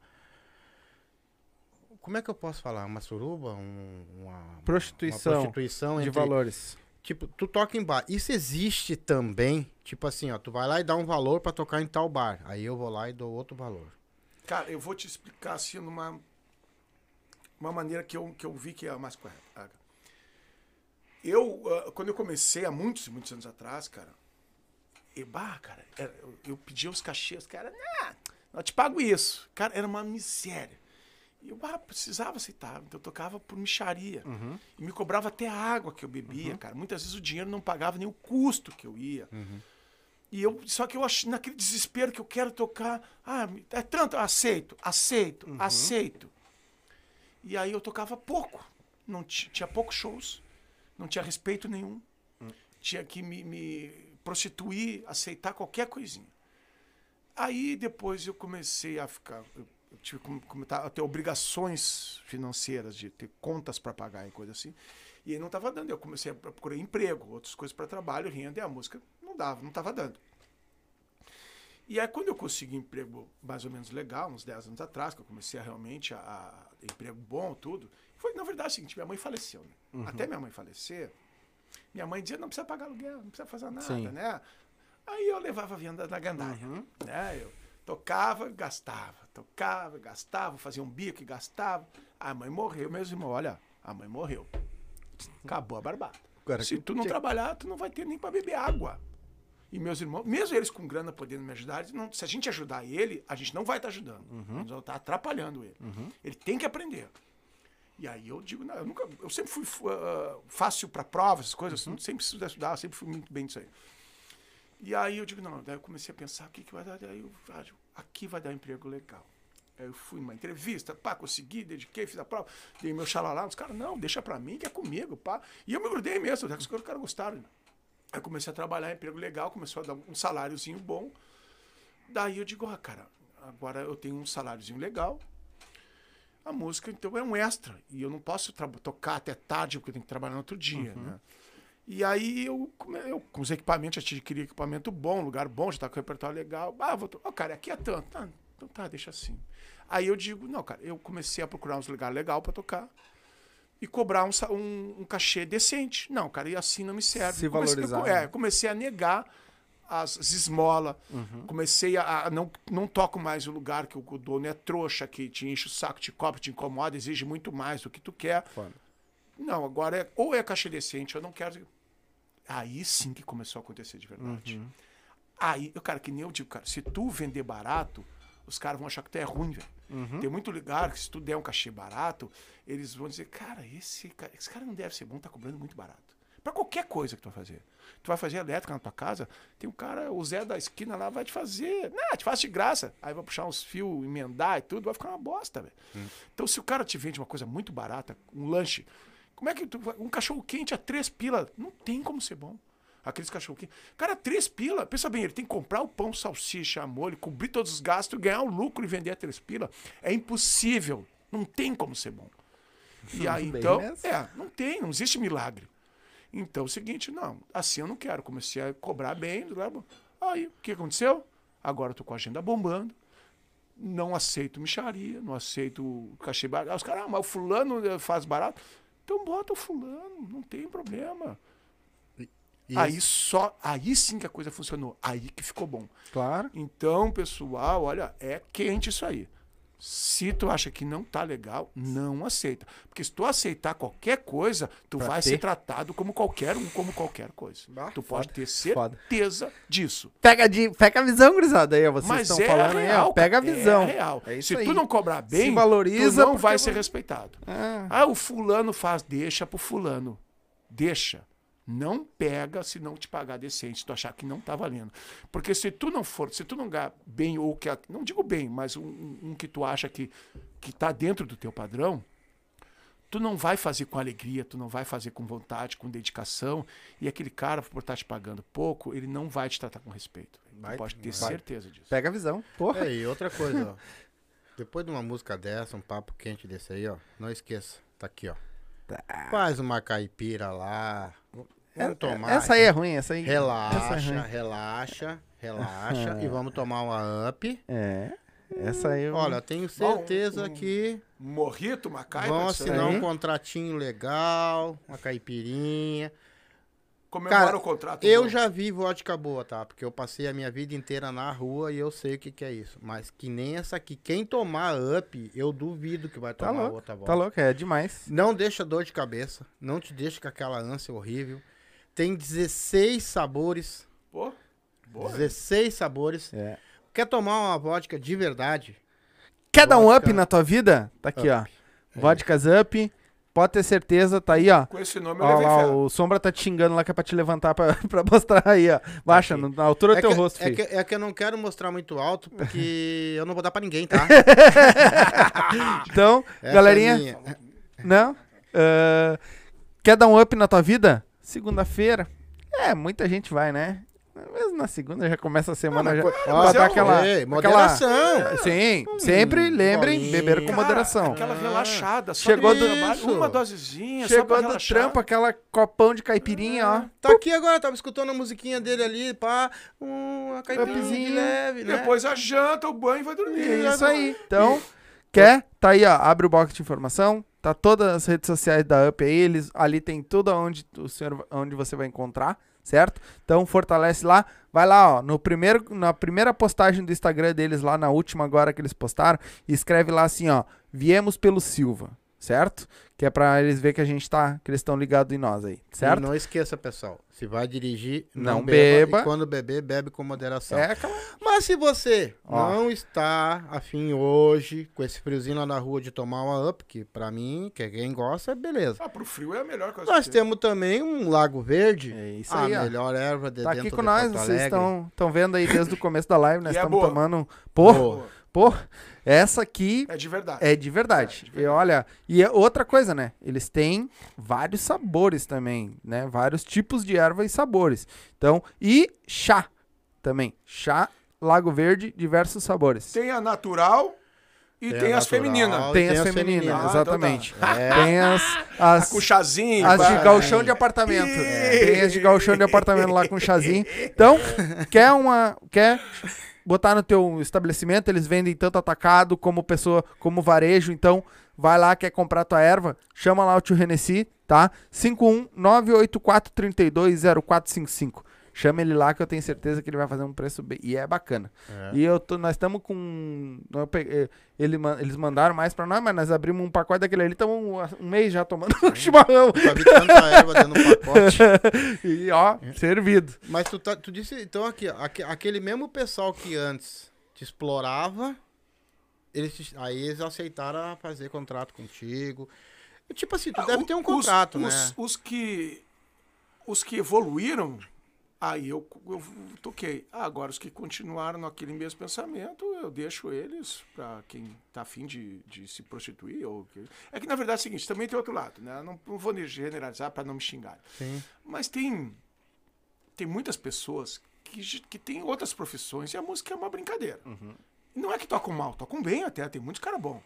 Como é que eu posso falar? Uma suruba? Um, uma, Prostituição Uma prostituição De entre- valores. Tipo, tu toca em bar. Isso existe também, tipo assim, ó, tu vai lá e dá um valor pra tocar em tal bar. Aí eu vou lá e dou outro valor. Cara, eu vou te explicar assim numa uma maneira que eu, que eu vi que é a mais correta. Cara. Eu, ah, quando eu comecei há muitos, muitos anos atrás, cara, e, bah, cara, era- eu, eu pedia os cachês, cara, nah, Eu te pago isso. Cara, era uma miséria. E eu ah, precisava aceitar. Então eu tocava por micharia. Uhum. E me cobrava até a água que eu bebia, cara. Muitas vezes o dinheiro não pagava nem o custo que eu ia. E eu, só que eu acho, naquele desespero que eu quero tocar, ah, é tanto, aceito, aceito, aceito. E aí eu tocava pouco. Não ti- tinha poucos shows, não tinha respeito nenhum. Tinha que me, me prostituir, aceitar qualquer coisinha. Aí depois eu comecei a ficar. Eu, eu tive como- como tá- ter obrigações financeiras, de ter contas para pagar e coisa assim. E não estava dando. Eu comecei a procurar emprego, outras coisas para trabalho, renda, e a música não dava, não estava dando. E aí, quando eu consegui emprego mais ou menos legal, uns 10 anos atrás, que eu comecei a realmente a, a emprego bom, tudo, foi, na verdade, é o seguinte, minha mãe faleceu, né? Até minha mãe falecer, minha mãe dizia, não precisa pagar aluguel, não precisa fazer nada, Sim. né? Aí eu levava a venda na gandaia, né? Eu tocava, gastava, tocava, gastava, fazia um bico e gastava. A mãe morreu, meus irmãos, olha, a mãe morreu. Acabou a barbada. Se tu não trabalhar, tu não vai ter nem para beber água. E meus irmãos, mesmo eles com grana podendo me ajudar, não- se a gente ajudar ele, a gente não vai estar ajudando. A gente vai estar atrapalhando ele. Ele tem que aprender. E aí eu digo, não, eu nunca, eu sempre fui ah, fácil para provas, essas coisas, assim, sempre precisei estudar, sempre fui muito bem nisso aí. E aí eu digo, não, daí eu comecei a pensar, o que, que vai dar? Daí eu, ah, digo, aqui vai dar emprego legal. Aí eu fui numa entrevista, pá, consegui, dediquei, fiz a prova, dei meu xalalá, os caras, não, deixa pra mim que é comigo, pá. E eu me grudei mesmo, os caras gostaram. Aí eu comecei a trabalhar, emprego legal, começou a dar um saláriozinho bom. Daí eu digo, ah, cara, agora eu tenho um saláriozinho legal. A música, então, é um extra. E eu não posso tocar até tarde, porque eu tenho que trabalhar no outro dia, né? E aí eu, eu com os equipamentos, já adquiri equipamento bom, lugar bom, já tá com o repertório legal. Ah, vou. Ó, cara, aqui é tanto. Ah, então tá, deixa assim. Aí eu digo, não, cara, eu comecei a procurar uns lugares legal para tocar e cobrar um, um, um cachê decente. Não, cara, e assim não me serve. Se Comecei- valorizar, eu- né? é, comecei a negar as, as esmolas. Uhum. Comecei a, a não, não toco mais o lugar que o, o dono é trouxa, que te enche o saco, te cobra, te incomoda, exige muito mais do que tu quer. Foda. Não, agora é, ou é cachê decente, eu não quero. Aí sim que começou a acontecer de verdade. Uhum. Aí, eu, cara, que nem eu digo, cara, se tu vender barato, os caras vão achar que tu é ruim, velho. Uhum. Tem muito lugar que se tu der um cachê barato, eles vão dizer, cara, esse, ca- esse cara não deve ser bom, tá cobrando muito barato. Pra qualquer coisa que tu vai fazer. Tu vai fazer elétrica na tua casa, tem um cara, o Zé da esquina lá, vai te fazer. Não, te faz de graça. Aí vai puxar uns fios, emendar e tudo, vai ficar uma bosta, velho. Então, se o cara te vende uma coisa muito barata, um lanche, como é que tu. Um cachorro quente a três pila, não tem como ser bom. Aqueles cachorro quente. Cara, três pila, pensa bem, ele tem que comprar o pão, salsicha, molho, cobrir todos os gastos, ganhar o lucro e vender a três pila. É impossível. Não tem como ser bom. E aí, então, é, não tem, não existe milagre. Então, é o seguinte, não, assim eu não quero. Comecei a cobrar bem. Aí, o que aconteceu? Agora eu tô com a agenda bombando. Não aceito micharia, não aceito cachê barato. Os caras, ah, mas o fulano eh, faz barato. Então bota o fulano, não tem problema. E aí só, aí sim que a coisa funcionou. Aí que ficou bom. Claro. Então, pessoal, olha, é quente isso aí. Se tu acha que não tá legal, não aceita. Porque se tu aceitar qualquer coisa, tu Pra vai ter. ser tratado como qualquer um, como qualquer coisa. Bah, tu pode ter foda. certeza disso. Pega, de, pega a visão, gurizada. Aí, ó, vocês Mas estão é falando aí, real, ó. Pega a cara, visão. É real. É se aí. tu não cobrar bem, Se valoriza tu não vai ser vai- respeitado. Ah, Ah, o fulano faz, deixa pro fulano. Deixa. Não pega se não te pagar decente, se tu achar que não tá valendo. Porque se tu não for, se tu não ganhar bem, ou que. Não digo bem, mas um, um- que tu acha que, que tá dentro do teu padrão, tu não vai fazer com alegria, tu não vai fazer com vontade, com dedicação. E aquele cara, por estar te pagando pouco, ele não vai te tratar com respeito. Vai- tu pode ter vai. certeza disso. pega a visão. Porra. É, e outra coisa, ó. Depois de uma música dessa, um papo quente desse aí, ó. Não esqueça, tá aqui, ó. Faz uma caipira lá. Vamos tomar. Essa aí é ruim, essa aí. Relaxa, Essa é ruim. relaxa, relaxa. e vamos tomar uma up. É. Essa aí eu... Olha, tenho certeza um- que Morrito, Macaiba, vão isso aí. assinar um contratinho legal, uma caipirinha. comemora Cara, o contrato. Eu bom. já vi vodka boa, tá? Porque eu passei a minha vida inteira na rua e eu sei o que, que é isso. Mas que nem essa aqui. Quem tomar up, eu duvido que vai Tá tomar louco, outra tá vodka. louco, é demais. Não deixa dor de cabeça. Não te deixa com aquela ânsia horrível. Tem 16 sabores. Pô, boa. 16 sabores. É. Quer tomar uma vodka de verdade? Quer dar um Vodka up na tua vida? Tá aqui, ó. Up. É Vodkas Up. Pode ter certeza, tá aí, ó. Com esse nome eu Ó levei lá, fé. o Sombra tá te xingando lá que é pra te levantar pra, pra mostrar aí, ó. Baixa, aqui. no- na altura do É teu que, rosto, é, que, é que eu não quero mostrar muito alto, porque eu não vou dar pra ninguém, tá? Então, Essa é galerinha, minha. não? Ah, quer dar um up na tua vida? Segunda-feira. É, muita gente vai, né? Mesmo na segunda já começa a semana já. co- pra mas dar é- aquela, aquela- moderação. Sim, sempre lembrem, bolinha. beber com Cara, moderação. Aquela relaxada. Só Chegou do- trabalho, uma dosezinha, Chegou do relaxar. trampo, aquela copão de caipirinha, ó. Tá aqui agora, tava escutando a musiquinha dele ali, pá, uma caipirinha de leve, né? Depois a janta, o banho e vai dormir. É isso aí. Então, quer? Tá aí, ó. Abre o box de informação. Tá todas as redes sociais da Up aí. Eles, ali tem tudo onde, o senhor, onde você vai encontrar, certo? Então, fortalece lá. Vai lá, ó. No primeiro, na primeira postagem do Instagram deles, lá na última agora que eles postaram, escreve lá assim, ó. Viemos pelo Silva, certo? Que é pra eles ver que a gente tá, que eles estão ligados em nós aí, E certo? não esqueça, pessoal. Se vai dirigir, não, Não beba. beba. E quando beber, bebe com moderação. É. Mas se você Ó. não está afim hoje, com esse friozinho lá na rua, de tomar uma up, que pra mim, que é quem gosta, beleza. Ah, pro frio é a melhor coisa Nós que tem. temos também um Lago Verde. É isso a aí, ó. melhor erva de Tá dentro aqui com de nós, vocês estão vendo aí desde o começo da live, nós E é estamos boa. tomando. Pô, Boa. pô, essa aqui É de verdade. é de verdade. E olha, e é outra coisa, né? Eles têm vários sabores também, né? Vários tipos de erva e sabores. Então, e chá também. Chá Lago Verde, diversos sabores. Tem a natural e tem, a as femininas. Tem, tem as as femininas. Ah, então exatamente. É. Tem as, as, Com chazinho. as de galchão de apartamento. Ih. Tem as de galchão de apartamento lá com chazinho. Então, quer uma. Quer botar no teu estabelecimento, eles vendem tanto atacado como pessoa, como varejo. Então, vai lá, quer comprar tua erva, chama lá o tio Renessi, tá? 51984320455. Chama ele lá que eu tenho certeza que ele vai fazer um preço bem. E é bacana. É. E eu tô, nós estamos com. eu peguei- ele, man- eles mandaram mais pra nós, mas nós abrimos um pacote daquele ali, estamos um, um mês já tomando chimarrão. Nunca vi tanta erva dentro do pacote. E ó, servido. Mas tu, tá- tu disse, então, aqui, aquele mesmo pessoal que antes te explorava, eles te- aí eles aceitaram fazer contrato contigo. Tipo assim, tu Ah, deve o- ter um os- contrato, né? os, Os que, os que evoluíram, aí eu, eu toquei. Ah, agora, os que continuaram naquele mesmo pensamento, eu deixo eles para quem tá afim de, de se prostituir. Ou que... É que, na verdade, é o seguinte, também tem outro lado, né? Não, não vou generalizar para não me xingar. Sim. Mas tem, tem muitas pessoas que, que têm outras profissões e a música é uma brincadeira. Não é que tocam mal, tocam bem até, tem muitos caras bons.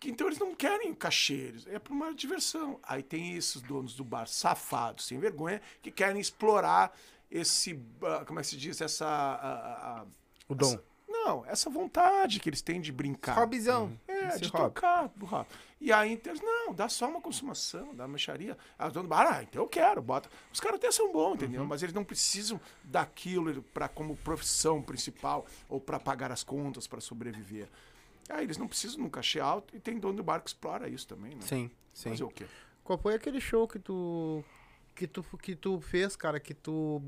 Que, então eles não querem cachê, eles- é por uma diversão. Aí tem esses donos do bar safados, sem vergonha, que querem explorar esse, ah, como é que se diz, essa... ah, ah, O dom. essa- não, essa vontade que eles têm de brincar. Hobbyzão. É, Esse de hobby. tocar. hobby. E aí, então, não, dá só uma consumação, dá uma mexaria. Aí o dono do bar, ah, então eu quero, bota. Os caras até são bons, entendeu? Uhum. Mas eles não precisam daquilo para como profissão principal ou para pagar as contas, para sobreviver. Aí eles não precisam de um cachê alto e tem dono do bar que explora isso também, né? Sim, sim. Fazer o quê? Qual foi aquele show que tu que tu que tu fez, cara, que tu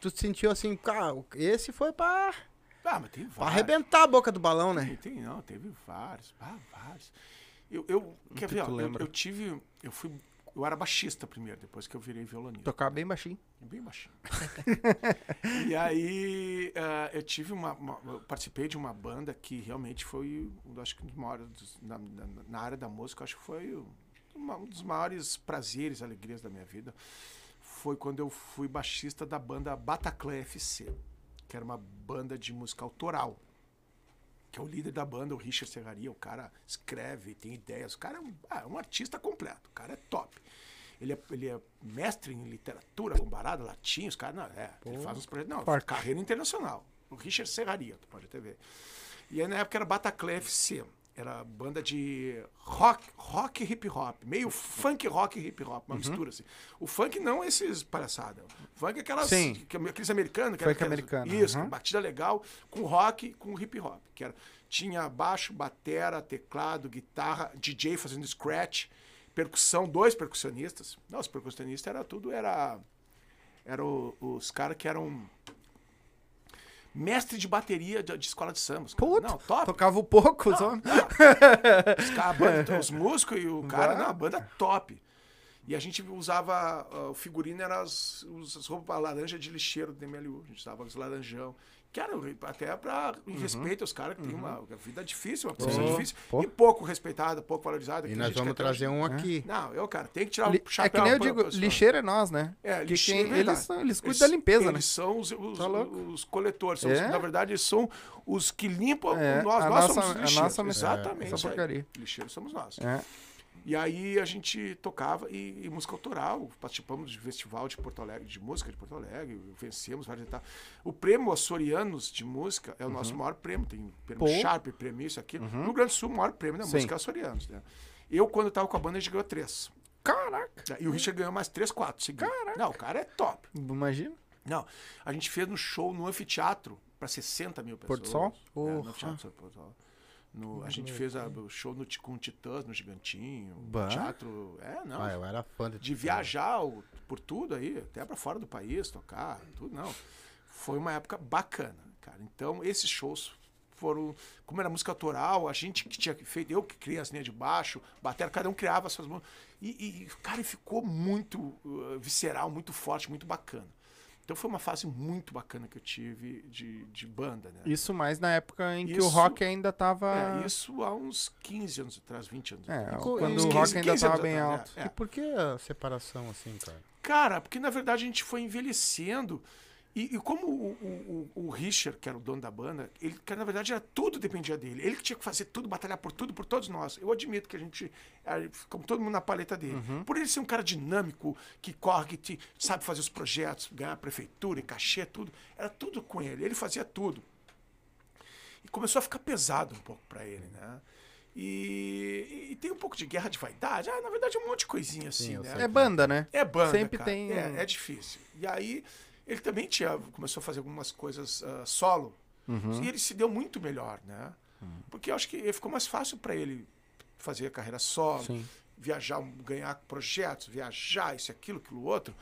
tu sentiu assim, cara, esse foi pra, Ah, mas tem pra vários. arrebentar a boca do balão, Tem, né? tem, não, teve vários, ah, vários. Eu, eu quer que ver, ó, eu, eu tive, eu fui, eu era baixista primeiro, depois que eu virei violonista. Tocar bem baixinho. Bem baixinho. e aí ah, eu tive uma, uma- eu participei de uma banda que realmente foi, acho que um dos na, na, na área da música, acho que foi uma- um dos maiores prazeres, alegrias da minha vida. Foi quando eu fui baixista da banda Bataclan FC, que era uma banda de música autoral. Que é o líder da banda, o Richard Serraria, o cara escreve, tem ideias, o cara é um, ah, é um artista completo, o cara é top. Ele é, ele é mestre em literatura comparada, latim, os caras, não, é, ele faz uns projetos, não, carreira internacional. O Richard Serraria, tu pode até ver. E aí na época era Bataclan FC, era banda de rock, rock e hip hop, meio funk rock e hip hop, uma mistura assim. O funk não esses palhaçada. O funk é aquelas, Sim. que- aqueles americanos, que Funk era americano, Isso, uhum. batida legal, com rock, com hip hop. Que era, tinha baixo, batera, teclado, guitarra, DJ fazendo scratch, percussão, dois percussionistas. Não, os percussionistas era tudo, era. Era o- os caras que eram mestre de bateria de, de escola de samba. Puta, Não, top. Tocava o pouco, os homens. Os, cara, a banda, os músicos e o cara, Bah. não, a banda top. E a gente usava, ah, o figurino era as, os- as roupas laranja de lixeiro do DMLU. A gente usava os laranjão. Era até em Uhum. respeito aos caras que têm uma vida difícil, uma profissão difícil. pô. E pouco respeitada, pouco valorizada. E a nós vamos trazer um aqui. Não, eu, cara, tem que tirar Li- o É chapéu. que nem eu digo, lixeiro é nós, né? É, lixeiro, quem- é eles, são- eles cuidam Eles- da limpeza, né? Eles são os, os, Tá os coletores. são os- É? na verdade, eles são os que limpam É, nós. a nós nossa- somos a os lixeiros. nossa missão- Exatamente. essa isso aí. porcaria. Lixeiros somos nós. É. E aí a gente tocava e, e música autoral, participamos de festival de Porto Alegre, de música de Porto Alegre, vencemos várias etapas. O prêmio Açorianos de música é o nosso maior prêmio, tem prêmio Uhum. Pô. Uhum. Sharp, prêmio isso aqui. No Rio Grande do Sul, o maior prêmio da Sim. música é Açorianos. Né? Eu, quando tava com a banda, a gente ganhou três. Caraca, E o Richard ganhou mais três, quatro seguidos. Não, o cara é top. imagina. Não, a gente fez no show no anfiteatro para 60 mil pessoas. Porto Sol? É, no anfiteatro Porto Sol. No, a gente fez a- o show no, com o Titãs no Gigantinho. Bah. Teatro. É, não. Ah, eu era fã de de viajar o- por tudo aí, até para fora do país, tocar, tudo, não. Foi uma época bacana, cara. Então, esses shows foram. Como era música autoral, a gente que tinha feito, eu que criei as linhas de baixo, bateria, cada um criava suas músicas. E, e, cara, ficou muito uh, visceral, muito forte, muito bacana. Então foi uma fase muito bacana que eu tive de, de banda, né? Isso mais na época em que o Isso- rock ainda tava. É, isso há uns 15 anos atrás, 20 anos É, atrás. co- quando uns o 15, rock ainda 15 tava anos bem atrás, alto. é, é. E por que a separação assim, cara? Cara, porque na verdade a gente foi envelhecendo. E, e como o, o, o, Richard, que era o dono da banda, ele, que na verdade era tudo dependia dele. Ele que tinha que fazer tudo, batalhar por tudo, por todos nós. Eu admito que a gente, como todo mundo na paleta dele. Por ele ser um cara dinâmico, que corre, que sabe fazer os projetos, ganhar a prefeitura, cachê, tudo. Era tudo com ele. Ele fazia tudo. E começou a ficar pesado um pouco pra ele, né? E, e tem um pouco de guerra de vaidade. Ah, na verdade, um monte de coisinha assim, eu né? É banda, né? É banda, Sempre cara. tem É, é difícil. E aí, ele também tinha, começou a fazer algumas coisas ah, solo. Uhum. E ele se deu muito melhor, né? Porque eu acho que ficou mais fácil para ele fazer a carreira solo, Sim. viajar, ganhar projetos, viajar, isso, aquilo, aquilo, outro.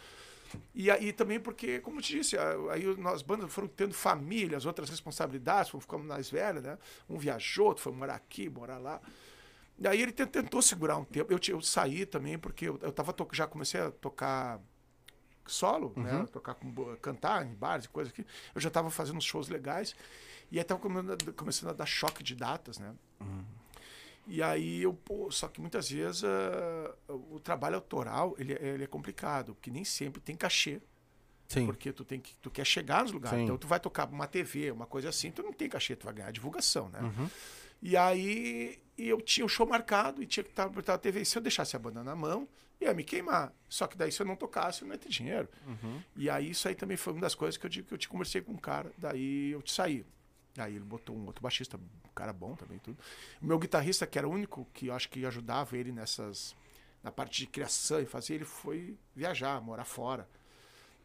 E aí também porque, como eu te disse, a- aí nós bandas foram tendo famílias, outras responsabilidades, foram ficando mais velhas, né? Um viajou, outro foi morar aqui, morar lá. E aí ele te- tentou segurar um tempo. Eu, eu saí também porque eu, eu tava já comecei a tocar solo, né? Tocar com cantar em bares e coisas aqui. Eu já estava fazendo uns shows legais e aí tava começando a- dar choque de datas, né? E aí eu, pô, só que muitas vezes ah, o trabalho autoral, ele, é- ele é complicado, porque nem sempre tem cachê. Sim. Porque tu tem que tu quer chegar nos lugares. Sim. Então tu vai tocar uma TV, uma coisa assim, tu não tem cachê, tu vai ganhar divulgação, né? Uhum. E aí e eu tinha o show marcado e tinha que estar na TV. E se eu deixasse a banda na mão, ia me queimar. Só que daí se eu não tocasse, eu não ia ter dinheiro. Uhum. E aí isso aí também foi uma das coisas que eu digo que eu te conversei com um cara, daí eu te saí. Aí ele botou um outro baixista, um cara bom também tudo. O meu guitarrista, que era o único que eu acho que ajudava ele nessas na parte de criação e fazer, ele foi viajar, morar fora.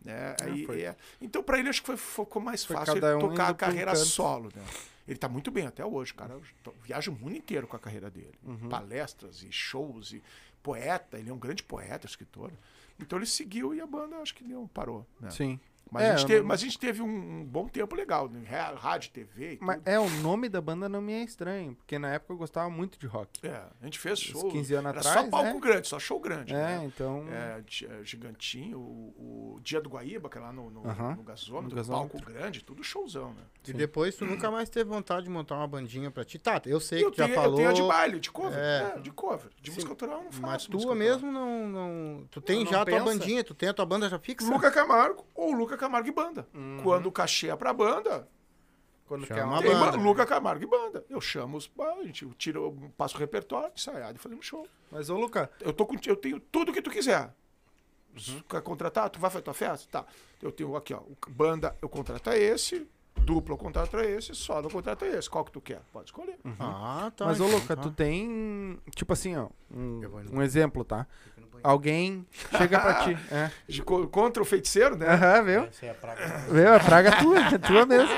Né? Aí, foi. é, então para ele acho que foi, ficou mais Foi fácil um tocar a carreira solo, né? Ele tá muito bem até hoje, cara. Viaja o mundo inteiro com a carreira dele. Uhum. Palestras e shows e poeta, ele é um grande poeta, escritor. Então ele seguiu e a banda acho que deu, parou. Né? Sim. Mas, É, a gente teve, mas a gente teve um, um bom tempo legal, né? Rádio, TV e tudo. Mas é, o nome da banda não me é estranho, porque na época eu gostava muito de rock. É, a gente fez show. 15 anos Era atrás, só palco né? grande, só show grande. É, né? então. É, é, gigantinho, o, o Dia do Guaíba, que é lá no, no, Aham. no gasômetro, No gasômetro. palco grande, tudo showzão, né? E depois tu nunca mais teve vontade de montar uma bandinha pra ti. Tá, eu sei eu, que já tenho, falou. eu tenho a de baile, de cover. É. É, de cover. De música autoral eu não faço. Mas música tua mesmo não, não. Tu tem não já a tua bandinha, tu tem a tua banda já fixa? Luca Camargo ou Luca Camargo e banda. Uhum. Quando o cachê é pra banda, Quando Chama quer uma banda. ba- Luca Camargo e banda. Eu chamo os. A gente tira, eu passo o repertório, ensaiado e fazemos show. Mas, ô, Luca, Eu, tô com, eu tenho tudo que tu quiser. Uhum. Quer contratar? Tu vai fazer tua festa? Tá. Eu tenho aqui, ó. o Banda, eu contrato é esse. Duplo, eu contrato é esse. Solo, eu contrato é esse. Qual que tu quer? Pode escolher. Ah, tá. mas, ô, Luca, tá. tu tem. Tipo assim, ó. Um, um exemplo, tá? Alguém chega pra ti. É. De co- contra o feiticeiro, né? Aham, viu? Essa é a praga. Viu? A praga é tua, é tua mesmo.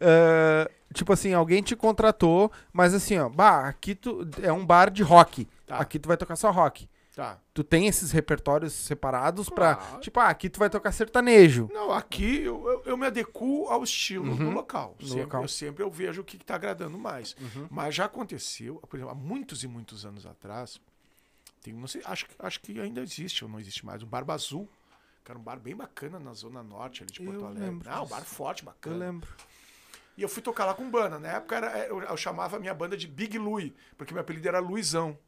Ah, tipo assim, alguém te contratou, mas assim, ó, bah, aqui tu é um bar de rock. Tá. Aqui tu vai tocar só rock. Tá. Tu tem esses repertórios separados pra. Tipo, ah, aqui tu vai tocar sertanejo. Não, aqui eu, eu, eu me adequo ao estilo do local. No sempre, local. Eu sempre eu vejo o que está agradando mais. Mas já aconteceu, por exemplo, há muitos e muitos anos atrás, tem, não sei, acho, que- acho que ainda existe ou não existe mais, um Barba Azul, que era um bar bem bacana na Zona Norte ali de Porto Eu Alegre. Não, um bar forte, Eu bacana. lembro. E eu fui tocar lá com banda. Na época era, eu, eu chamava a minha banda de Big Louie, porque meu apelido era Luizão.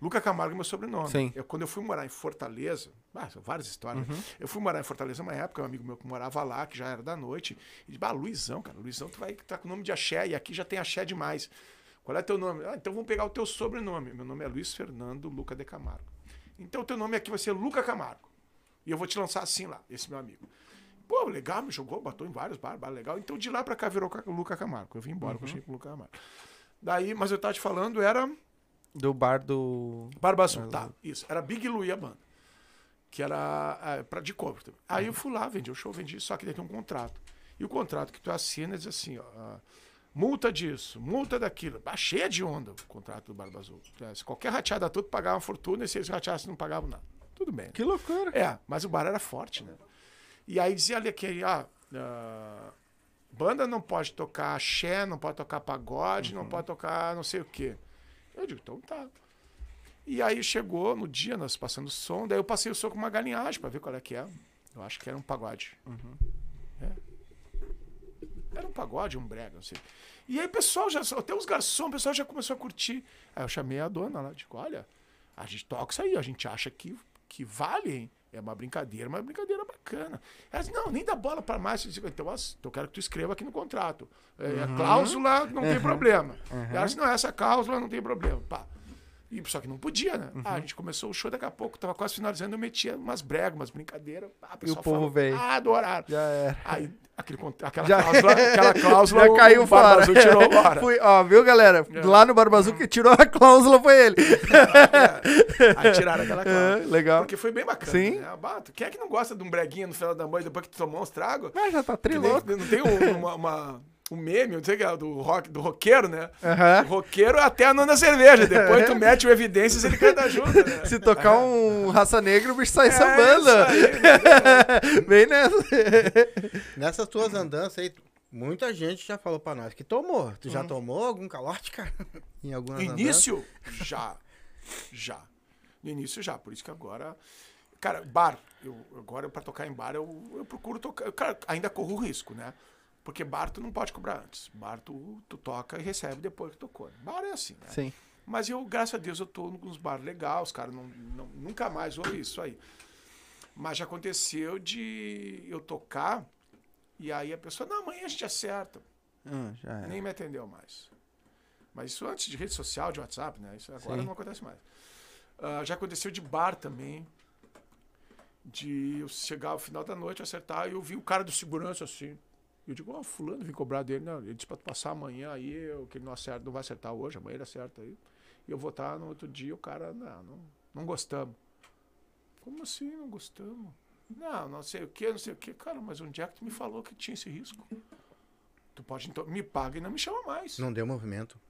Luca Camargo é meu sobrenome. Sim. Eu, quando eu fui morar em Fortaleza, ah, são várias histórias. né? Eu fui morar em Fortaleza uma época, um amigo meu que morava lá, que já era da noite. E disse, ah, Luizão, cara, Luizão, tu vai estar com o nome de axé, e aqui já tem axé demais. Qual é teu nome? Ah, então vamos pegar o teu sobrenome. Meu nome é Luiz Fernando Luca de Camargo. Então o teu nome aqui vai ser Luca Camargo. E eu vou te lançar assim lá, esse meu amigo. Pô, legal, me jogou, botou em vários bar, bar legal. Então de lá pra cá virou Ca- Luca Camargo. Eu vim embora, continuei com o Luca Camargo. Daí, mas eu tava te falando, era Do bar do. Barba Azul, tá, isso. Era Big Louie a banda. Que era é, pra, de cover também. Aí eu fui lá, vendi o show, vendi, só que daí tem um contrato. E o contrato que tu assina diz assim, ó, ah, multa disso, multa daquilo. Ah, cheia de onda o contrato do Barba Azul. É, se qualquer rateada tudo pagava uma fortuna, e se eles rateassem não pagavam nada. Tudo bem. Que loucura. É, mas o bar era forte, né? E aí dizia ali que ah, ah, banda não pode tocar axé, não pode tocar pagode, não pode tocar não sei o quê. Eu digo, então tá. E aí chegou no dia, nós passando som, daí eu passei o som com uma galinhagem pra ver qual é que é. Eu acho que era um pagode. É. Era um pagode, um brega, não sei. E aí o pessoal já, até os garçons, o pessoal já começou a curtir. Aí eu chamei a dona lá, digo, olha, a gente toca isso aí, a gente acha que, que vale, hein? É uma brincadeira, mas é uma brincadeira bacana. Ela disse, não, nem dá bola para mais. Eu disse, então, as- eu quero que tu escreva aqui no contrato. É, A cláusula não tem problema. Ela disse, não, essa cláusula não tem problema. Pá. E, só que não podia, né? Ah, a gente começou o show, daqui a pouco, tava quase finalizando, eu metia umas bregas, umas brincadeiras. Ah, o pessoal povo veio. Ah, adoraram. Já era. Aí, aquele, aquela, Já- cláusula, aquela cláusula, Já o- caiu o Barba fora. Tirou fora. Fui, ó, viu, galera? É. Lá no Barba Azul, que tirou a cláusula foi ele. Aí tiraram aquela cláusula. É, legal. Porque foi bem bacana. Sim. Né? Bato. Quem é que não gosta de um breguinha no final da noite depois que tu tomou uns tragos? Ah, já tá trilouco. Não tem um, uma, uma- um meme, não sei o que é, do, rock, do roqueiro, né? Aham. O roqueiro até a nona cerveja. Depois tu mete o evidências ele canta junto, né? Se tocar um raça negra, o bicho sai É sambando. aí, né? Bem nessa. Nessas tuas andanças aí, muita gente já falou pra nós que tomou. Tu já tomou algum calote, cara? em algumas No início, já. Já. No início, já. Por isso que agora. Cara, bar. Eu, agora, pra tocar em bar, eu, eu procuro tocar. Cara, ainda corro o risco, né? Porque bar tu não pode cobrar antes. Bar tu, tu toca e recebe depois que tocou. Bar é assim, né? Sim. Mas eu, graças a Deus, eu tô nos bar legais, os caras não, não- nunca mais ouvi isso aí. Mas já aconteceu de eu tocar e aí a pessoa, não, amanhã a gente acerta. Hum. Nem me atendeu mais. Mas isso antes de rede social, de WhatsApp, né? Isso agora Sim. não acontece mais. Ah, já aconteceu de bar também. De eu chegar ao final da noite, acertar, e eu vi o cara do segurança assim. E eu digo, ó, fulano, vim cobrar dele. Não, ele disse pra tu passar amanhã aí, eu, que ele não acerta, não vai acertar hoje, amanhã ele acerta aí. E eu vou estar no outro dia, o cara, não, não, não gostamos. Como assim não gostamos? Não, não sei o que, não sei o que. Cara, mas onde é que tu me falou que tinha esse risco? Tu pode, então, me paga e não me chama mais. Não, Não deu movimento.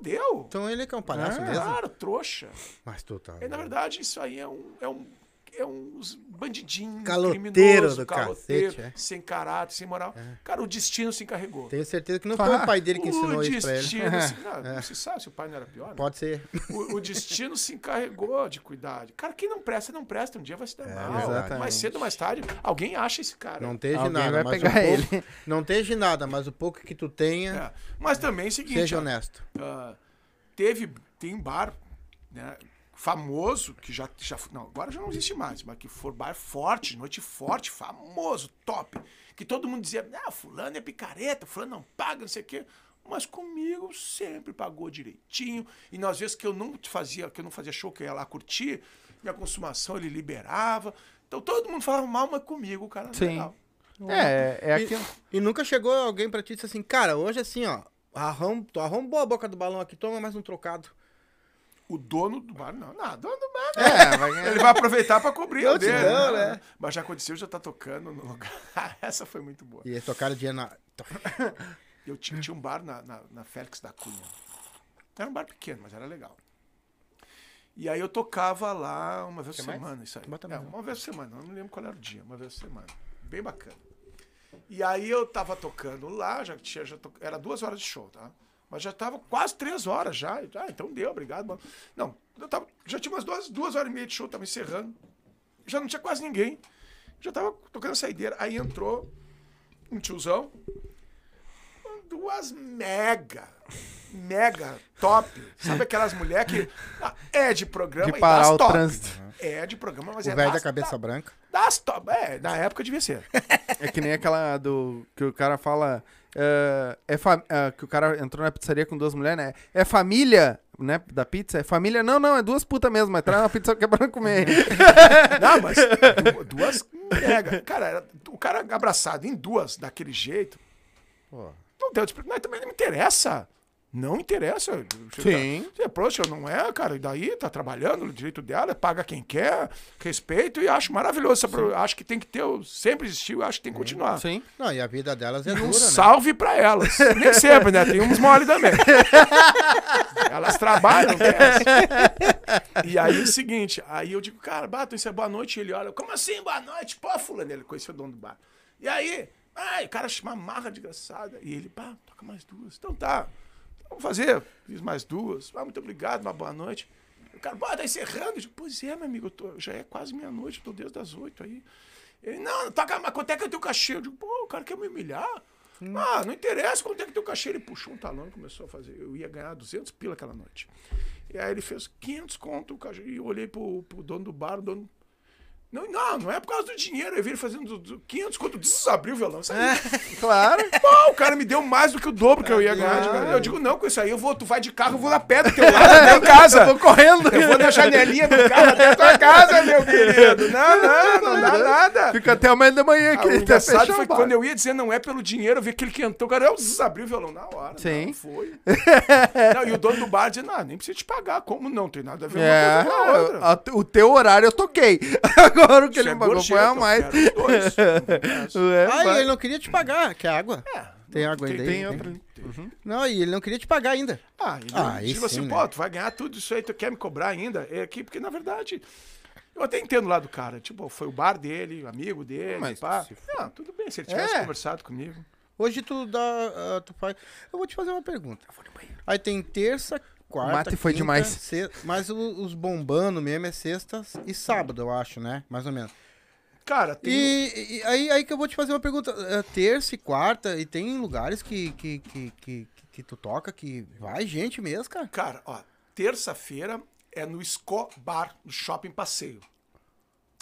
deu. Então ele que é um palhaço Ah, mesmo. Claro, trouxa. Mas tu tá. É, na verdade, isso aí é um. É um é uns bandidinhos, Caloteiro criminoso, do caloteiro, cacete, é. sem caráter, sem moral. Cara, o destino se encarregou. Tenho certeza que não foi o pai dele que ensinou o isso pra ele. destino se... Não, não se sabe se o pai não era pior. né? Pode ser. O, o destino se encarregou de cuidar. Cara, quem não presta, não presta. Um dia vai se dar mal. exatamente. Mais cedo ou mais tarde, alguém acha esse cara. Não esteja Alguém nada, vai mas pegar o pouco, ele. Não esteja nada, mas o pouco que tu tenha, É. Mas também é o seguinte. seja ó, honesto. ah, teve tem bar né, famoso que já já não agora já não existe mais mas que for bar forte noite forte famoso top que todo mundo dizia ah fulano é picareta fulano não paga não sei o quê mas comigo sempre pagou direitinho e nas vezes que eu não fazia que eu não fazia show que eu ia lá curtir minha consumação ele liberava então todo mundo falava mal mas comigo o cara Sim. legal. É, é E- aquilo. E, nunca chegou alguém pra ti e disse assim, cara, hoje assim, ó, arrom, tu arrombou a boca do balão aqui, toma mais um trocado. O dono do bar não não dono do bar É, vai. Ele vai aproveitar pra cobrir o dele. Gratidão, né? né? Mas já aconteceu, já tá tocando no lugar. Essa foi muito boa. E tocaram dinheiro na. Eu tinha, tinha um bar na, na, na Félix da Cunha. Era um bar pequeno, mas era legal. E aí eu tocava lá uma vez por mais? semana, isso aí. É, uma vez por semana, não lembro qual era o dia, uma vez por semana. Bem bacana. E aí eu tava tocando lá, já tinha, já to... era duas horas de show, tá? Mas já tava quase três horas já. Ah, então deu, obrigado, mano. Não, eu tava, já tinha umas duas, duas horas e meia de show, tava encerrando. Já não tinha quase ninguém. Já tava tocando a saideira. Aí entrou um tiozão, com duas mega, mega top. Sabe aquelas mulheres que ah, é de programa De e parar das o top. trânsito. É de programa, mas O é velho da das, cabeça branca. das top. É, na época devia ser. É que nem aquela do. Que o cara fala. É, é é, que o cara entrou na pizzaria com duas mulheres, né? É família, né? Da pizza? É família? Não, não, é duas putas mesmo. Mas traz uma pizza quebrando comer. Não, mas du- duas mega. Cara, era- o cara abraçado em duas daquele jeito. Pô. Não deu Mas também não me interessa. Não interessa. Sim. Você, poxa, não é, cara. E daí tá trabalhando no direito dela, paga quem quer, respeito e acho maravilhoso. essa Acho que tem que ter, sempre existiu, acho que tem que continuar. Sim. Não, e a vida delas é E um dura, né? salve pra elas. Nem sempre, né? Tem uns mole também. elas trabalham, essa. E aí é o seguinte, aí eu digo, cara, Bato, isso é boa noite. E ele olha, como assim boa noite? Pô, fulano, ele conheceu o dono do bar. E aí, ai, o cara chama marra desgraçada. E ele, pá, toca mais duas. Então tá, vamos fazer. Fiz mais duas. Ah, muito obrigado, uma boa noite. O cara, bora, tá encerrando. Eu digo, pois é, meu amigo, eu tô- já é quase meia-noite, eu tô desde as oito aí. Ele, não, toca, mas quanto é que é teu cachê? Eu digo, pô, o cara quer me humilhar. Ah, não interessa quanto é que teu cachê. Ele puxou um talão e começou a fazer. Eu ia ganhar 200 pila aquela noite. E aí ele fez 500 conto o cachê. E eu olhei pro, pro dono do bar, o dono... Não, não, não é por causa do dinheiro. Eu vi ele fazendo do- do 500 conto, desabriu o violão. Sabe? Claro. Pô, o cara me deu mais do que o dobro que eu ia ganhar. de cara. Eu digo, não, com isso aí eu vou, tu vai de carro, eu vou na pé do teu lado, até em casa. Eu vou correndo. Eu vou na janelinha do carro até a tua casa, meu querido. Não, não, não dá nada. Fica até amanhã da manhã Ah, aqui. o até engraçado foi o bar. quando eu ia dizer não é pelo dinheiro, eu vi que ele cantou, cara, eu abriu o violão na hora. Sim. Não, foi. não, e o dono do bar dizia, não, nem precisa te pagar. Como não? Tem nada a ver É, uma a- o teu horário eu toquei. Agora o que Isso ele é me pagou foi a mais. É, Ah, e ele não queria te pagar, que é água. É, Tem água aí tem-? Tem outra ali. Não, e ele não queria te pagar ainda. Ah, ele Ah, digo assim, sim, pô, né? tu vai ganhar tudo isso aí, tu quer me cobrar ainda? É aqui, porque na verdade, eu até entendo lá do cara. Tipo, foi o bar dele, amigo dele, Mas pá. Ah, tudo bem, se ele tivesse É. conversado comigo. Hoje tu dá. ah, tu faz. Eu vou te fazer uma pergunta. Aí tem terça, quarta. mate foi quinta, demais. se- Mas o- os bombando mesmo é sexta e sábado, eu acho, né? Mais ou menos. Cara, tem. E, e aí, aí que eu vou te fazer uma pergunta. É, terça e quarta, e tem lugares que, que, que, que, que tu toca que vai gente mesmo, cara. Cara, ó, terça-feira é no Sco Bar, no Shopping Passeio.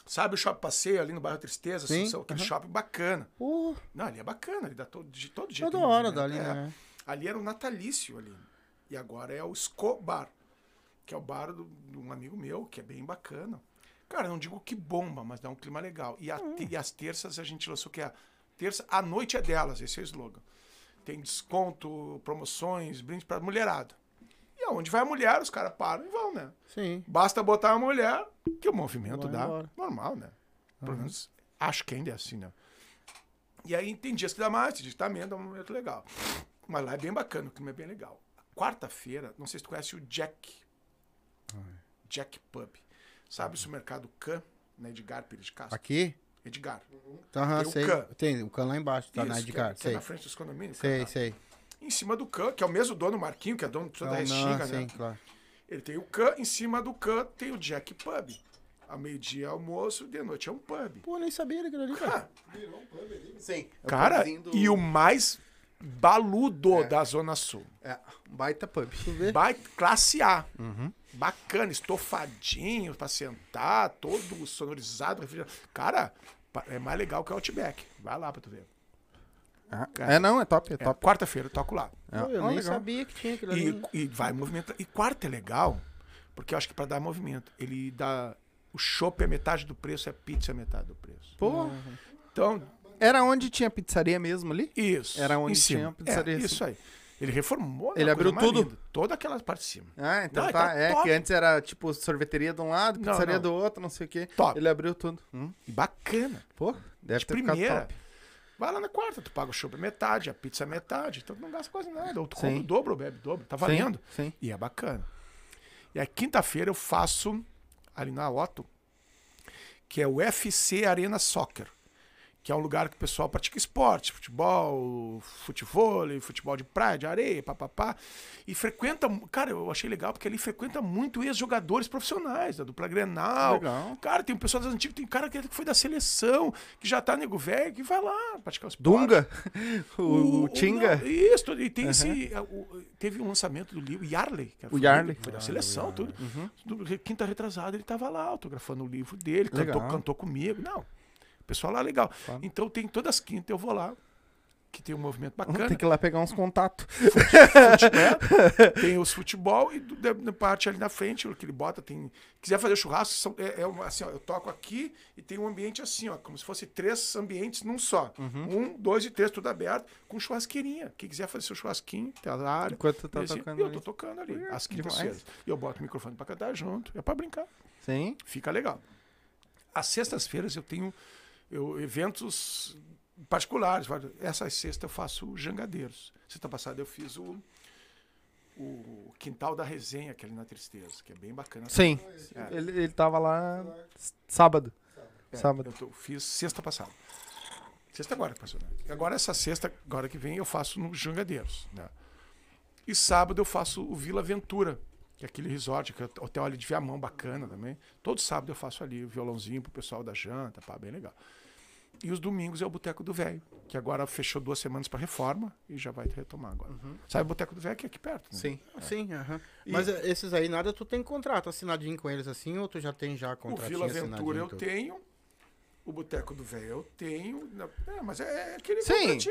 Sabe o Shopping Passeio ali no bairro Tristeza? Sim, Assunção? Aquele aham. shopping bacana. Pô, Não, ali é bacana, ali dá todo, de todo jeito. toda hora dali, é. né? Ali era o natalício ali. E agora é o Sco Bar, que é o bar do- de um amigo meu, que é bem bacana. Cara, não digo que bomba, mas dá um clima legal. E, a Hum. e as terças a gente lançou que é a terça, a noite é delas, esse é o slogan. Tem desconto, promoções, brinde pra mulherada. E aonde vai a mulher, os caras param e vão, né? Sim. Basta botar a mulher, que o movimento Vai dá. embora. Normal, né? Pelo menos acho que ainda é assim, né? E aí tem dias que dá mais, tem dias que dá menos, dá um momento legal. Mas lá é bem bacana, o clima é bem legal. Quarta-feira, não sei se tu conhece o Jack. Jack Pub. Sabe o supermercado Can, na Edgar Pires de Castro? Aqui? Edgar. Aham, Tem o sei. Can. Tem o can lá embaixo, tá Isso, na que, Edgar, é, que é sei. na frente dos condomínios. Sei, cara. sei. Em cima do Can, que é o mesmo dono, o Marquinho, que é dono de toda a Não, Restinga, não, né? sim, claro. Ele tem o Can, em cima do Can tem o Jack Pub. Ao meio-dia é almoço, de noite é um pub. Pô, nem sabia daquilo ali, cara. Ah, Sim. É o Cara, pubzinho do- e o mais baludo da Zona Sul. É, baita pub. Vai classe A. Uhum. Bacana, estofadinho pra sentar, todo sonorizado. refrigerado. Cara, é mais legal que o Outback. Vai lá pra tu ver. Ah, É, não, é top, é É, top. Quarta-feira eu toco lá. É. Eu Ah, nem legal. sabia que tinha aquilo ali. E, e vai movimentar. E quarta é legal, porque eu acho que pra dar movimento, ele dá. O chopp é metade do preço, a pizza é metade do preço. Pô, Então, era onde tinha pizzaria mesmo ali? isso. Era onde tinha pizzaria, É, assim. isso aí. Ele reformou. né, Ele a abriu tudo? linda. Toda aquela parte de cima. Ah, então Não, tá. tá É top. que antes era tipo sorveteria de um lado, Não, pizzaria não. do outro, não sei o quê. Top. Ele abriu tudo. Hum. Bacana. Pô, deve De ter primeira. ficado top. Vai lá na quarta, tu paga o chopp metade, a pizza metade, então tu não gasta quase nada. Ou tu Sim. compra o dobro ou bebe o dobro. Tá Sim, valendo. Sim. E é bacana. E aí, quinta-feira, eu faço ali na Otto, que é o FC Arena Soccer que é um lugar que o pessoal pratica esporte, futebol, futebol, futebol de praia, de areia, papapá. E frequenta, cara, eu achei legal porque ali frequenta muito ex-jogadores profissionais, da dupla Grenal. Legal. Cara, tem um pessoal das antigas, tem cara que foi da seleção, que já tá nego velho, que vai lá praticar o esporte. Dunga? O, o Tinga? não, isso, e tem esse. o- teve um lançamento do livro, Yarley. Que O Yarley. Foi da seleção, tudo. Do- Quinta retrasada, ele tava lá autografando o livro dele, cantou, cantou comigo. Não, o pessoal lá legal. Claro. Então tem todas as quintas eu vou lá, que tem um movimento bacana. Tem que ir lá pegar uns contatos. Futebol, tem os futebol e do- da, parte ali na frente, o que ele bota, tem. Quiser fazer churrasco, são, é, é assim, ó, eu toco aqui e tem um ambiente assim, ó, como se fosse três ambientes num só. Uhum. Um, dois e três, tudo aberto, com churrasqueirinha. Quem quiser fazer seu churrasquinho, tem a área. Enquanto tu tá Esse- tocando eu tô tocando ali, Hum, às quintas-feiras. E eu boto o microfone pra cantar junto. É pra brincar. Sim. Fica legal. Às sextas-feiras eu tenho eu, eventos particulares. Essa sexta eu faço jangadeiros. Sexta passada eu fiz o, o Quintal da Resenha, que ali na Tristeza, que é bem bacana. Sim. É. Ele, ele tava lá sábado. É, sábado. Eu tô- fiz sexta passada. Sexta agora que passou, né? Agora essa sexta, agora que vem, eu faço no Jangadeiros. Né? E sábado eu faço o Vila Ventura, que é aquele resort, que é o hotel ali de Viamão, bacana também. Todo sábado eu faço ali o violãozinho pro pessoal da janta, pá, bem legal. E os domingos é o Boteco do Velho, que agora fechou duas semanas para reforma e já vai retomar agora. Sabe o Boteco do Velho que é aqui perto? Né? Sim. Sim, aham. Mas eh, esses aí, nada, tu tem contrato assinadinho com eles assim, ou tu já tem já O contratinho Vila Ventura eu assinadinho, tenho. O Boteco do Velho eu tenho. É, mas é, é aquele Sim, sim,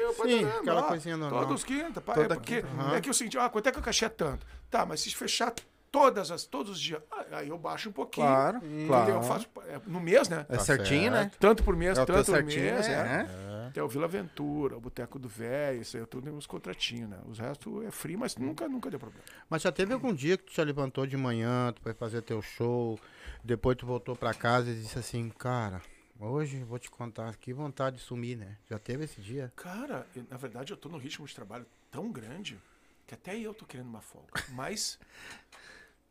aquela lá, coisinha normal. Todos quinta, pá, Toda é porque quinta, aham. é que eu senti, ah, quanto é que o cachê é tanto? Tá, mas se fechar todas as, todos os dias, ah, aí eu baixo um pouquinho. Claro, Entendeu? claro. Eu faço é, no mês, né? É Tá certinho, né? Tanto por mês, É tanto por certinho, mês, é, é. né? Tem o Vila Ventura, o Boteco do Velho, isso aí eu tudo uns contratinhos, né? Os restos é free, mas nunca, nunca deu problema. Mas já teve algum dia que tu já levantou de manhã, tu foi fazer teu show, depois tu voltou pra casa e disse assim, cara, hoje eu vou te contar, que vontade de sumir, né? Já teve esse dia? Cara, eu- na verdade eu tô num ritmo de trabalho tão grande que até eu tô querendo uma folga. Mas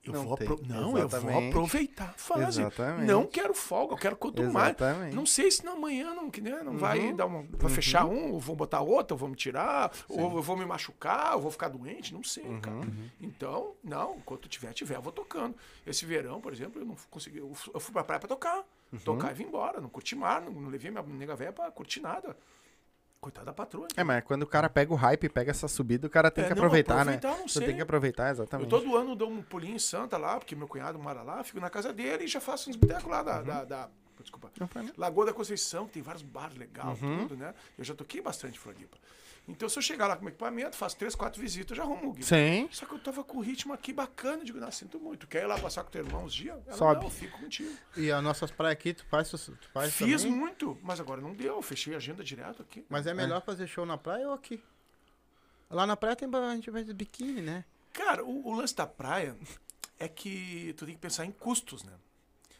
eu Não vou apro- não, eu vou aproveitar a fase. Exatamente. Não quero folga, eu quero mais. Exatamente. Não sei se na manhã não, que, né, não Uhum. vai dar uma, vai fechar um, ou vou botar outro, ou vou me tirar, ou eu vou me machucar, ou vou ficar doente, não sei, Uhum. cara. Então, não, enquanto tiver, tiver, eu vou tocando. Esse verão, por exemplo, eu não consegui, eu fui pra praia pra tocar. Uhum. Tocar e vim embora, não curti mar, não, não levei minha nega velha pra curtir nada. Coitada da patroa. É, mas quando o cara pega o hype, pega essa subida, o cara tem É, que não, aproveitar, né? aproveitar, não Você sei. tem que aproveitar, Eu exatamente. todo ano dou um pulinho em Santa lá, porque meu cunhado mora lá, fico na casa dele e já faço uns botecos lá da, da, da- Desculpa. Não né? Lagoa da Conceição, que tem vários bares legais, Uhum. tudo, né? Eu já toquei bastante Floripa. Então, se eu chegar lá com meu equipamento, faço três, quatro visitas, eu já arrumo o guia. Sim. Só que eu tava com o ritmo aqui bacana, digo, não, sinto muito. Quer ir lá passar com teu irmão uns dias? Ela, Sobe. Não, eu fico contigo. E as nossas praias aqui, tu faz, tu faz Fiz também? muito, mas agora não deu. Eu fechei a agenda direto aqui. Mas é melhor fazer show na praia ou aqui? Lá na praia tem a gente vai de biquíni, né? Cara, o, o lance da praia é que tu tem que pensar em custos, né?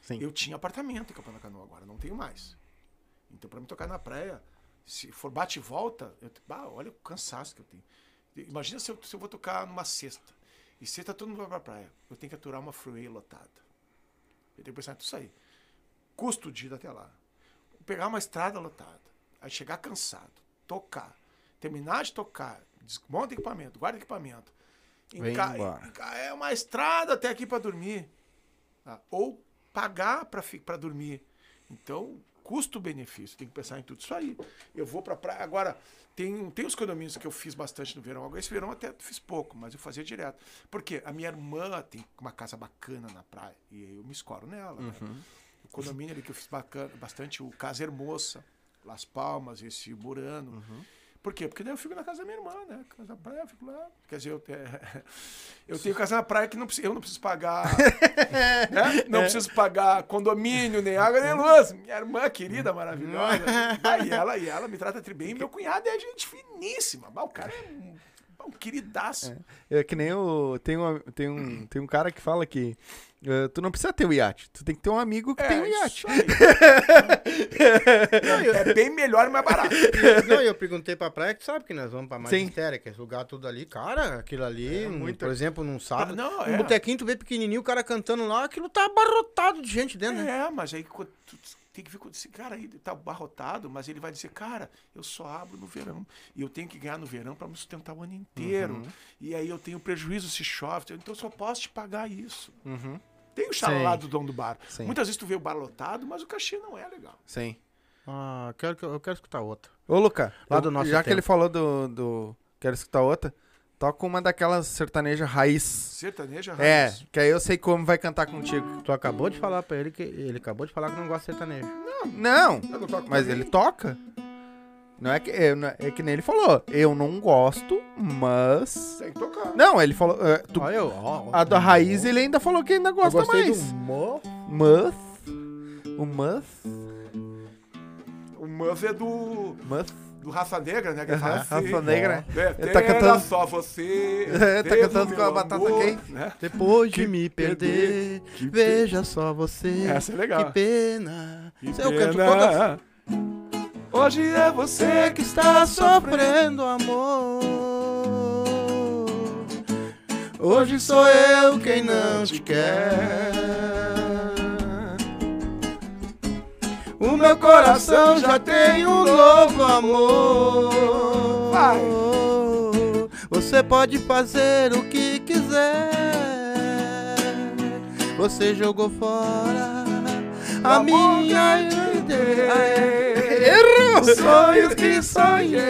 Sim. Eu tinha apartamento em Capão da Canoa, agora não tenho mais. Então, pra me tocar na praia, se for bate e volta, eu, bah, olha o cansaço que eu tenho. Imagina se eu, se eu vou tocar numa sexta. E sexta todo mundo vai pra praia. Eu tenho que aturar uma freeway lotada. Eu tenho que pensar em tudo isso aí. Custo de ir até lá. Pegar uma estrada lotada. Aí chegar cansado. Tocar. Terminar de tocar. Desmonta equipamento. Guarda equipamento. Enca- enca- é uma estrada até aqui pra dormir. tá? Ou pagar fi- pra dormir. Então, custo-benefício, tem que pensar em tudo isso aí. Eu vou pra praia. Agora, tem, tem os condomínios que eu fiz bastante no verão. Agora, esse verão até fiz pouco, mas eu fazia direto. Porque a minha irmã tem uma casa bacana na praia. E aí eu me escoro nela. né? O condomínio ali que eu fiz bacana, bastante, o Casa Hermosa, Las Palmas, esse Murano. Por quê? Porque daí eu fico na casa da minha irmã, né? Casa da praia, eu fico lá. Quer dizer, eu, é, eu tenho casa na praia que não preciso, eu não preciso pagar. né? Não preciso pagar condomínio, nem água, nem luz. Minha irmã querida, maravilhosa. Ah, e, ela, e ela me trata bem. Meu cunhado é gente finíssima. O cara é. Um- um queridaço. É que nem o. Tem um, tem um, tem um cara que fala que. eh, tu não precisa ter o iate, tu tem que ter um amigo que tem um iate. isso aí. é bem melhor e mais barato. Não, eu perguntei pra praia, que sabe que nós vamos pra. Magistéria, que é lugar tudo ali. Cara, aquilo ali, um- muito- por exemplo, num sábado, Não, um é. botequinho, tu vê pequenininho, o cara cantando lá, aquilo tá abarrotado de gente dentro, né? É, mas aí tu tem que ver com esse cara aí, tá barrotado, mas ele vai dizer, cara, eu só abro no verão. E eu tenho que ganhar no verão para me sustentar o ano inteiro. E aí eu tenho prejuízo se chove, então eu só posso te pagar isso. Uhum. Tem o xalá do dono do bar. Sim. Muitas vezes tu vê o bar lotado, mas o cachê não é legal. Sim. Ah, eu quero, que- eu quero escutar outra. Ô, Luca, Lá eu- do nosso já que tempo. ele falou do, do. Quero escutar outra, toca uma daquelas sertanejas raiz. Sertaneja É, raiz. que aí eu sei como vai cantar contigo. Tu acabou de falar pra ele que ele acabou de falar que não gosta de sertanejo. Não, Eu não toco mas ele toca. Não é que, é, não é- é que nem ele falou. Eu não gosto, mas. Tem que tocar. Não, ele falou. é, tu- Olha eu, ó, a da raiz ele ainda falou que ainda eu gosta gostei mais. do mo. Mas. O mas. O Muff é do, Mas. Do Raça Negra, né? Que fala assim, Raça Negra. É, Ele tá cantando- só você. É, tá cantando com a batata quente. Né? Depois de me perder, que veja só você. Essa é legal. Que pena. Que Isso eu canto todas. pena. Hoje é você que está sofrendo. sofrendo amor. Hoje sou eu quem não te quer. O meu coração já tem um novo amor. Vai. Você pode fazer o que quiser. Você jogou fora a minha ideia. Errou! Sonhos que sonhei.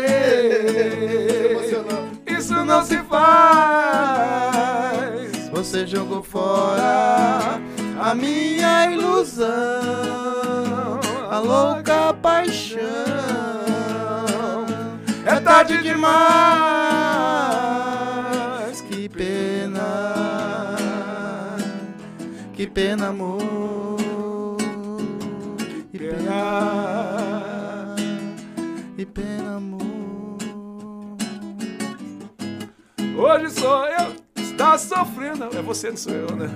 Isso não se faz. Você jogou fora a minha ilusão, a louca paixão. É tarde demais. Que pena, que pena, amor. Que pena, que pena, amor. Hoje sou eu que está sofrendo. É você, não sou eu, né?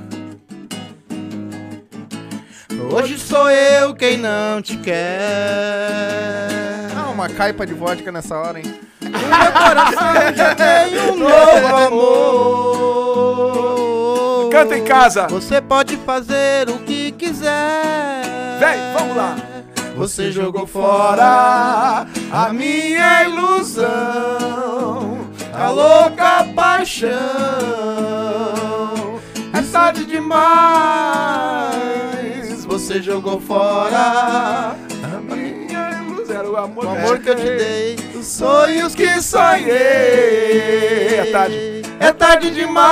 Hoje sou eu quem não te quer. Ah, uma caipa de vodka nessa hora, hein? O meu coração já tem um novo amor. Canta em casa. Você pode fazer o que quiser. Vem, vamos lá. Você jogou fora a minha ilusão, a louca paixão. É tarde demais. Você jogou fora A minha ilusão era o amor, o amor que eu te dei, os sonhos que É sonhei. tarde. É tarde demais.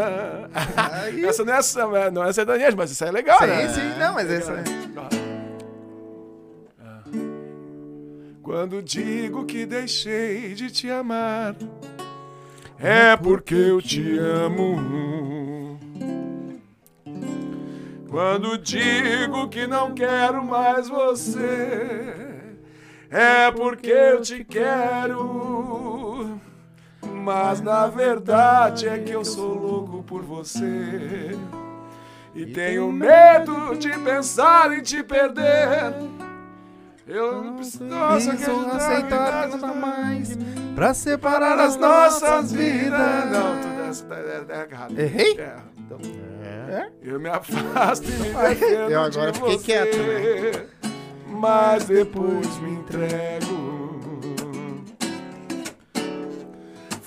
Pena. essa não é, essa- não é sertaneja, mas isso é legal, Sim, né? sim, não, mas essa. Ah. Quando digo que deixei de te amar, é porque eu te amo. Quando digo que não quero mais você, é porque eu te quero. Mas na verdade é que eu sou louco por você. E tenho medo de pensar em te perder. Eu não preciso aceitar que que não dá mais pra separar para as as nossas vidas. Não, tudo essa tá, é, é errado. Errei? É. Então, É. eu me afasto e me defendo Eu agora de fiquei você, quieto, né? Mas depois me entrego.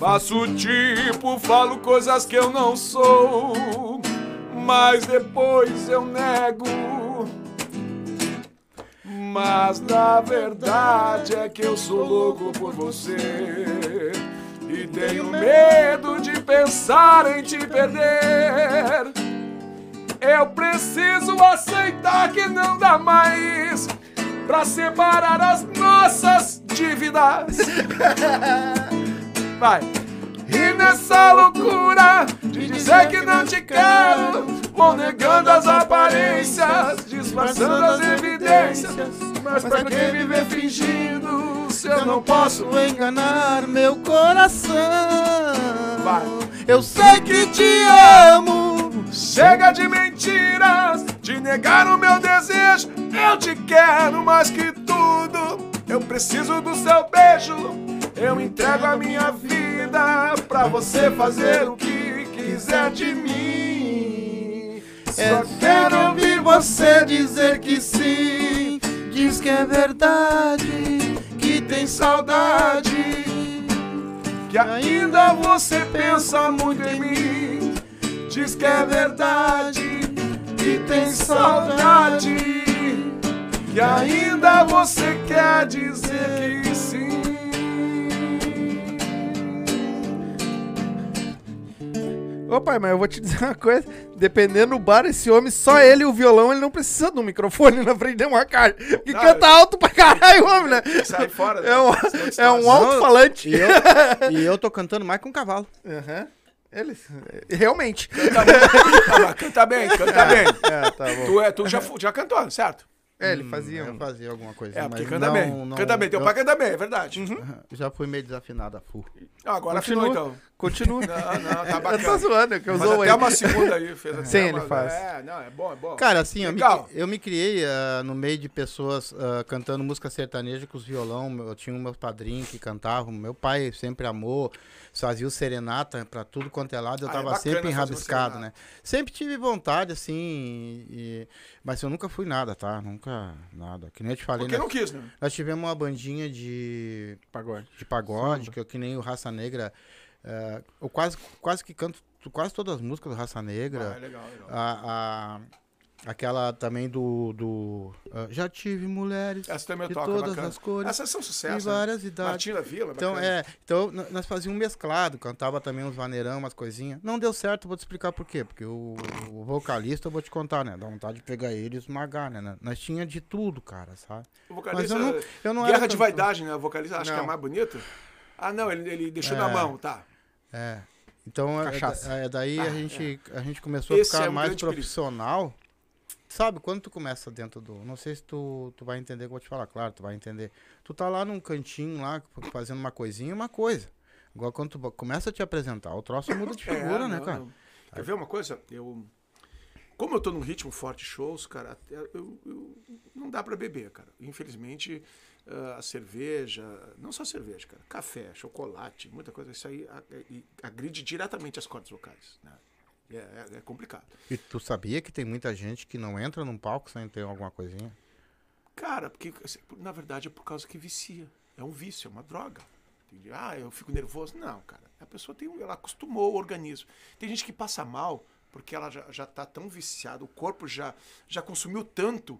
Faço tipo, falo coisas que eu não sou, mas depois eu nego. Mas na verdade é que eu sou louco por você. E tenho medo de pensar em te perder. Eu preciso aceitar que não dá mais pra separar as nossas dívidas. Vai. E nessa loucura de dizer que não te quero, vou negando as aparências, disfarçando as evidências. Mas pra que viver fingindo se eu não posso enganar meu coração. Vai. Eu sei que te amo. Chega de mentiras, de negar o meu desejo. Eu te quero mais que tudo. Eu preciso do seu beijo. Eu entrego a minha vida pra você fazer o que quiser de mim. Só quero ouvir você dizer que sim. Diz que é verdade, que tem saudade. Que ainda você pensa muito em mim. Diz que é verdade, que tem saudade. Que ainda você quer dizer que Ô pai, mas eu vou te dizer uma coisa. Dependendo do bar, esse homem, só ele e o violão, ele não precisa de um microfone na frente de uma cara. Que Não, canta alto pra caralho, homem, né? Sai fora. É um, é um alto-falante. E eu, e eu tô cantando mais que um cavalo. Aham. Eles. Realmente. Canta, canta bem, canta bem. É, tá bom. Tu, é, tu já, já cantou, certo? É, ele fazia Eu um. fazia alguma coisa. É, porque mas canta não- bem. não- canta bem. Teu eu pai canta bem, é verdade. Já fui meio desafinado a full. Ah, agora Continua. afinou então. Continua. Não, não, tá Eu tô bacana. zoando, é que eu Mas até aí. uma segunda aí fez até Sim, uma- ele faz. É, não, é bom, é bom. Cara, assim, eu me, eu me criei ah, no meio de pessoas ah, cantando música sertaneja com os violão. Eu tinha um meu padrinho que cantava. Meu pai sempre amou, fazia o serenata pra tudo quanto é lado. Eu Ah, é tava bacana sempre enrabiscado, né? Sempre tive vontade, assim, e- mas eu nunca fui nada, tá? Nunca nada. Que nem eu te falei, Porque né? não quis, né? Nós tivemos uma bandinha de Pagode. de pagode, que eu que nem o Raça Negra. Eh, eu quase, quase que canto quase todas as músicas do Raça Ah, é Negra. legal, legal. a, a- aquela também do. do ah, já tive mulheres Essa também de toca, todas bacana. as cores Essas são sucesso. Né? várias idades. Martina Vila, Então, bacana. é, então nós fazíamos um mesclado, cantava também uns vaneirão, umas coisinhas. Não deu certo, vou te explicar por quê. Porque o, o vocalista, eu vou te contar, né? Dá vontade de pegar ele e esmagar, né? Nós tinha de tudo, cara, sabe? O Mas vocalista, eu não, eu não Guerra de. Vaidade, né? O vocalista acho que é mais bonito. Ah, não, ele, ele deixou É. na mão, tá. É. Então, é, Cachaça. é- daí Ah, a, gente, a gente começou Esse a ficar é um mais grande perigo. profissional. Sabe, quando tu começa dentro do. Não sei se tu, tu vai entender o que eu vou te falar, claro, tu vai entender. Tu tá lá num cantinho lá, fazendo uma coisinha, uma coisa. Agora, quando tu começa a te apresentar, o troço muda de figura, É, né, não, cara? não. Quer ver uma coisa? Eu. Como eu tô num ritmo forte de shows, cara, eu, eu- não dá pra beber, cara. Infelizmente, a cerveja, não só cerveja, cara, café, chocolate, muita coisa, isso aí agride diretamente as cordas vocais. Né? É, é- é complicado. E tu sabia que tem muita gente que não entra num palco sem ter alguma coisinha? Cara, porque assim, na verdade é por causa que vicia. É um vício, é uma droga. Ah, eu fico nervoso. Não, cara. A pessoa tem, um- ela acostumou o organismo. Tem gente que passa mal porque ela já, já tá tão viciada, o corpo já, já consumiu tanto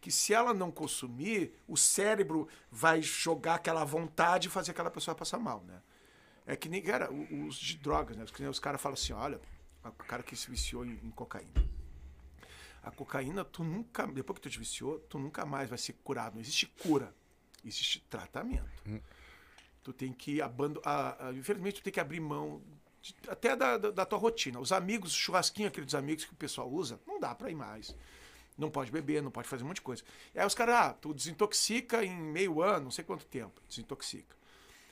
que se ela não consumir, o cérebro vai jogar aquela vontade e fazer aquela pessoa passar mal, né? É que nem, cara, o- os de drogas, né? Nem Os caras falam assim, olha, o cara que se viciou em, em cocaína. A cocaína, tu nunca, depois que tu te viciou, tu nunca mais vai ser curado. Não existe cura, existe tratamento. Tu tem que abandonar. Infelizmente, tu tem que abrir mão de- até da, da, da tua rotina. Os amigos, churrasquinho, aqueles amigos que o pessoal usa, não dá pra ir mais. Não pode beber, não pode fazer um monte de coisa. Aí os caras, ah, tu desintoxica em meio ano, não sei quanto tempo, desintoxica.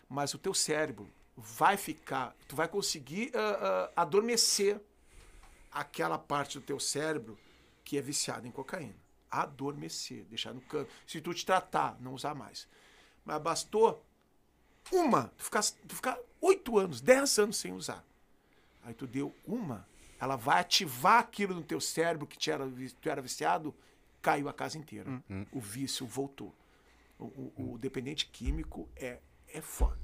Mas o teu cérebro vai ficar, tu vai conseguir ah, ah, adormecer aquela parte do teu cérebro que é viciada em cocaína. Adormecer, deixar no canto. Se tu te tratar, não usar mais. Mas bastou uma, tu ficar, tu ficar oito anos, dez anos sem usar. Aí tu deu uma, ela vai ativar aquilo no teu cérebro que te era, tu era viciado, caiu a casa inteira. O vício voltou. O, o- o dependente químico é, é foda.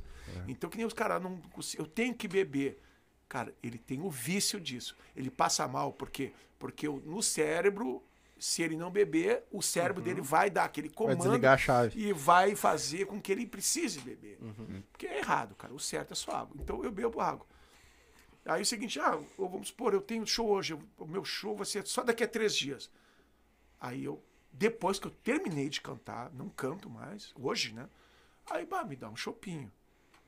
Então, que nem os caras não. Eu tenho que beber. Cara, ele tem o vício disso. Ele passa mal, por quê? Porque no cérebro, se ele não beber, o cérebro dele vai dar aquele Vai comando chave. e vai fazer com que ele precise beber. Porque é errado, cara. O certo é só água. Então eu bebo água. Aí é o seguinte, ah, vamos supor, eu tenho show hoje, o meu show vai ser só daqui a três dias. Aí eu, depois que eu terminei de cantar, não canto mais, hoje, né? Aí, bah, me dá um chopinho.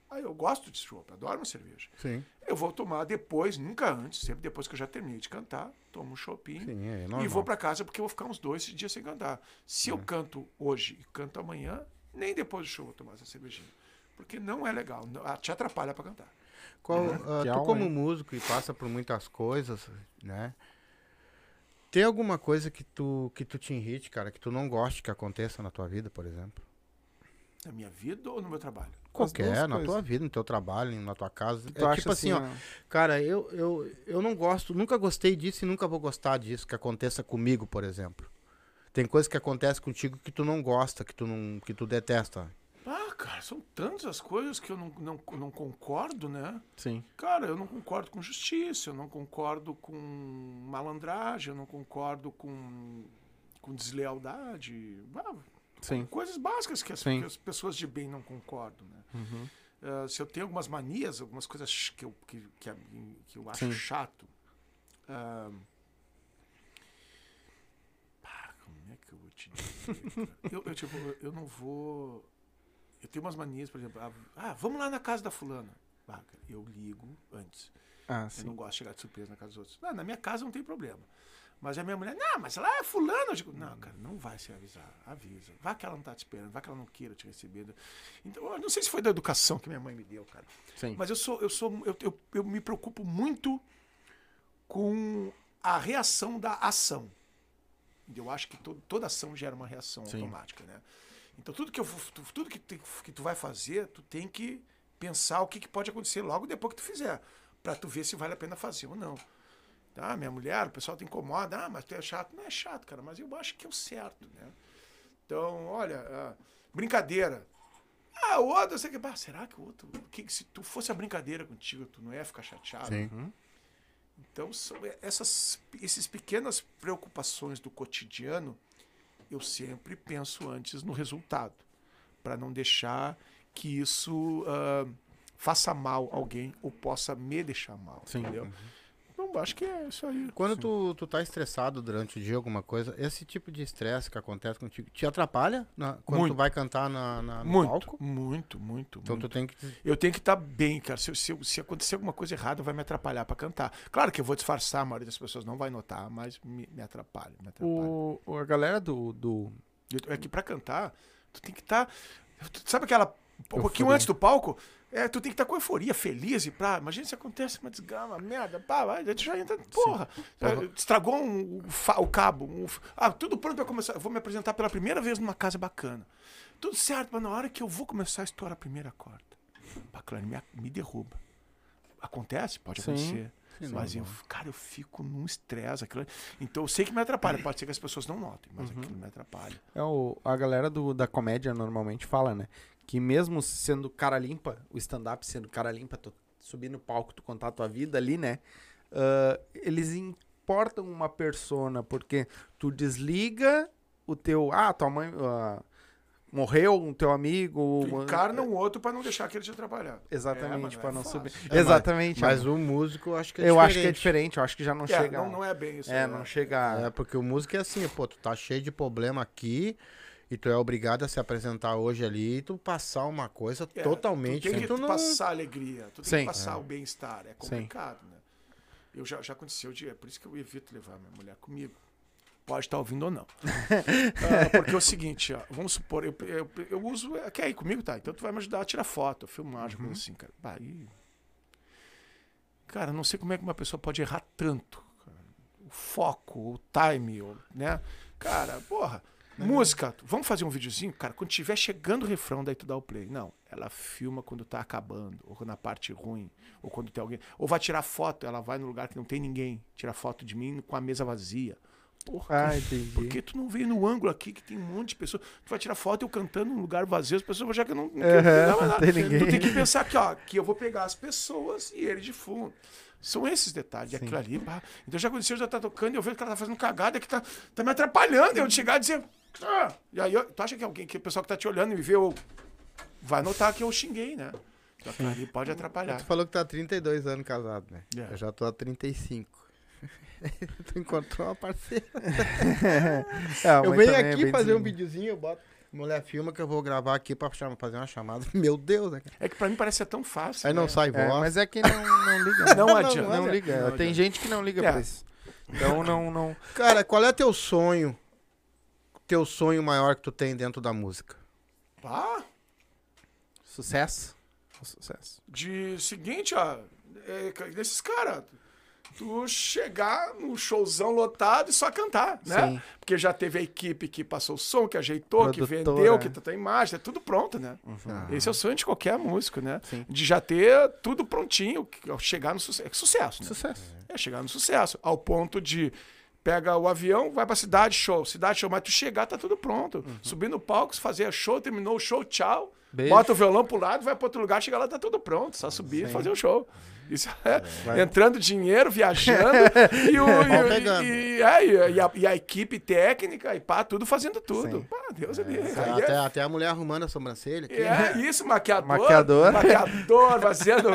Aí eu gosto de chopp, adoro uma cerveja. Sim, Eu vou tomar depois, nunca antes, sempre depois que eu já terminei de cantar, tomo um chopinho sim, é e normal. vou pra casa porque eu vou ficar uns dois dias sem cantar. Se eu canto hoje e canto amanhã, nem depois do show eu vou tomar essa cervejinha. Porque não é legal, te atrapalha pra cantar. Qual, ah, Que tu aula, como hein? músico e passa por muitas coisas, né? Tem alguma coisa que tu, que tu te irrite, cara, que tu não goste que aconteça na tua vida, por exemplo? Na minha vida ou no meu trabalho? Qualquer, na coisas. tua vida, no teu trabalho, na tua casa. Tu é acha tipo assim, ó, cara, eu, eu, eu não gosto, nunca gostei disso e nunca vou gostar disso que aconteça comigo, por exemplo. Tem coisas que acontecem contigo que tu não gosta, que tu não, que tu detesta. Ah, cara, são tantas as coisas que eu não, não, não concordo, né? Sim. Cara, eu não concordo com justiça, eu não concordo com malandragem, eu não concordo com, com deslealdade. Ah, Sim. coisas básicas que as, que as pessoas de bem não concordam, né? Uhum. Ah, se eu tenho algumas manias, algumas coisas que eu, que, que, que eu acho Sim. chato. ah, pá, como é que eu vou te dizer? eu, eu, tipo, eu não vou. Eu tenho umas manias, por exemplo. ah, vamos lá na casa da fulana. Ah, cara, eu ligo antes. Ah, Eu sim. não gosto de chegar de surpresa na casa dos outros. Ah, na minha casa não tem problema. Mas a minha mulher, não, mas lá é fulano. Eu digo, não, cara, não vai se avisar. Avisa. Vai que ela não tá te esperando, vai que ela não queira te receber. Então, eu não sei se foi da educação que minha mãe me deu, cara. Sim. Mas eu sou, eu sou, eu, eu, eu me preocupo muito com a reação da ação. Eu acho que to- toda ação gera uma reação Sim. automática, né? Então tudo que eu, tu- tudo que, tem- que tu vai fazer, tu tem que pensar o que, que pode acontecer logo depois que tu fizer, Pra tu ver se vale a pena fazer ou não. Tá, minha mulher, o pessoal te incomoda, ah, mas tu é chato. Não é chato, cara, mas eu acho que é o certo, né? Então, olha, ah, brincadeira. Ah, o outro, sei que. Ah, será que o outro. Que, se tu fosse a brincadeira contigo, tu não ia ficar chateado? Sim. Então, são essas esses pequenas preocupações do cotidiano, eu sempre penso antes no resultado, para não deixar que isso ah, faça mal a alguém ou possa me deixar mal, Sim. entendeu? Então, acho que é isso aí. Quando tu, tu tá estressado durante o dia, alguma coisa, esse tipo de estresse que acontece contigo, te atrapalha na- quando Muito. tu vai cantar na, na- no Muito, palco? muito, muito, Então muito. tu tem que. Eu tenho que estar bem, cara. Se, se, se acontecer alguma coisa errada, vai me atrapalhar para cantar. Claro que eu vou disfarçar, a maioria das pessoas não vai notar, mas me, me atrapalha, me atrapalha. O, a galera do. do... É que pra cantar, tu tem que estar. sabe aquela. Um pouquinho Euforia. antes do palco, é, tu tem que estar com euforia, feliz e pra. Imagina se acontece uma desgrama, merda, pá, vai, tu já entra. Porra! Estragou um- o fa- o cabo. um ah, tudo pronto pra começar. Eu vou me apresentar pela primeira vez numa casa bacana. Tudo certo, mas na hora que eu vou começar a estourar a primeira corda, bacana, me, a- me derruba. Acontece? Pode Sim. acontecer. Mas eu, cara, eu fico num estresse. aquilo- Então eu sei que me atrapalha. Pode ser que as pessoas não notem, mas Uhum. aquilo me atrapalha. É o, a galera do, da comédia normalmente fala, né? Que mesmo sendo cara limpa, o stand-up sendo cara limpa, tu subir no palco, tu contar a tua vida ali, né? ah, eles importam uma persona, porque tu desliga o teu. Ah, tua mãe. ah, morreu um teu amigo. Tu encarna um outro pra não deixar aquele te atrapalhar. Exatamente, É, mas pra é não fácil. subir. É, mas- Exatamente. Mas ó. o músico eu acho que é eu acho que é diferente. diferente, eu acho que já não É, chega. não, não é bem isso. É, né? não chega. É, porque o músico é assim, pô, tu tá cheio de problema aqui e tu é obrigado a se apresentar hoje ali e tu passar uma coisa É, totalmente Tu tem que tu não... passar alegria, tu tem Sim. que passar o bem-estar. É Sim. complicado, né? Eu já, já aconteceu de. É por isso que eu evito levar minha mulher comigo. Pode estar ouvindo ou não. Ah, porque é o seguinte, ó, vamos supor, eu, eu, eu uso. Quer ir comigo? Tá. Então tu vai me ajudar a tirar foto, filmagem, Uhum. coisa assim, cara. Bah, e- Cara, não sei como é que uma pessoa pode errar tanto. cara. O foco, o time, né? Cara, porra. Música, vamos fazer um videozinho? Cara, quando tiver chegando o refrão, daí tu dá o play. Não, ela filma quando tá acabando, ou na parte ruim, ou quando tem alguém. Ou vai tirar foto, ela vai no lugar que não tem ninguém, tira foto de mim com a mesa vazia. Porra, Ah, entendi. por que tu não veio no ângulo aqui que tem um monte de pessoas? Tu vai tirar foto eu cantando num lugar vazio, as pessoas vão achar que eu não, não quero não nada. tem ninguém. Tu tem que pensar aqui, ó, que eu vou pegar as pessoas e ele de fundo. São esses detalhes, Sim. aquilo ali. pá. Então já aconteceu, já tá tocando e eu vejo que ela tá fazendo cagada que tá, tá me atrapalhando. Eu chegar e dizer. "Ah!" E aí, tu acha que alguém, que o pessoal que tá te olhando e me vê, eu, vai notar que eu xinguei, né? Então, aquilo ali pode atrapalhar. Tu falou que tá há 32 anos casado, né? É. Eu já tô há 35. tu encontrou uma parceira. É, eu venho é aqui bem fazer um videozinho, eu boto. Mulher filma que eu vou gravar aqui pra fazer uma chamada. Meu Deus, né? É que pra mim parece ser tão fácil. Aí não né? sai É, voz. mas é que não, não liga. Não Não, adianta. não liga. Não Tem adianta. gente que não liga É. pra isso. Então não, não. Cara, qual é teu sonho? Teu sonho maior que tu tem dentro da música? Ah, Sucesso. Sucesso. de seguinte, ó. É, desses caras. Tu chegar no showzão lotado e só cantar, né? Sim. Porque já teve a equipe que passou o som, que ajeitou, que Produtora. vendeu, que tá a imagem, é tudo pronto, né? Ah. Esse é o sonho de qualquer músico, né? Sim. De já ter tudo prontinho, que- chegar no sucesso. É sucesso, né? Sucesso. É chegar no sucesso. Ao ponto de pega o avião, vai pra cidade, show. Cidade, show. Mas tu chegar, tá tudo pronto. Subir no palco, fazer show, terminou o show, tchau. Beijo. Bota o violão pro lado, vai pra outro lugar, chega lá, tá tudo pronto. Só subir e fazer o show. Isso é, entrando dinheiro, viajando e, o, e, e- é, e a, e a equipe técnica e pá, tudo fazendo tudo. Sim. Deus ali. Até, até a mulher arrumando a sobrancelha aqui. É isso, maquiador. Maquiador. Maquiador, fazendo.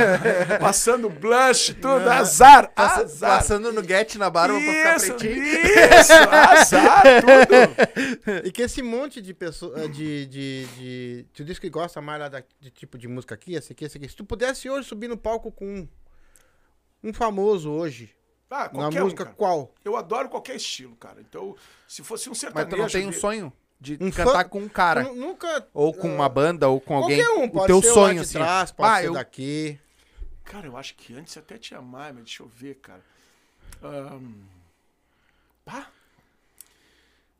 passando blush, tudo. Azar, Passa- azar. Passando no get na barba pra ficar Isso, pretinho. isso, azar, tudo. E que esse monte de pessoas. De, de, de. Tu disse que gosta mais lá da, de tipo de música aqui, esse aqui, esse aqui. Se tu pudesse hoje subir no palco com um, um famoso hoje, Ah, na qualquer um, música cara. qual? Eu adoro qualquer estilo, cara. Então, se fosse um Mas sertanejo... tu não tem um de- sonho de Um cantar fã- com um cara. Nunca. Ou com uma banda, ou com alguém. Qualquer um, pode o teu ser sonho, lá de assim. trás, pode Ah, ser eu- daqui. Cara, eu acho que antes até tinha mais, mas deixa eu ver, cara. Ahn, Pá.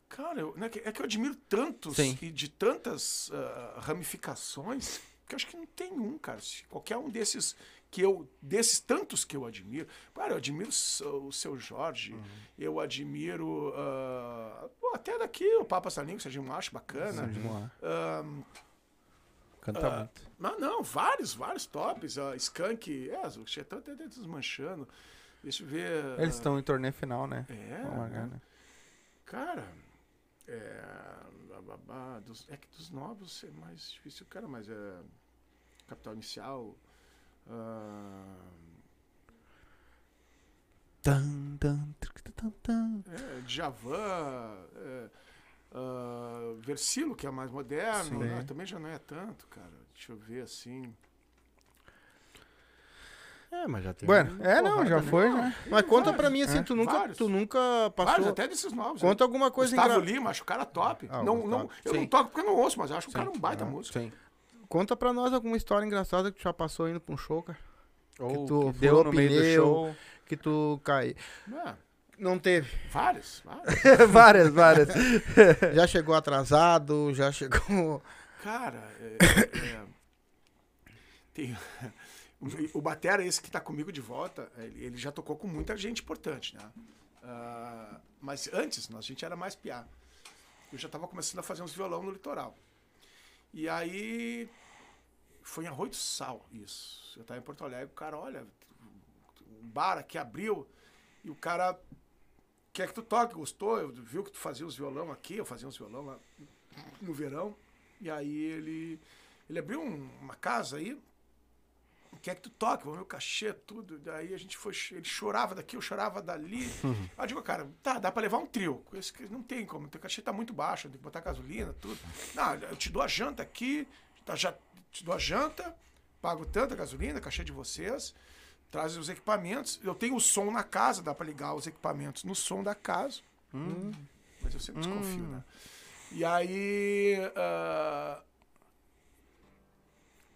Cara, eu- né, que- é que eu admiro tantos Sim. e de tantas ah, ramificações que eu acho que não tem um, cara. Se qualquer um desses que eu desses tantos que eu admiro, cara, eu admiro o seu Jorge, Uhum. eu admiro ah, pô, até daqui o Papa Salinho, que seja um acho bacana. Ahn, Canta Ah, muito. Mas não, vários, vários tops. A Skank, é, o Chetão até desmanchando. Deixa eu ver. Eles ah, estão em torneio final, né? É, largar, né? cara. É. é que dos novos é mais difícil, cara, mas é. Capital Inicial. Ah, Tan, tan, tric, tan, tan. é, Djavan. É, ah, Versilo, que é mais moderno. Né, também já não é tanto, cara. Deixa eu ver assim. É, mas já tem. Bueno, é, não, porrada, já né? foi, né? Mas conta pra mim assim, É. tu nunca, Vários. tu nunca Vários, passou. até desses novos. Conta alguma coisa Gustavo engra- Lima, acho o cara top. Ah, não, não, eu Sim. não toco porque eu não ouço, mas acho o cara um baita músico. Sim. Conta pra nós alguma história engraçada que tu já passou indo pra um show, cara. Ou tu que deu no meio do pneu. show. Que tu cai. É, Não teve. vários, vários. várias, várias. Já chegou atrasado, já chegou. Cara, é, é, tem, o, o Batera, esse que tá comigo de volta, ele, ele já tocou com muita gente importante, né? Ah, mas antes, a gente era mais piá. Eu já tava começando a fazer uns violão no litoral. E aí, foi em Arroio do Sal, isso. Eu tava em Porto Alegre, o cara, olha, um bar aqui abriu, e o cara quer que tu toque, gostou, eu viu que tu fazia os violão aqui, eu fazia uns violão lá no verão. E aí ele, ele abriu um- uma casa aí, quer que tu toque, o cachê, tudo. Daí a gente foi, ele chorava daqui, eu chorava dali. Aí eu digo, cara, tá, dá pra levar um trio. Esse não tem como, teu cachê tá muito baixo, tem que botar gasolina, tudo. Não, eu te dou a janta aqui, tá, já te dou a janta, pago tanta gasolina, cachê de vocês, traz os equipamentos. Eu tenho o som na casa, dá pra ligar os equipamentos no som da casa. Mas eu sempre desconfio, né? E aí. ah,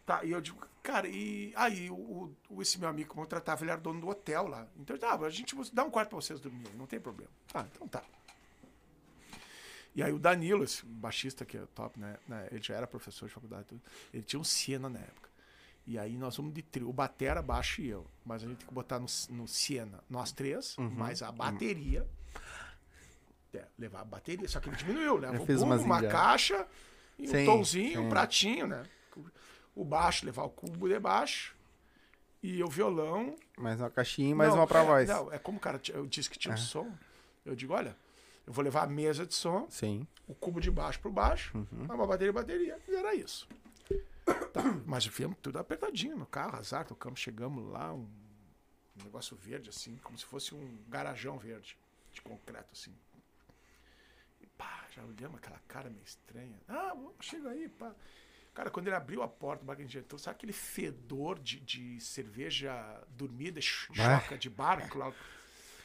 Tá, e eu digo, cara, e aí o, o- esse meu amigo que contratava, ele era dono do hotel lá. Então, tá, a gente dá um quarto pra vocês dormirem, não tem problema. Ah, então tá. E aí o Danilo, esse baixista que é top, né? né, Ele já era professor de faculdade, tudo, ele tinha um Siena na época. E aí nós vamos de trio, o Batera, baixo e eu. Mas a gente tem que botar no, no Siena nós três, mais a bateria. É, levar a bateria, só que ele diminuiu, né? Eu O fiz bumbo, umas uma indianas. caixa, e um Sim, tomzinho, um sim. pratinho, né? O baixo, levar o cubo de baixo. E o violão. Mais uma caixinha e mais Não, uma pra é, voz. Não, é como o cara, eu disse que tinha um É. som. Eu digo, olha, eu vou levar a mesa de som, Sim. o cubo de baixo pro baixo, Uhum. uma bateria bateria. E era isso. Tá, mas fizemos tudo apertadinho no carro, azar, tocamos, chegamos lá, um, um negócio verde, assim, como se fosse um garajão verde, de concreto, assim. E pá, Já olhamos aquela cara meio estranha. Ah, chega aí, pá. Cara, quando ele abriu a porta do bar que a gente entrou, sabe aquele fedor de, de cerveja dormida, ch- choca de barco lá?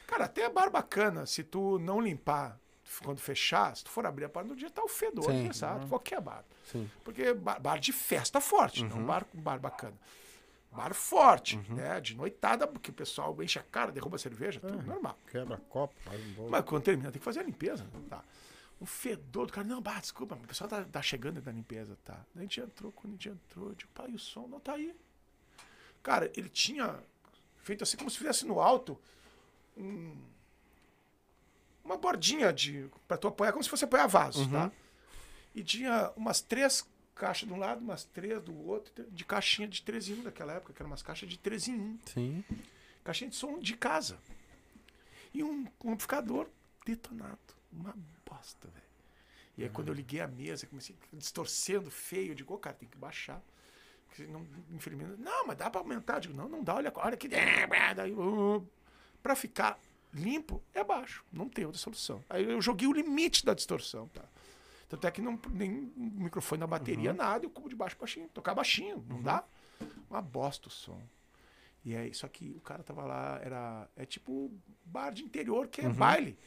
Cara, até é bar bacana, se tu não limpar quando fechar, se tu for abrir a porta no dia, tá o fedor, Sim. né, sabe? Qualquer bar. Sim. Porque bar, bar de festa forte, não bar, bar bacana. Bar forte, né? De noitada, porque o pessoal enche a cara, derruba a cerveja, tudo normal. Quebra copo, faz um bolo. Mas quando termina, tem que fazer a limpeza. né? Tá. O fedor do cara, não, bah, desculpa, o pessoal tá, tá chegando da limpeza, tá. Daí a gente entrou, quando a gente entrou, eu digo, pai, o som não tá aí. Cara, ele tinha feito assim, como se fizesse no alto, um- uma bordinha de para tu apoiar, como se fosse apoiar vasos, tá? E tinha umas três caixas de um lado, umas três do outro, de caixinha de 3 em 1 daquela época, que eram umas caixas de 3 em 1 Sim. caixinha de som de casa. E um, um amplificador detonado. Uma bosta, velho. E aí quando eu liguei a mesa, comecei distorcendo feio, eu digo, ô cara, tem que baixar. Não, infelizmente, não, mas dá pra aumentar. Eu digo, não, não dá, olha, olha que. Daí, uh, pra ficar limpo, é baixo. Não tem outra solução. Aí eu joguei o limite da distorção, tá? Tanto é que não, nem microfone na bateria, nada, eu cubo de baixo baixinho, tocar baixinho, não dá? Uma bosta o som. E aí, só que o cara tava lá, era. É tipo bar de interior, que é baile.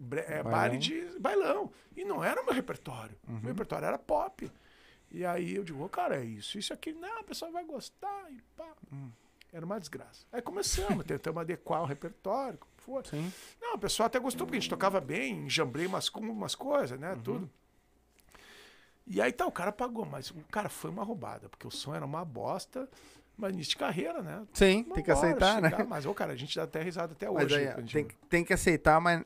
É Bailão. baile de bailão. E não era o meu repertório. O meu repertório era pop. E aí eu digo, ô, cara, é isso, isso aqui. Não, o pessoal vai gostar. E pá. Era uma desgraça. Aí começamos, tentamos adequar o repertório, como. Sim. Não, o pessoal até gostou, porque a gente tocava bem, jambrei umas, umas coisas, né? Tudo. E aí tá, o cara pagou, mas o cara foi uma roubada, porque o som era uma bosta, mas início de carreira, né? Sim, Vambora, tem que aceitar, né? chegar, Mas, ô, cara, a gente dá até risada até Mas hoje. aí, tem, tem que aceitar, mas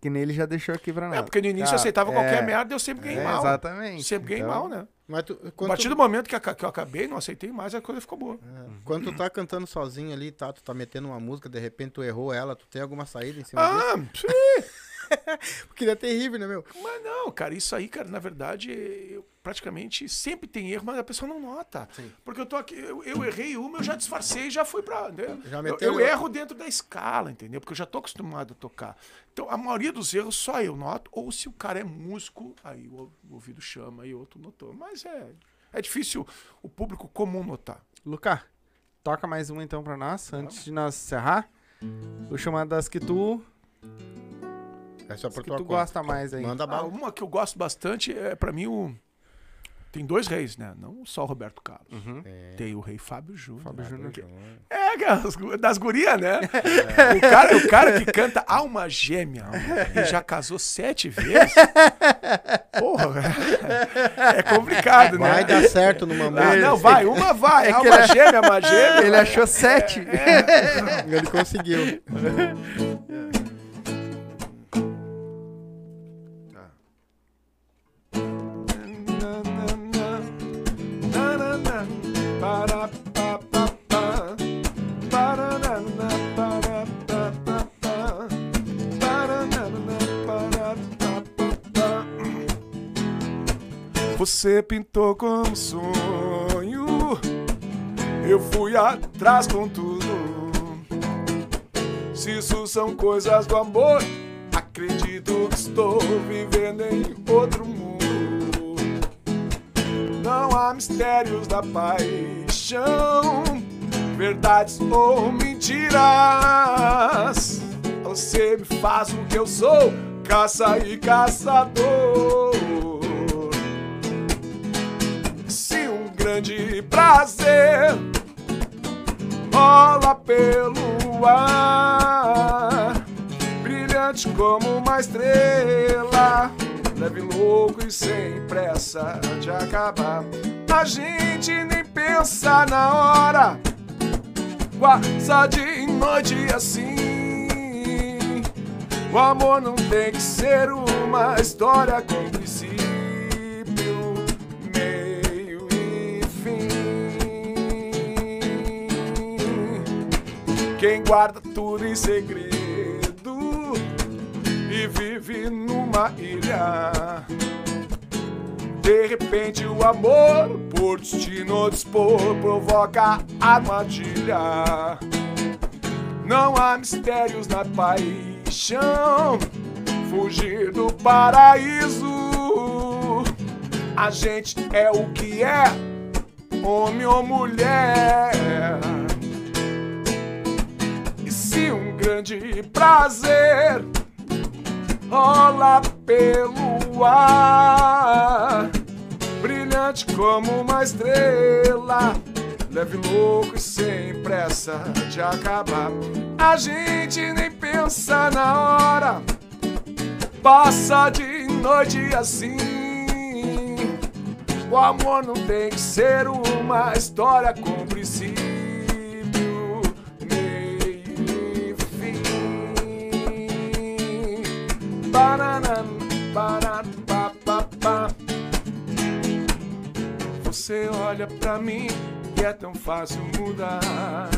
que nele já deixou aqui pra nós. É, porque no início eu Cara, aceitava é, qualquer merda, eu sempre ganhei é, mal. Exatamente. Sempre ganhei Então, mal, né? Mas tu, A partir tu, do momento que, a- que eu acabei, não aceitei mais, a coisa ficou boa. é, quando tu tá cantando sozinho ali, tá? Tu tá metendo uma música, de repente tu errou ela, tu tem alguma saída em cima disso? Ah, sim. Porque é terrível, né, meu? Mas não, cara, isso aí, cara, na verdade, eu praticamente sempre tem erro, mas a pessoa não nota. Porque eu tô aqui, eu, eu errei uma, eu já disfarcei e já fui pra. Entendeu? Já eu, meteu eu erro dentro da escala, entendeu? Porque eu já tô acostumado a tocar. Então, a maioria dos erros só eu noto, ou se o cara é músico, aí o, o ouvido chama e outro notou. Mas é, é difícil o público comum notar. Luca, toca mais uma então pra nós, antes de nós encerrar. O chamado das que tu, É só as por que tua tu conta. gosta mais aí. Manda Ah, bala. uma que eu gosto bastante é, pra mim, o. Tem dois reis, né? Não só o Roberto Carlos. É. Tem o rei Fábio Júnior. Fábio Júnior. É, das gurias, né? O, cara, o cara que canta Alma Gêmea e já casou sete vezes. Porra, é complicado, né? Vai dar certo numa Ah, música. não, vai, uma vai. É Alma ele- Gêmea, alma gêmea. Ele achou sete. Ele conseguiu. Você pintou como sonho, eu fui atrás com tudo. Se isso são coisas do amor, acredito que estou vivendo em outro mundo. Não há mistérios da paixão, verdades ou mentiras. Você me faz o que eu sou, caça e caçador. Grande prazer rola pelo ar, brilhante como uma estrela, leve louco e sem pressa de acabar. A gente nem pensa na hora, quase de noite assim. O amor não tem que ser uma história com Quem guarda tudo em segredo e vive numa ilha. De repente o amor, por destino dispor, provoca armadilha. Não há mistérios na paixão, fugir do paraíso. A gente é o que é, homem ou mulher. E um grande prazer. Rola pelo ar, brilhante como uma estrela, leve louco e sem pressa de acabar. A gente nem pensa na hora, passa de noite assim. O amor não tem que ser uma história com Pa, pa. Você olha pra mim e é tão fácil mudar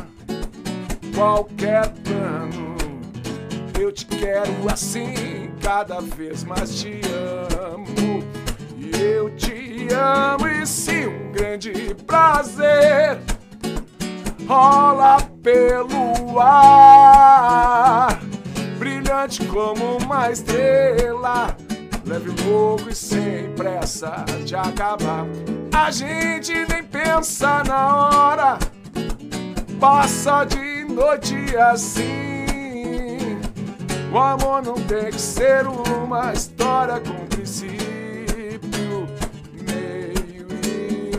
qualquer plano. Eu te quero assim, cada vez mais te amo. E eu te amo, e se um grande prazer rola pelo ar, brilhante como uma estrela, leve louco e sem pressa de acabar. A gente nem pensa na hora, passa de noite assim. O amor não tem que ser uma história com princípio, meio e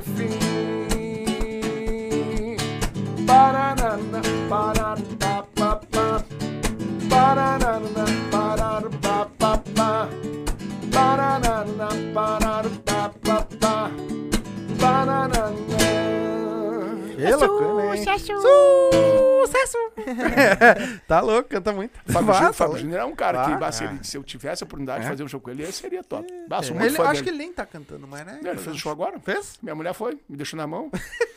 hein? Sucesso! tá louco, canta muito. Fábio, Júnior, tá Fábio. Júnior é um cara que, Ah, bah, se, ah. ele- se eu tivesse a oportunidade de É. fazer um show com ele, seria top. Bah, sou Ele, acho dele. que ele nem tá cantando mais, né? Ele fez o show agora? Fez? Minha mulher foi, me deixou na mão.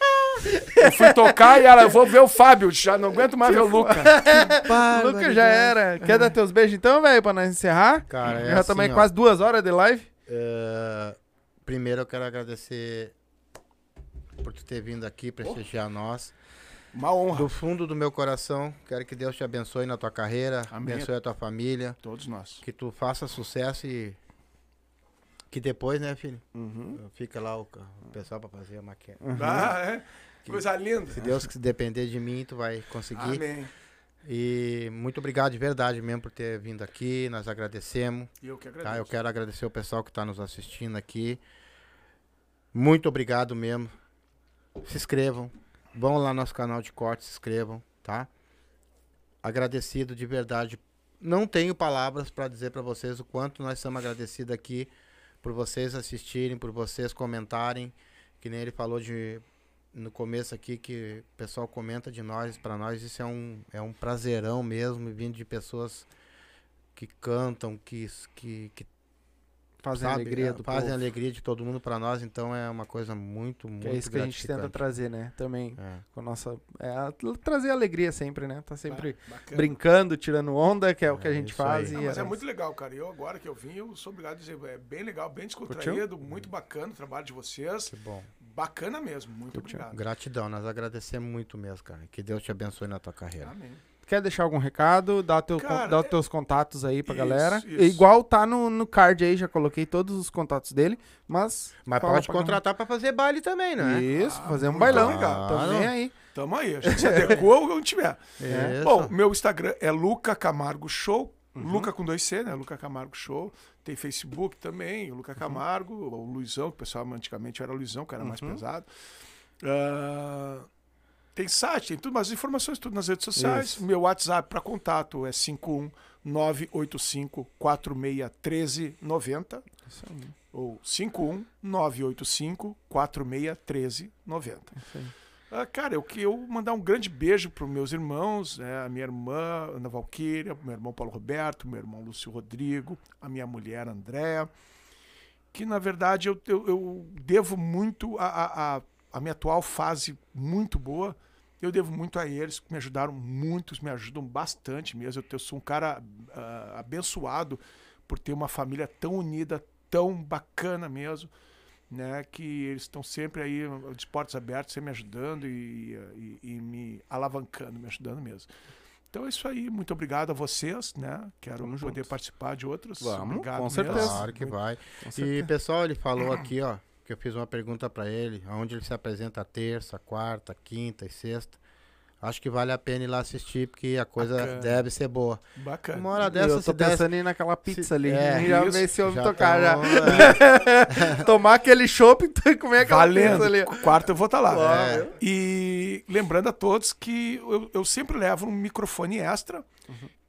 eu fui tocar e ela, eu vou ver o Fábio, já não aguento mais ver o Luca. Lucas já era. Quer dar teus beijos então, velho, pra nós encerrar? Cara, é já assim, também ó. quase duas horas de live. É, primeiro eu quero agradecer por tu ter vindo aqui prestigiar nós. Uma honra. Do fundo do meu coração, quero que Deus te abençoe na tua carreira, Amém. abençoe a tua família, Todos nós. que tu faça sucesso e que depois, né, filho? Uhum. Fica lá o, o pessoal pra fazer a maquete. Ah, é? Coisa linda. Se Deus que depender de mim, tu vai conseguir. Amém. E muito obrigado de verdade mesmo por ter vindo aqui. Nós agradecemos. E eu que Tá? agradeço. Eu quero agradecer o pessoal que está nos assistindo aqui. Muito obrigado mesmo. Se inscrevam. Vão lá no nosso canal de corte, se inscrevam, tá? Agradecido de verdade. Não tenho palavras para dizer para vocês o quanto nós estamos agradecidos aqui por vocês assistirem, por vocês comentarem, que nem ele falou de no começo aqui que o pessoal comenta de nós, para nós isso é um é um prazerão mesmo, vindo de pessoas que cantam, que que, que Fazem sabe, alegria é, do fazem povo. alegria de todo mundo para nós, então é uma coisa muito, muito Que é isso que a gente tenta trazer, né? Também É. com a nossa. É, a- trazer alegria sempre, né? Tá sempre Ba- bacana. brincando, tirando onda, que é, o que a É, gente faz. Ah, mas é é muito legal, cara. Eu agora que eu vim, eu sou obrigado a dizer, é bem legal, bem descontraído, muito bacana o trabalho de vocês. Que bom. Bacana mesmo, muito Curtiu. obrigado. Gratidão, nós agradecemos muito mesmo, cara. Que Deus te abençoe na tua carreira. Amém. Quer deixar algum recado? Dá, teu, Cara, dá os é- teus contatos aí pra Isso, galera. isso. Igual tá no, no card aí, já coloquei todos os contatos dele, mas. Mas pode pra contratar para fazer baile também, né? Isso, Ah, fazer um bailão. legal. Também aí. Tamo aí, a gente se adequou onde tiver. Isso. Bom, meu Instagram é Luca Camargo Show. Uhum. Luca com dois C, né? Luca Camargo Show. Tem Facebook também, o Uhum. Luca Camargo, o Luizão, que o pessoal antigamente era o Luizão, que era mais Uhum. pesado. Ah, tem site, tem tudo, mas as informações tudo nas redes sociais. Isso. Meu WhatsApp para contato é 51985461390 Isso aí. ou 51985461390. Isso aí. Ah, cara, eu que eu mandar um grande beijo para meus irmãos, né? a minha irmã Ana Valquíria, meu irmão Paulo Roberto, meu irmão Lúcio Rodrigo, a minha mulher Andréa, que na verdade eu, eu, eu devo muito a, a, a, a minha atual fase muito boa, eu devo muito a eles, que me ajudaram muito, me ajudam bastante mesmo. Eu, sou um cara ah, abençoado por ter uma família tão unida, tão bacana mesmo né, que eles estão sempre aí de portas abertas, sempre me ajudando e, e- e me alavancando, me ajudando mesmo. Então é isso aí. Muito obrigado a vocês, né? Quero Tamo poder junto. participar de outros. Vamos, obrigado com mesmo. certeza. Claro que vai. E pessoal, ele falou aqui, ó, que eu fiz uma pergunta pra ele, onde ele se apresenta terça, quarta, quinta e sexta. Acho que vale a pena ir lá assistir, porque a coisa Bacana. deve ser boa. Bacana. Uma hora eu dessa, tô se der... pensando em ir naquela pizza se- ali. é, já isso, ver se eu já tocar já. tamo, é, Tomar aquele chopp e comer aquela pizza Valendo. ali. Quarta eu vou estar lá. Claro. E lembrando a todos que eu, eu sempre levo um microfone extra.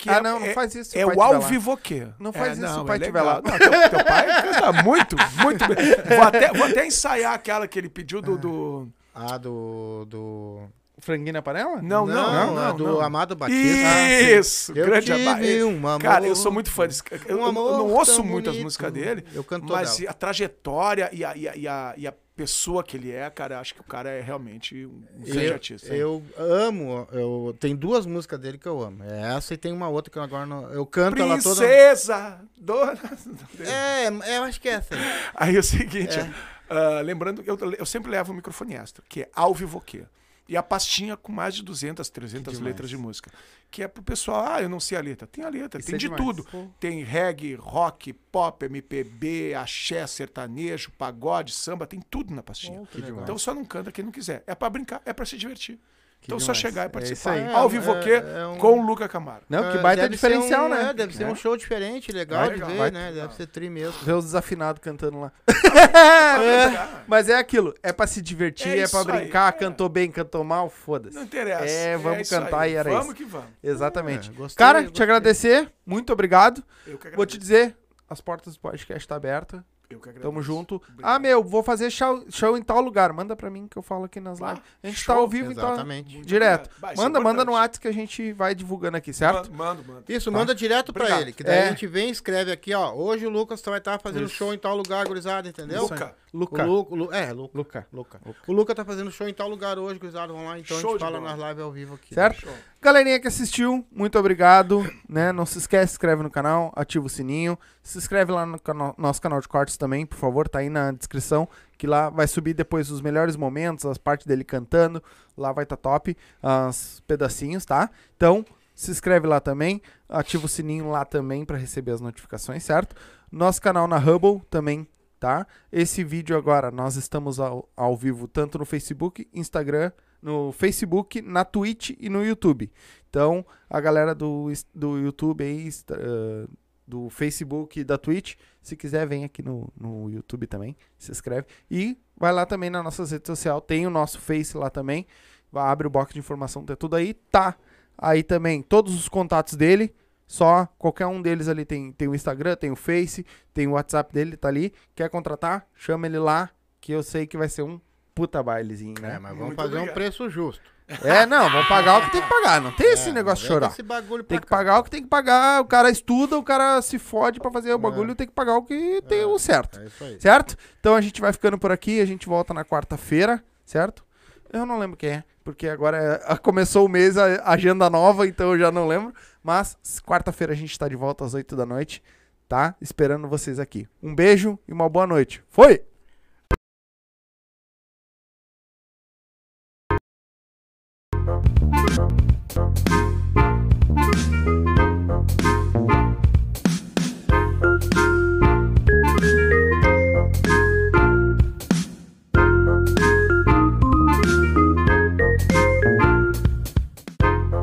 Que ah, é, não, não é, faz isso. É o ao vivo quê? Não faz é, isso se o não, pai é tiver lá. Não, teu, teu pai canta muito, muito bem. Vou até, vou até ensaiar aquela que ele pediu do. do... Ah, do... do... Franguinho na panela? Não, não, não. é não, do não. Amado Batista. Isso, Eu grande tive um amor, Cara, eu sou muito fã desse. Eu, um eu não ouço muito as bonito. músicas dele, Eu canto mas dela. a trajetória e a, e, a, e, a, e a pessoa que ele é, cara, acho que o cara é realmente um grande Eu, artista. eu amo, eu tem duas músicas dele que eu amo. É essa e tem uma outra que eu agora não, eu canto ela toda. Princesa! Dona... É, eu acho que é essa. aí. É o seguinte, É. ah, lembrando, eu, eu sempre levo um microfone extra, que é ao vivoquê. E a pastinha com mais de 200, 300 demais. letras de música. Que é pro pessoal, ah, eu não sei a letra. Tem a letra, Isso tem é de demais. tudo. Pô. Tem reggae, rock, pop, MPB, axé, sertanejo, pagode, samba, tem tudo na pastinha. Demais. Então só não canta quem não quiser. É pra brincar, é pra se divertir. Então só demais. chegar É e participar. isso aí. Ao É, vivoquê é, é um- com o Luca Camargo. Não, que É, baita deve diferencial, um- né? é, deve ser É. um show diferente, legal Vai, de ver, vai. né? Deve ser tri mesmo. Ver os desafinados cantando lá. É. Mas é aquilo, é pra se divertir, É é, pra aí, brincar, é. cantou bem, cantou mal, foda-se. Não interessa. É, vamos cantar aí. e era vamos isso. que vamos. Exatamente. É, gostei, Cara, te gostei. agradecer, muito obrigado. Eu que Vou te agradeço. dizer, as portas do podcast tá aberta. Eu que agradeço. Tamo junto. Obrigado. Ah, meu, vou fazer show, show em tal lugar. Manda pra mim que eu falo aqui nas Ah, lives. A gente show. tá ao vivo, então. Exatamente. Muito Direto. Vai, isso é Manda, manda no. WhatsApp que a gente vai divulgando aqui, certo? Manda, manda. Isso, Tá. manda direto pra Obrigado. ele, que daí É. a gente vem e escreve aqui, ó. Hoje o Lucas vai estar fazendo Isso. show em tal lugar, gurizada, entendeu? Aí. Luca. Luca. O Lu, é, Luca. Luca. Luca. O Luca tá fazendo show em tal lugar hoje, gurizada, vamos lá. Então Show a gente de fala bola. nas lives ao vivo aqui. Certo? Show. Galerinha que assistiu, muito obrigado, né? Não se esquece, se inscreve no canal, ativa o sininho, se inscreve lá no cano- nosso canal de cortes também, por favor, tá aí na descrição, que lá vai subir depois os melhores momentos, as partes dele cantando, lá vai tá top, os pedacinhos, tá? Então, se inscreve lá também, ativa o sininho lá também pra receber as notificações, certo? Nosso canal na Hubble também, tá? Esse vídeo agora, nós estamos ao, ao vivo tanto no Facebook, Instagram, no Facebook, na Twitch e no YouTube. Então, a galera do, do YouTube aí, eh, do Facebook e da Twitch, se quiser, vem aqui no, no YouTube também, se inscreve. E vai lá também nas nossas redes sociais, tem o nosso Face lá também. Vai, abre o box de informação, tem tudo aí. Tá aí também todos os contatos dele. Só qualquer um deles ali tem, tem o Instagram, tem o Face, tem o WhatsApp dele, tá ali. Quer contratar? Chama ele lá, que eu sei que vai ser um puta bailezinho, É, né? mas vamos Muito fazer um obrigado. preço justo. É, não, vamos pagar o que tem que pagar. Não tem esse É, negócio de chorar. Esse bagulho Tem que cá. pagar o que tem que pagar. O cara estuda, o cara se fode pra fazer o bagulho, tem que pagar o que tem o certo. É isso aí. Certo? Então a gente vai ficando por aqui, a gente volta na quarta-feira, certo? Eu não lembro quem é, porque agora é, começou o mês, a agenda nova, então eu já não lembro. Mas quarta-feira a gente está de volta às 8 da noite, tá? Esperando vocês aqui. Um beijo e uma boa noite. Foi!